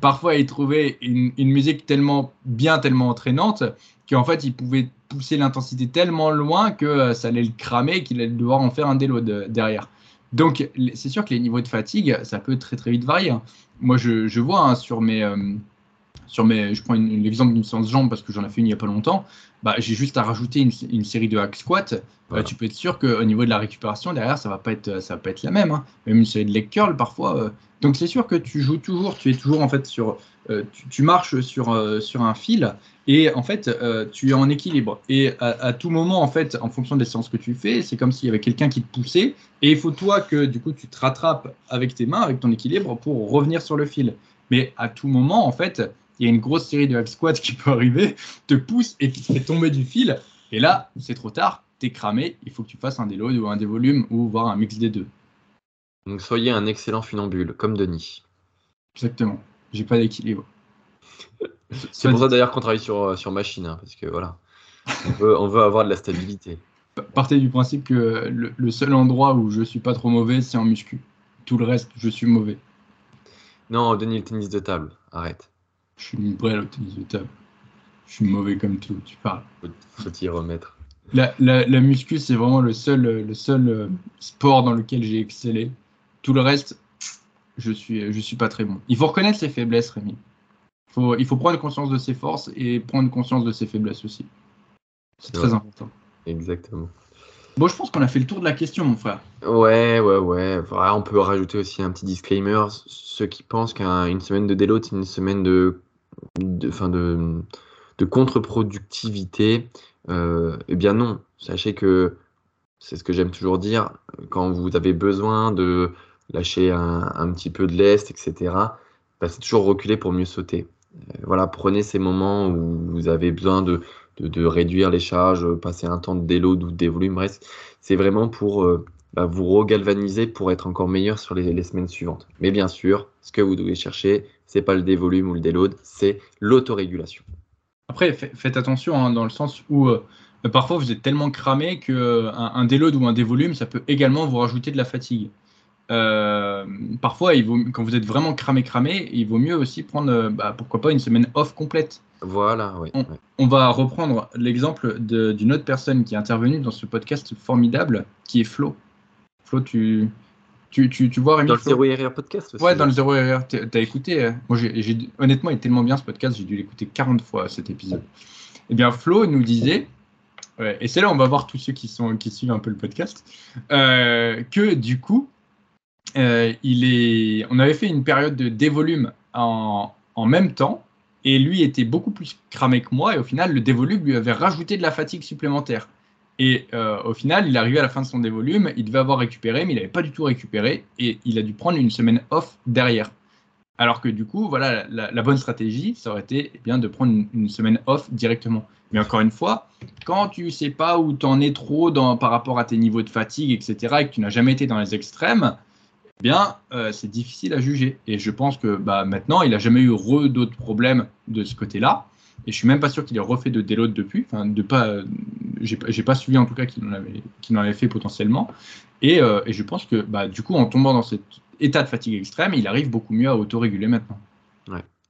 parfois il trouvait une, musique tellement bien, tellement entraînante, qu'en fait il pouvait pousser l'intensité tellement loin que ça allait le cramer, qu'il allait devoir en faire un déload derrière. Donc c'est sûr que les niveaux de fatigue, ça peut très très vite varier. Hein. Moi je, vois hein, sur mes... Euh, sur mes, je prends l'exemple d'une séance jambes parce que j'en ai fait une il n'y a pas longtemps, bah, j'ai juste à rajouter une, série de hack squat. Bah, tu peux être sûr qu'au niveau de la récupération, derrière, ça va pas être, ça va pas être la même. Hein. Même une série de leg curl parfois. Euh. Donc c'est sûr que tu joues toujours, tu es toujours en fait sur, euh, tu, marches sur, euh, sur un fil et en fait tu es en équilibre. Et à, à, tout moment, en fait, en fonction des séances que tu fais, c'est comme s'il y avait quelqu'un qui te poussait et il faut toi que du coup tu te rattrapes avec tes mains, avec ton équilibre pour revenir sur le fil. Mais à tout moment, en fait, il y a une grosse série de hack squat qui peut arriver, te pousse et qui te fait tomber du fil. Et là, c'est trop tard, t'es cramé, il faut que tu fasses un déload ou un dévolume ou voir un mix des deux. Donc soyez un excellent funambule, comme Denis. Exactement. J'ai pas d'équilibre. C'est pour ça d'ailleurs qu'on travaille sur, sur machine, hein, parce que voilà, on veut, on veut avoir de la stabilité. Partez du principe que le, le seul endroit où je suis pas trop mauvais, c'est en muscu. Tout le reste, je suis mauvais. Non, Denis, le tennis de table, arrête. Je suis une de table. Je suis mauvais comme tout, tu parles. Faut, t'y remettre. La, la, la muscu, c'est vraiment le seul, le seul euh, sport dans lequel j'ai excellé. Tout le reste, je suis, je suis pas très bon. Il faut reconnaître ses faiblesses, Rémi. Faut, il faut prendre conscience de ses forces et prendre conscience de ses faiblesses aussi. C'est C'est très vrai. important. Exactement. Bon, je pense qu'on a fait le tour de la question, mon frère. Ouais, ouais, ouais. Voilà, on peut rajouter aussi un petit disclaimer. Ceux qui pensent qu'une semaine de déload, c'est une semaine de, de, fin de, de contre-productivité, euh, eh bien non. Sachez que c'est ce que j'aime toujours dire. Quand vous avez besoin de lâcher un, un petit peu de lest, etc., bah, c'est toujours reculer pour mieux sauter. Euh, voilà, prenez ces moments où vous avez besoin de, de, réduire les charges, passer un temps de déload ou des volumes, bref, c'est vraiment pour euh, bah, vous regalvaniser pour être encore meilleur sur les, les semaines suivantes. Mais bien sûr, ce que vous devez chercher, c'est pas le dévolume ou le déload, c'est l'autorégulation. Après, fa- faites attention hein, dans le sens où euh, parfois vous êtes tellement cramé que euh, un, un déload ou un dévolume, ça peut également vous rajouter de la fatigue. Euh, parfois, il vaut, quand vous êtes vraiment cramé, cramé, il vaut mieux aussi prendre, euh, bah, pourquoi pas, une semaine off complète. Voilà, oui. On- va reprendre l'exemple d'une autre personne qui est intervenue dans ce podcast formidable, qui est Flo. Flo, tu, tu, tu, tu vois Rémi Dans le Flo Zero RR podcast aussi. Ouais, dans le 0 RR, t'as écouté. Moi, j'ai, j'ai- honnêtement, il est tellement bien ce podcast, j'ai dû l'écouter 40 fois cet épisode. Eh bien, Flo nous disait, ouais, et c'est là on va voir tous ceux qui, sont, qui suivent un peu le podcast, euh, que du coup, euh, il est, on avait fait une période de dévolume en, en même temps, et lui était beaucoup plus cramé que moi, et au final, le dévolume lui avait rajouté de la fatigue supplémentaire. Et euh, au final, il arrivé à la fin de son dévolume, il devait avoir récupéré, mais il n'avait pas du tout récupéré, et il a dû prendre une semaine off derrière. Alors que du coup, voilà, la, bonne stratégie, ça aurait été eh bien de prendre une, semaine off directement. Mais encore une fois, quand tu sais pas où tu en es trop par rapport à tes niveaux de fatigue, etc., et que tu n'as jamais été dans les extrêmes, eh bien, euh, c'est difficile à juger. Et je pense que bah, maintenant, il n'a jamais eu re d'autres problèmes de ce côté-là. Et je suis même pas sûr qu'il ait refait de déload depuis. Enfin, de pas, euh, j'ai pas- j'ai pas suivi en tout cas qu'il en avait, qu'il en avait fait potentiellement. Et, euh, et je pense que bah, du coup, en tombant dans cet état de fatigue extrême, il arrive beaucoup mieux à autoréguler maintenant.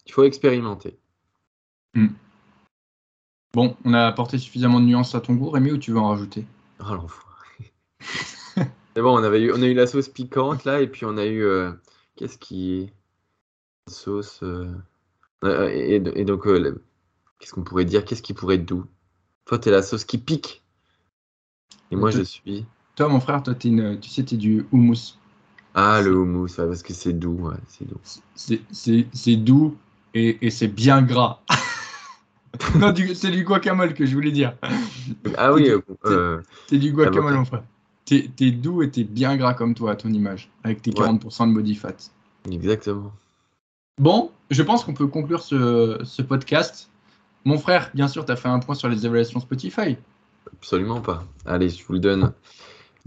Il faut expérimenter. Bon, on a apporté suffisamment de nuances à ton goût, Rémi, ou tu veux en rajouter? Oh l'enfoiré. C'est bon, on, avait eu, on a eu la sauce piquante là, et puis on a eu. euh, Qu'est-ce qui. Sauce. euh, et, et donc, euh, qu'est-ce qu'on pourrait dire? Qu'est-ce qui pourrait être doux? Toi, t'es la sauce qui pique. Et moi, je suis. Toi, mon frère, toi, t'es une, tu sais, t'es du houmous. Ah, le houmous, ouais, parce que c'est doux. Ouais, c'est doux. C'est- doux et, et c'est bien gras. non, c'est du guacamole que je voulais dire. Ah oui, C'est- euh, euh, du guacamole, mon frère. T'es doux et t'es bien gras comme toi à ton image, avec tes Ouais. 40% de body fat. exactement. Bon, je pense qu'on peut conclure ce, ce podcast. Mon frère, bien sûr, tu as fait un point sur les évaluations Spotify. Absolument pas. Allez, je vous le donne.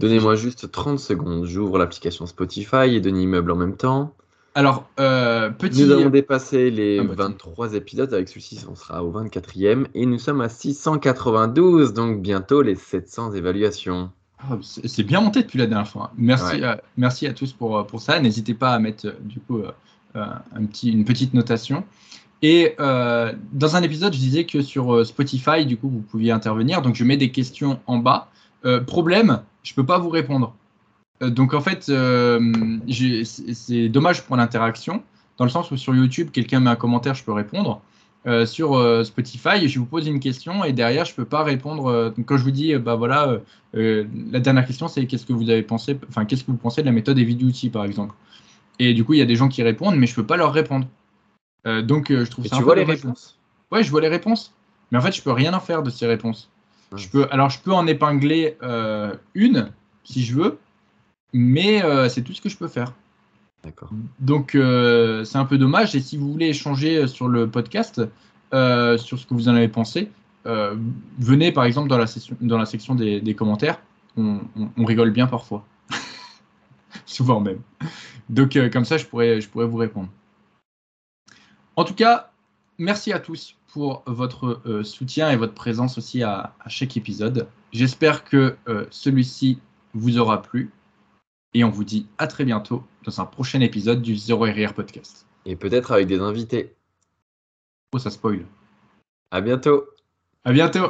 Donnez-moi juste 30 secondes. J'ouvre l'application Spotify et Denis Meuble en même temps. Alors, euh, petit. Nous avons dépassé les Ah bah tiens. 23 épisodes. Avec celui-ci, on sera au 24e. Et nous sommes à 692, donc bientôt les 700 évaluations. Ah, c'est bien monté depuis la dernière fois. Merci, Ouais. merci à tous pour, pour ça. N'hésitez pas à mettre euh, du coup euh, euh, un petit, une petite notation. Et euh, dans un épisode, je disais que sur euh, Spotify, du coup, vous pouviez intervenir. Donc, je mets des questions en bas. Euh, problème, je peux pas vous répondre. Donc, en fait, c'est dommage pour l'interaction, dans le sens où sur YouTube, quelqu'un met un commentaire, je peux répondre. Sur Spotify, je vous pose une question et derrière, je peux pas répondre. quand je vous dis, bah voilà, la dernière question, c'est qu'est-ce que vous avez pensé, enfin, qu'est-ce que vous pensez de la méthode Evidouti, par exemple? Et du coup, il y a des gens qui répondent, mais je peux pas leur répondre. Euh, donc, euh, je trouve Et ça tu vois les réponses Ouais, je vois les réponses. Mais en fait, je peux rien en faire de ces réponses. Ouais. Je peux, alors, je peux en épingler euh, une, si je veux, mais c'est tout ce que je peux faire. D'accord. Donc euh, c'est un peu dommage. Et si vous voulez échanger sur le podcast, euh, sur ce que vous en avez pensé, euh, venez par exemple dans la, session, dans la section des, des commentaires. On, on- on rigole bien parfois. Souvent même. Donc comme ça, je pourrais, je pourrais vous répondre. En tout cas, merci à tous pour votre euh, soutien et votre présence aussi à, à chaque épisode. J'espère que euh, celui-ci vous aura plu. Et on vous dit à très bientôt dans un prochain épisode du Zero RR Podcast. Et peut-être avec des invités. Oh, ça spoil. À bientôt. À bientôt